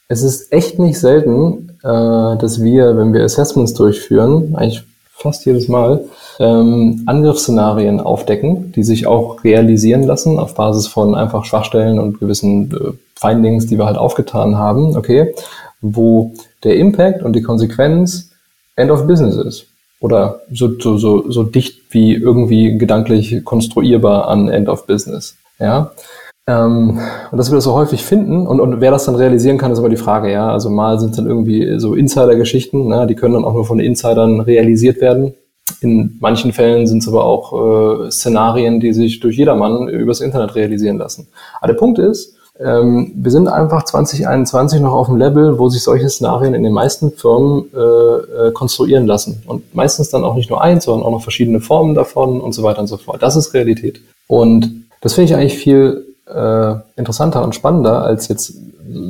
es ist echt nicht selten, äh, dass wir, wenn wir Assessments durchführen, eigentlich fast jedes Mal, ähm, Angriffsszenarien aufdecken, die sich auch realisieren lassen auf Basis von einfach Schwachstellen und gewissen äh, Findings, die wir halt aufgetan haben, okay, wo der Impact und die Konsequenz End of Business ist. Oder so, so, so, so dicht wie irgendwie gedanklich konstruierbar an End of Business. Ja. Ähm, und dass wir das so häufig finden und, und wer das dann realisieren kann, ist immer die Frage, ja. Also mal sind dann irgendwie so Insider-Geschichten, ne? die können dann auch nur von Insidern realisiert werden. In manchen Fällen sind es aber auch äh, Szenarien, die sich durch jedermann übers Internet realisieren lassen. Aber der Punkt ist, ähm, wir sind einfach 2021 noch auf dem Level, wo sich solche Szenarien in den meisten Firmen äh, äh, konstruieren lassen. Und meistens dann auch nicht nur eins, sondern auch noch verschiedene Formen davon und so weiter und so fort. Das ist Realität. Und das finde ich eigentlich viel äh, interessanter und spannender als jetzt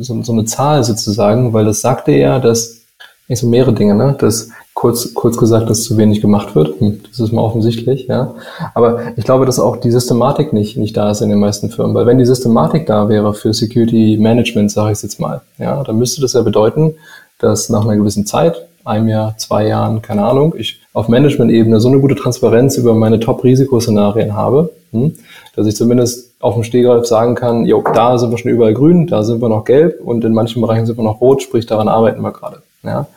so, so eine Zahl sozusagen, weil das sagte ja, dass nicht so mehrere Dinge, ne? dass kurz, kurz gesagt, dass zu wenig gemacht wird. Hm, das ist mal offensichtlich, ja. Aber ich glaube, dass auch die Systematik nicht, nicht da ist in den meisten Firmen. Weil wenn die Systematik da wäre für Security Management, sage ich jetzt mal, ja, dann müsste das ja bedeuten, dass nach einer gewissen Zeit, einem Jahr, zwei Jahren, keine Ahnung, ich auf Management-Ebene so eine gute Transparenz über meine Top-Risikoszenarien habe, hm, dass ich zumindest auf dem Stehgreif sagen kann, jo, da sind wir schon überall grün, da sind wir noch gelb und in manchen Bereichen sind wir noch rot, sprich daran arbeiten wir gerade. Ja.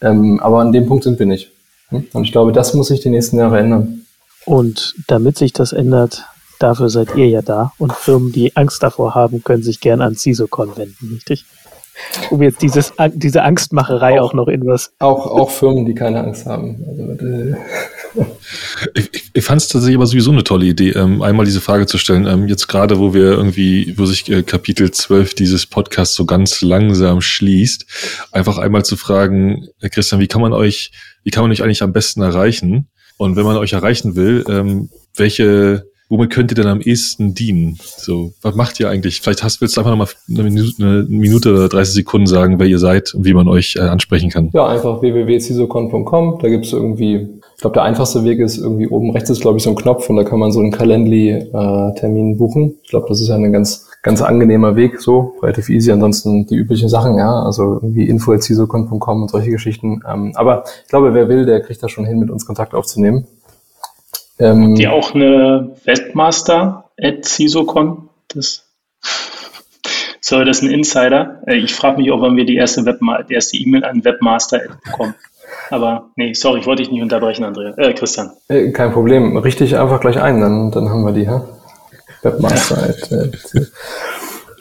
Ähm, aber an dem Punkt sind wir nicht. Hm? Und ich glaube, das muss sich die nächsten Jahre ändern. Und damit sich das ändert, dafür seid ihr ja da. Und Firmen, die Angst davor haben, können sich gern an CISOCon wenden, richtig? Um jetzt dieses, diese Angstmacherei auch, auch noch in was. Auch, auch Firmen, die keine Angst haben. Also, äh, ich, ich, ich fand es tatsächlich aber sowieso eine tolle Idee, ähm, einmal diese Frage zu stellen. Ähm, jetzt gerade, wo wir irgendwie, wo sich äh, Kapitel 12 dieses Podcasts so ganz langsam schließt, einfach einmal zu fragen, Herr Christian, wie kann man euch, wie kann man euch eigentlich am besten erreichen? Und wenn man euch erreichen will, ähm, welche womit könnt ihr denn am ehesten dienen? So, was macht ihr eigentlich? Vielleicht hast, willst du einfach nochmal eine Minute, eine Minute oder 30 Sekunden sagen, wer ihr seid und wie man euch äh, ansprechen kann. Ja, einfach www.cisocon.com. Da gibt's irgendwie, ich glaube, der einfachste Weg ist irgendwie oben rechts ist, glaube ich, so ein Knopf und da kann man so einen Calendly-Termin äh, buchen. Ich glaube, das ist ja ein ganz, ganz angenehmer Weg, so, relativ easy. Ansonsten die üblichen Sachen, ja, also irgendwie info.cisocon.com und solche Geschichten. Ähm, aber ich glaube, wer will, der kriegt da schon hin, mit uns Kontakt aufzunehmen. Ähm, ihr auch eine Webmaster at CISOCon? Das, sorry, das ist ein Insider. Äh, ich frage mich auch, wann wir die erste Webma die erste E-Mail an Webmaster bekommen. Aber nee, sorry, ich wollte dich nicht unterbrechen, Andrea. Äh, Christian. Äh, kein Problem. Richte ich einfach gleich ein, dann, dann haben wir die, ha? Webmaster. Ja. At, at,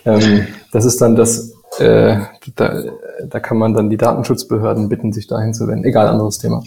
*laughs* ähm, das ist dann das äh, da, da kann man dann die Datenschutzbehörden bitten, sich dahin zu wenden. Egal, anderes Thema.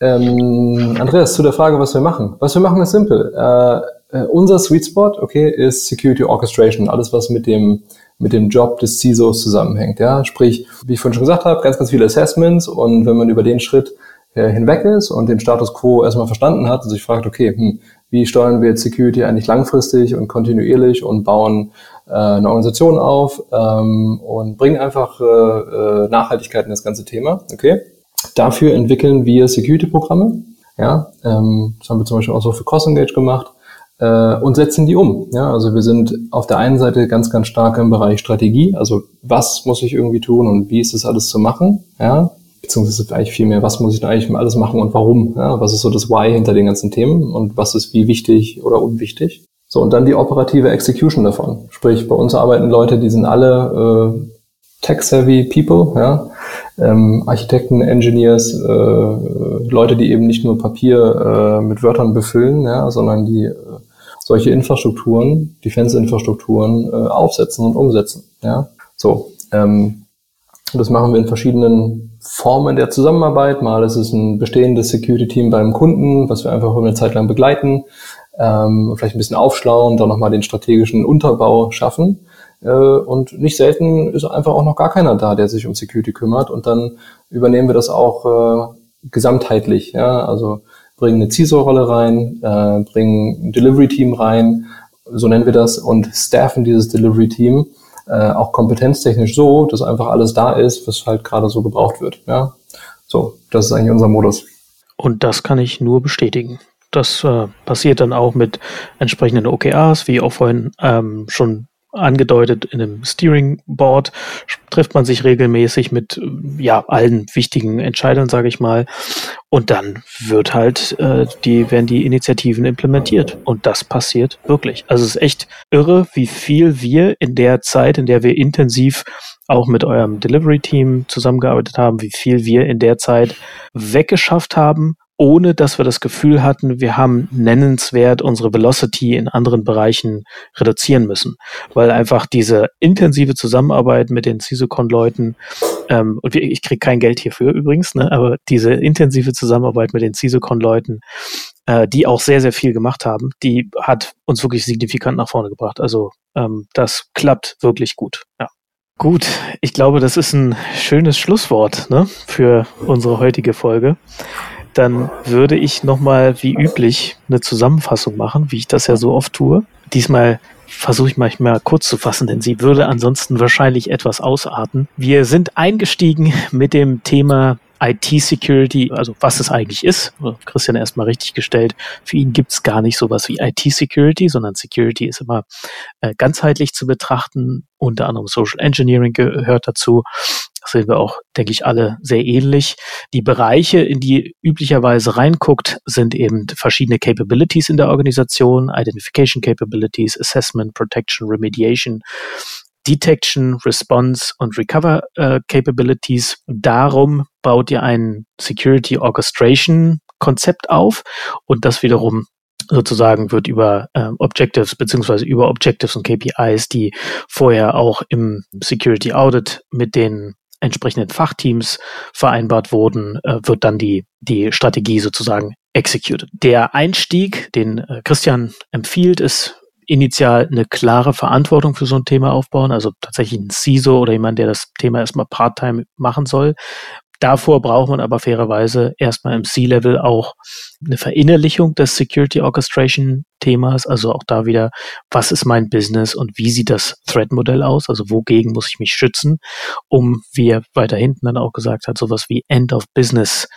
Ähm, Andreas, zu der Frage, was wir machen. Was wir machen, ist simpel. Äh, äh, unser Sweet Spot, okay, ist Security Orchestration. Alles, was mit dem mit dem Job des CISOs zusammenhängt. Ja, sprich, wie ich vorhin schon gesagt habe, ganz, ganz viele Assessments und wenn man über den Schritt äh, hinweg ist und den Status quo erstmal verstanden hat und sich fragt, okay, hm, wie steuern wir jetzt Security eigentlich langfristig und kontinuierlich und bauen äh, eine Organisation auf ähm, und bringen einfach äh, äh, Nachhaltigkeit in das ganze Thema. Okay. Dafür entwickeln wir Security-Programme. Ja, ähm, das haben wir zum Beispiel auch so für CrossEngage gemacht äh, und setzen die um. Ja, also wir sind auf der einen Seite ganz, ganz stark im Bereich Strategie. Also was muss ich irgendwie tun und wie ist das alles zu machen? Ja, beziehungsweise eigentlich viel mehr, was muss ich denn eigentlich alles machen und warum? Ja, was ist so das Why hinter den ganzen Themen und was ist wie wichtig oder unwichtig? So, und dann die operative Execution davon. Sprich, bei uns arbeiten Leute, die sind alle äh, tech-savvy people, ja, ähm, Architekten, Engineers, äh, Leute, die eben nicht nur Papier äh, mit Wörtern befüllen, ja, sondern die äh, solche Infrastrukturen, Defense-Infrastrukturen äh, aufsetzen und umsetzen. Ja, so. Ähm, das machen wir in verschiedenen Formen der Zusammenarbeit. Mal ist es ein bestehendes Security-Team beim Kunden, was wir einfach eine Zeit lang begleiten ähm, vielleicht ein bisschen aufschlauen, dann nochmal den strategischen Unterbau schaffen. Äh, und nicht selten ist einfach auch noch gar keiner da, der sich um Security kümmert. Und dann übernehmen wir das auch äh, gesamtheitlich. Ja? Also bringen eine CISO-Rolle rein, äh, bringen ein Delivery-Team rein, so nennen wir das, und staffen dieses Delivery-Team äh, auch kompetenztechnisch so, dass einfach alles da ist, was halt gerade so gebraucht wird. Ja? So, das ist eigentlich unser Modus. Und das kann ich nur bestätigen. Das äh, passiert dann auch mit entsprechenden OKRs, wie auch vorhin ähm, schon angedeutet in einem Steering Board trifft man sich regelmäßig mit ja allen wichtigen Entscheidern, sage ich mal, und dann wird halt äh, die werden die Initiativen implementiert und das passiert wirklich. Also es ist echt irre, wie viel wir in der Zeit, in der wir intensiv auch mit eurem Delivery Team zusammengearbeitet haben, wie viel wir in der Zeit weggeschafft haben ohne dass wir das Gefühl hatten, wir haben nennenswert unsere Velocity in anderen Bereichen reduzieren müssen, weil einfach diese intensive Zusammenarbeit mit den CISOCon-Leuten, ähm, und ich kriege kein Geld hierfür übrigens, ne, aber diese intensive Zusammenarbeit mit den CISOCon-Leuten äh, die auch sehr, sehr viel gemacht haben, die hat uns wirklich signifikant nach vorne gebracht. Also ähm, das klappt wirklich gut. Ja. Gut, ich glaube, das ist ein schönes Schlusswort ne, für unsere heutige Folge. Dann würde ich nochmal wie üblich eine Zusammenfassung machen, wie ich das ja so oft tue. Diesmal versuche ich manchmal kurz zu fassen, denn sie würde ansonsten wahrscheinlich etwas ausarten. Wir sind eingestiegen mit dem Thema IT-Security, also was es eigentlich ist, Christian erstmal richtig gestellt, für ihn gibt es gar nicht sowas wie IT-Security, sondern Security ist immer äh, ganzheitlich zu betrachten. Unter anderem Social Engineering gehört dazu. Das sehen wir auch, denke ich, alle sehr ähnlich. Die Bereiche, in die üblicherweise reinguckt, sind eben verschiedene Capabilities in der Organisation, Identification Capabilities, Assessment, Protection, Remediation Detection, Response und Recover äh, Capabilities. Darum baut ihr ein Security Orchestration Konzept auf und das wiederum sozusagen wird über äh, Objectives beziehungsweise über Objectives und KPIs, die vorher auch im Security Audit mit den entsprechenden Fachteams vereinbart wurden, äh, wird dann die, die Strategie sozusagen executed. Der Einstieg, den äh, Christian empfiehlt, ist initial eine klare Verantwortung für so ein Thema aufbauen, also tatsächlich ein CISO oder jemand, der das Thema erstmal part-time machen soll. Davor braucht man aber fairerweise erstmal im C-Level auch eine Verinnerlichung des Security Orchestration Themas, also auch da wieder, was ist mein Business und wie sieht das Threat-Modell aus, also wogegen muss ich mich schützen, um, wie er weiter hinten dann auch gesagt hat, sowas wie End of Business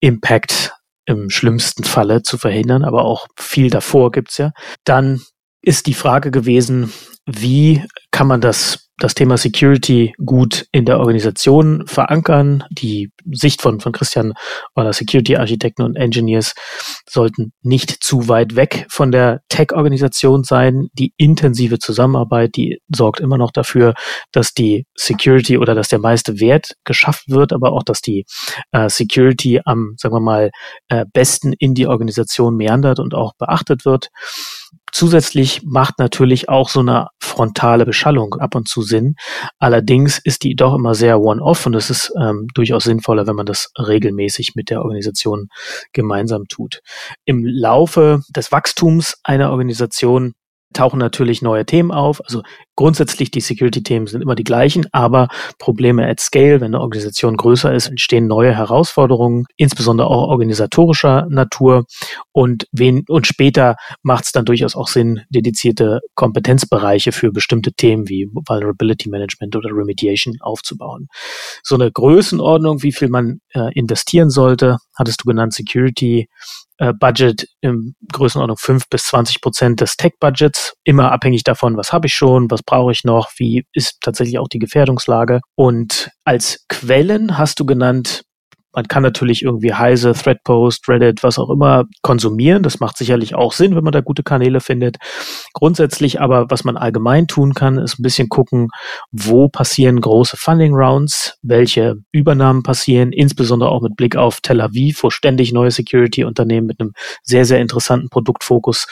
Impact im schlimmsten Falle zu verhindern, aber auch viel davor gibt's ja. Dann ist die Frage gewesen, wie kann man das, das Thema Security gut in der Organisation verankern? Die Sicht von, von Christian war da Security-Architekten und Engineers sollten nicht zu weit weg von der Tech-Organisation sein. Die intensive Zusammenarbeit, die sorgt immer noch dafür, dass die Security oder dass der meiste Wert geschafft wird, aber auch, dass die äh, Security am, sagen wir mal, äh, besten in die Organisation meandert und auch beachtet wird. Zusätzlich macht natürlich auch so eine frontale Beschallung ab und zu Sinn. Allerdings ist die doch immer sehr one-off und es ist ähm, durchaus sinnvoller, wenn man das regelmäßig mit der Organisation gemeinsam tut. Im Laufe des Wachstums einer Organisation tauchen natürlich neue Themen auf. Also grundsätzlich die Security-Themen sind immer die gleichen, aber Probleme at Scale, wenn eine Organisation größer ist, entstehen neue Herausforderungen, insbesondere auch organisatorischer Natur. Und wen, und später macht es dann durchaus auch Sinn, dedizierte Kompetenzbereiche für bestimmte Themen wie Vulnerability Management oder Remediation aufzubauen. So eine Größenordnung, wie viel man äh, investieren sollte, hattest du genannt, Security äh, Budget in Größenordnung 5 bis 20 Prozent des Tech-Budgets, immer abhängig davon, was habe ich schon, was brauche ich noch, wie ist tatsächlich auch die Gefährdungslage. Und als Quellen hast du genannt man kann natürlich irgendwie Heise, Threadpost, Reddit, was auch immer konsumieren. Das macht sicherlich auch Sinn, wenn man da gute Kanäle findet. Grundsätzlich aber, was man allgemein tun kann, ist ein bisschen gucken, wo passieren große Funding Rounds, welche Übernahmen passieren, insbesondere auch mit Blick auf Tel Aviv, wo ständig neue Security-Unternehmen mit einem sehr, sehr interessanten Produktfokus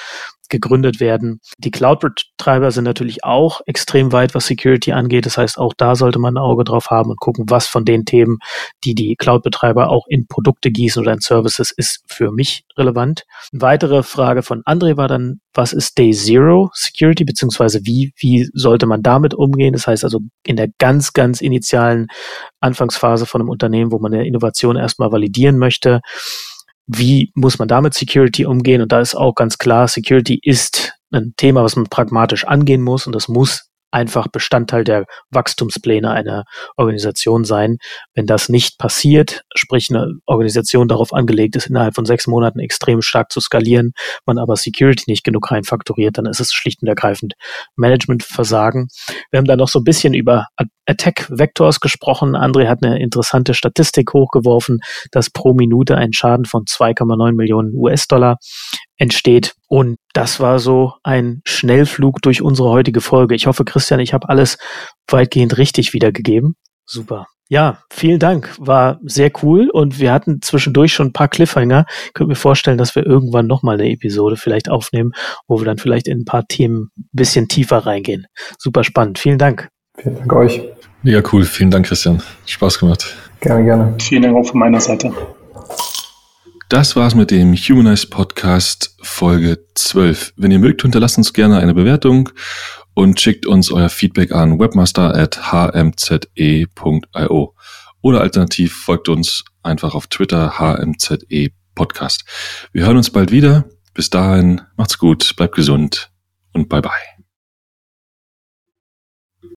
gegründet werden. Die Cloud-Betreiber sind natürlich auch extrem weit, was Security angeht. Das heißt, auch da sollte man ein Auge drauf haben und gucken, was von den Themen, die die Cloud-Betreiber auch in Produkte gießen oder in Services, ist für mich relevant. Eine weitere Frage von André war dann, was ist Day Zero Security, beziehungsweise wie, wie sollte man damit umgehen? Das heißt also in der ganz, ganz initialen Anfangsphase von einem Unternehmen, wo man eine Innovation erstmal validieren möchte wie muss man damit Security umgehen? Und da ist auch ganz klar, Security ist ein Thema, was man pragmatisch angehen muss und das muss einfach Bestandteil der Wachstumspläne einer Organisation sein. Wenn das nicht passiert, sprich eine Organisation darauf angelegt ist, innerhalb von sechs Monaten extrem stark zu skalieren, man aber Security nicht genug reinfaktoriert, dann ist es schlicht und ergreifend Managementversagen. Wir haben da noch so ein bisschen über Attack Vectors gesprochen. André hat eine interessante Statistik hochgeworfen, dass pro Minute ein Schaden von 2,9 Millionen US-Dollar entsteht. Und das war so ein Schnellflug durch unsere heutige Folge. Ich hoffe, Christian, ich habe alles weitgehend richtig wiedergegeben. Super. Ja, vielen Dank. War sehr cool und wir hatten zwischendurch schon ein paar Cliffhanger. Ich könnte mir vorstellen, dass wir irgendwann nochmal eine Episode vielleicht aufnehmen, wo wir dann vielleicht in ein paar Themen ein bisschen tiefer reingehen. Super spannend. Vielen Dank. Vielen Dank euch. Mega cool. Vielen Dank, Christian. Spaß gemacht. Gerne, gerne. Vielen Dank auch von meiner Seite. Das war's mit dem Humanize Podcast Folge 12. Wenn ihr mögt, hinterlasst uns gerne eine Bewertung und schickt uns euer Feedback an webmaster.hmze.io oder alternativ folgt uns einfach auf Twitter hmze Podcast. Wir hören uns bald wieder. Bis dahin, macht's gut, bleibt gesund und bye bye.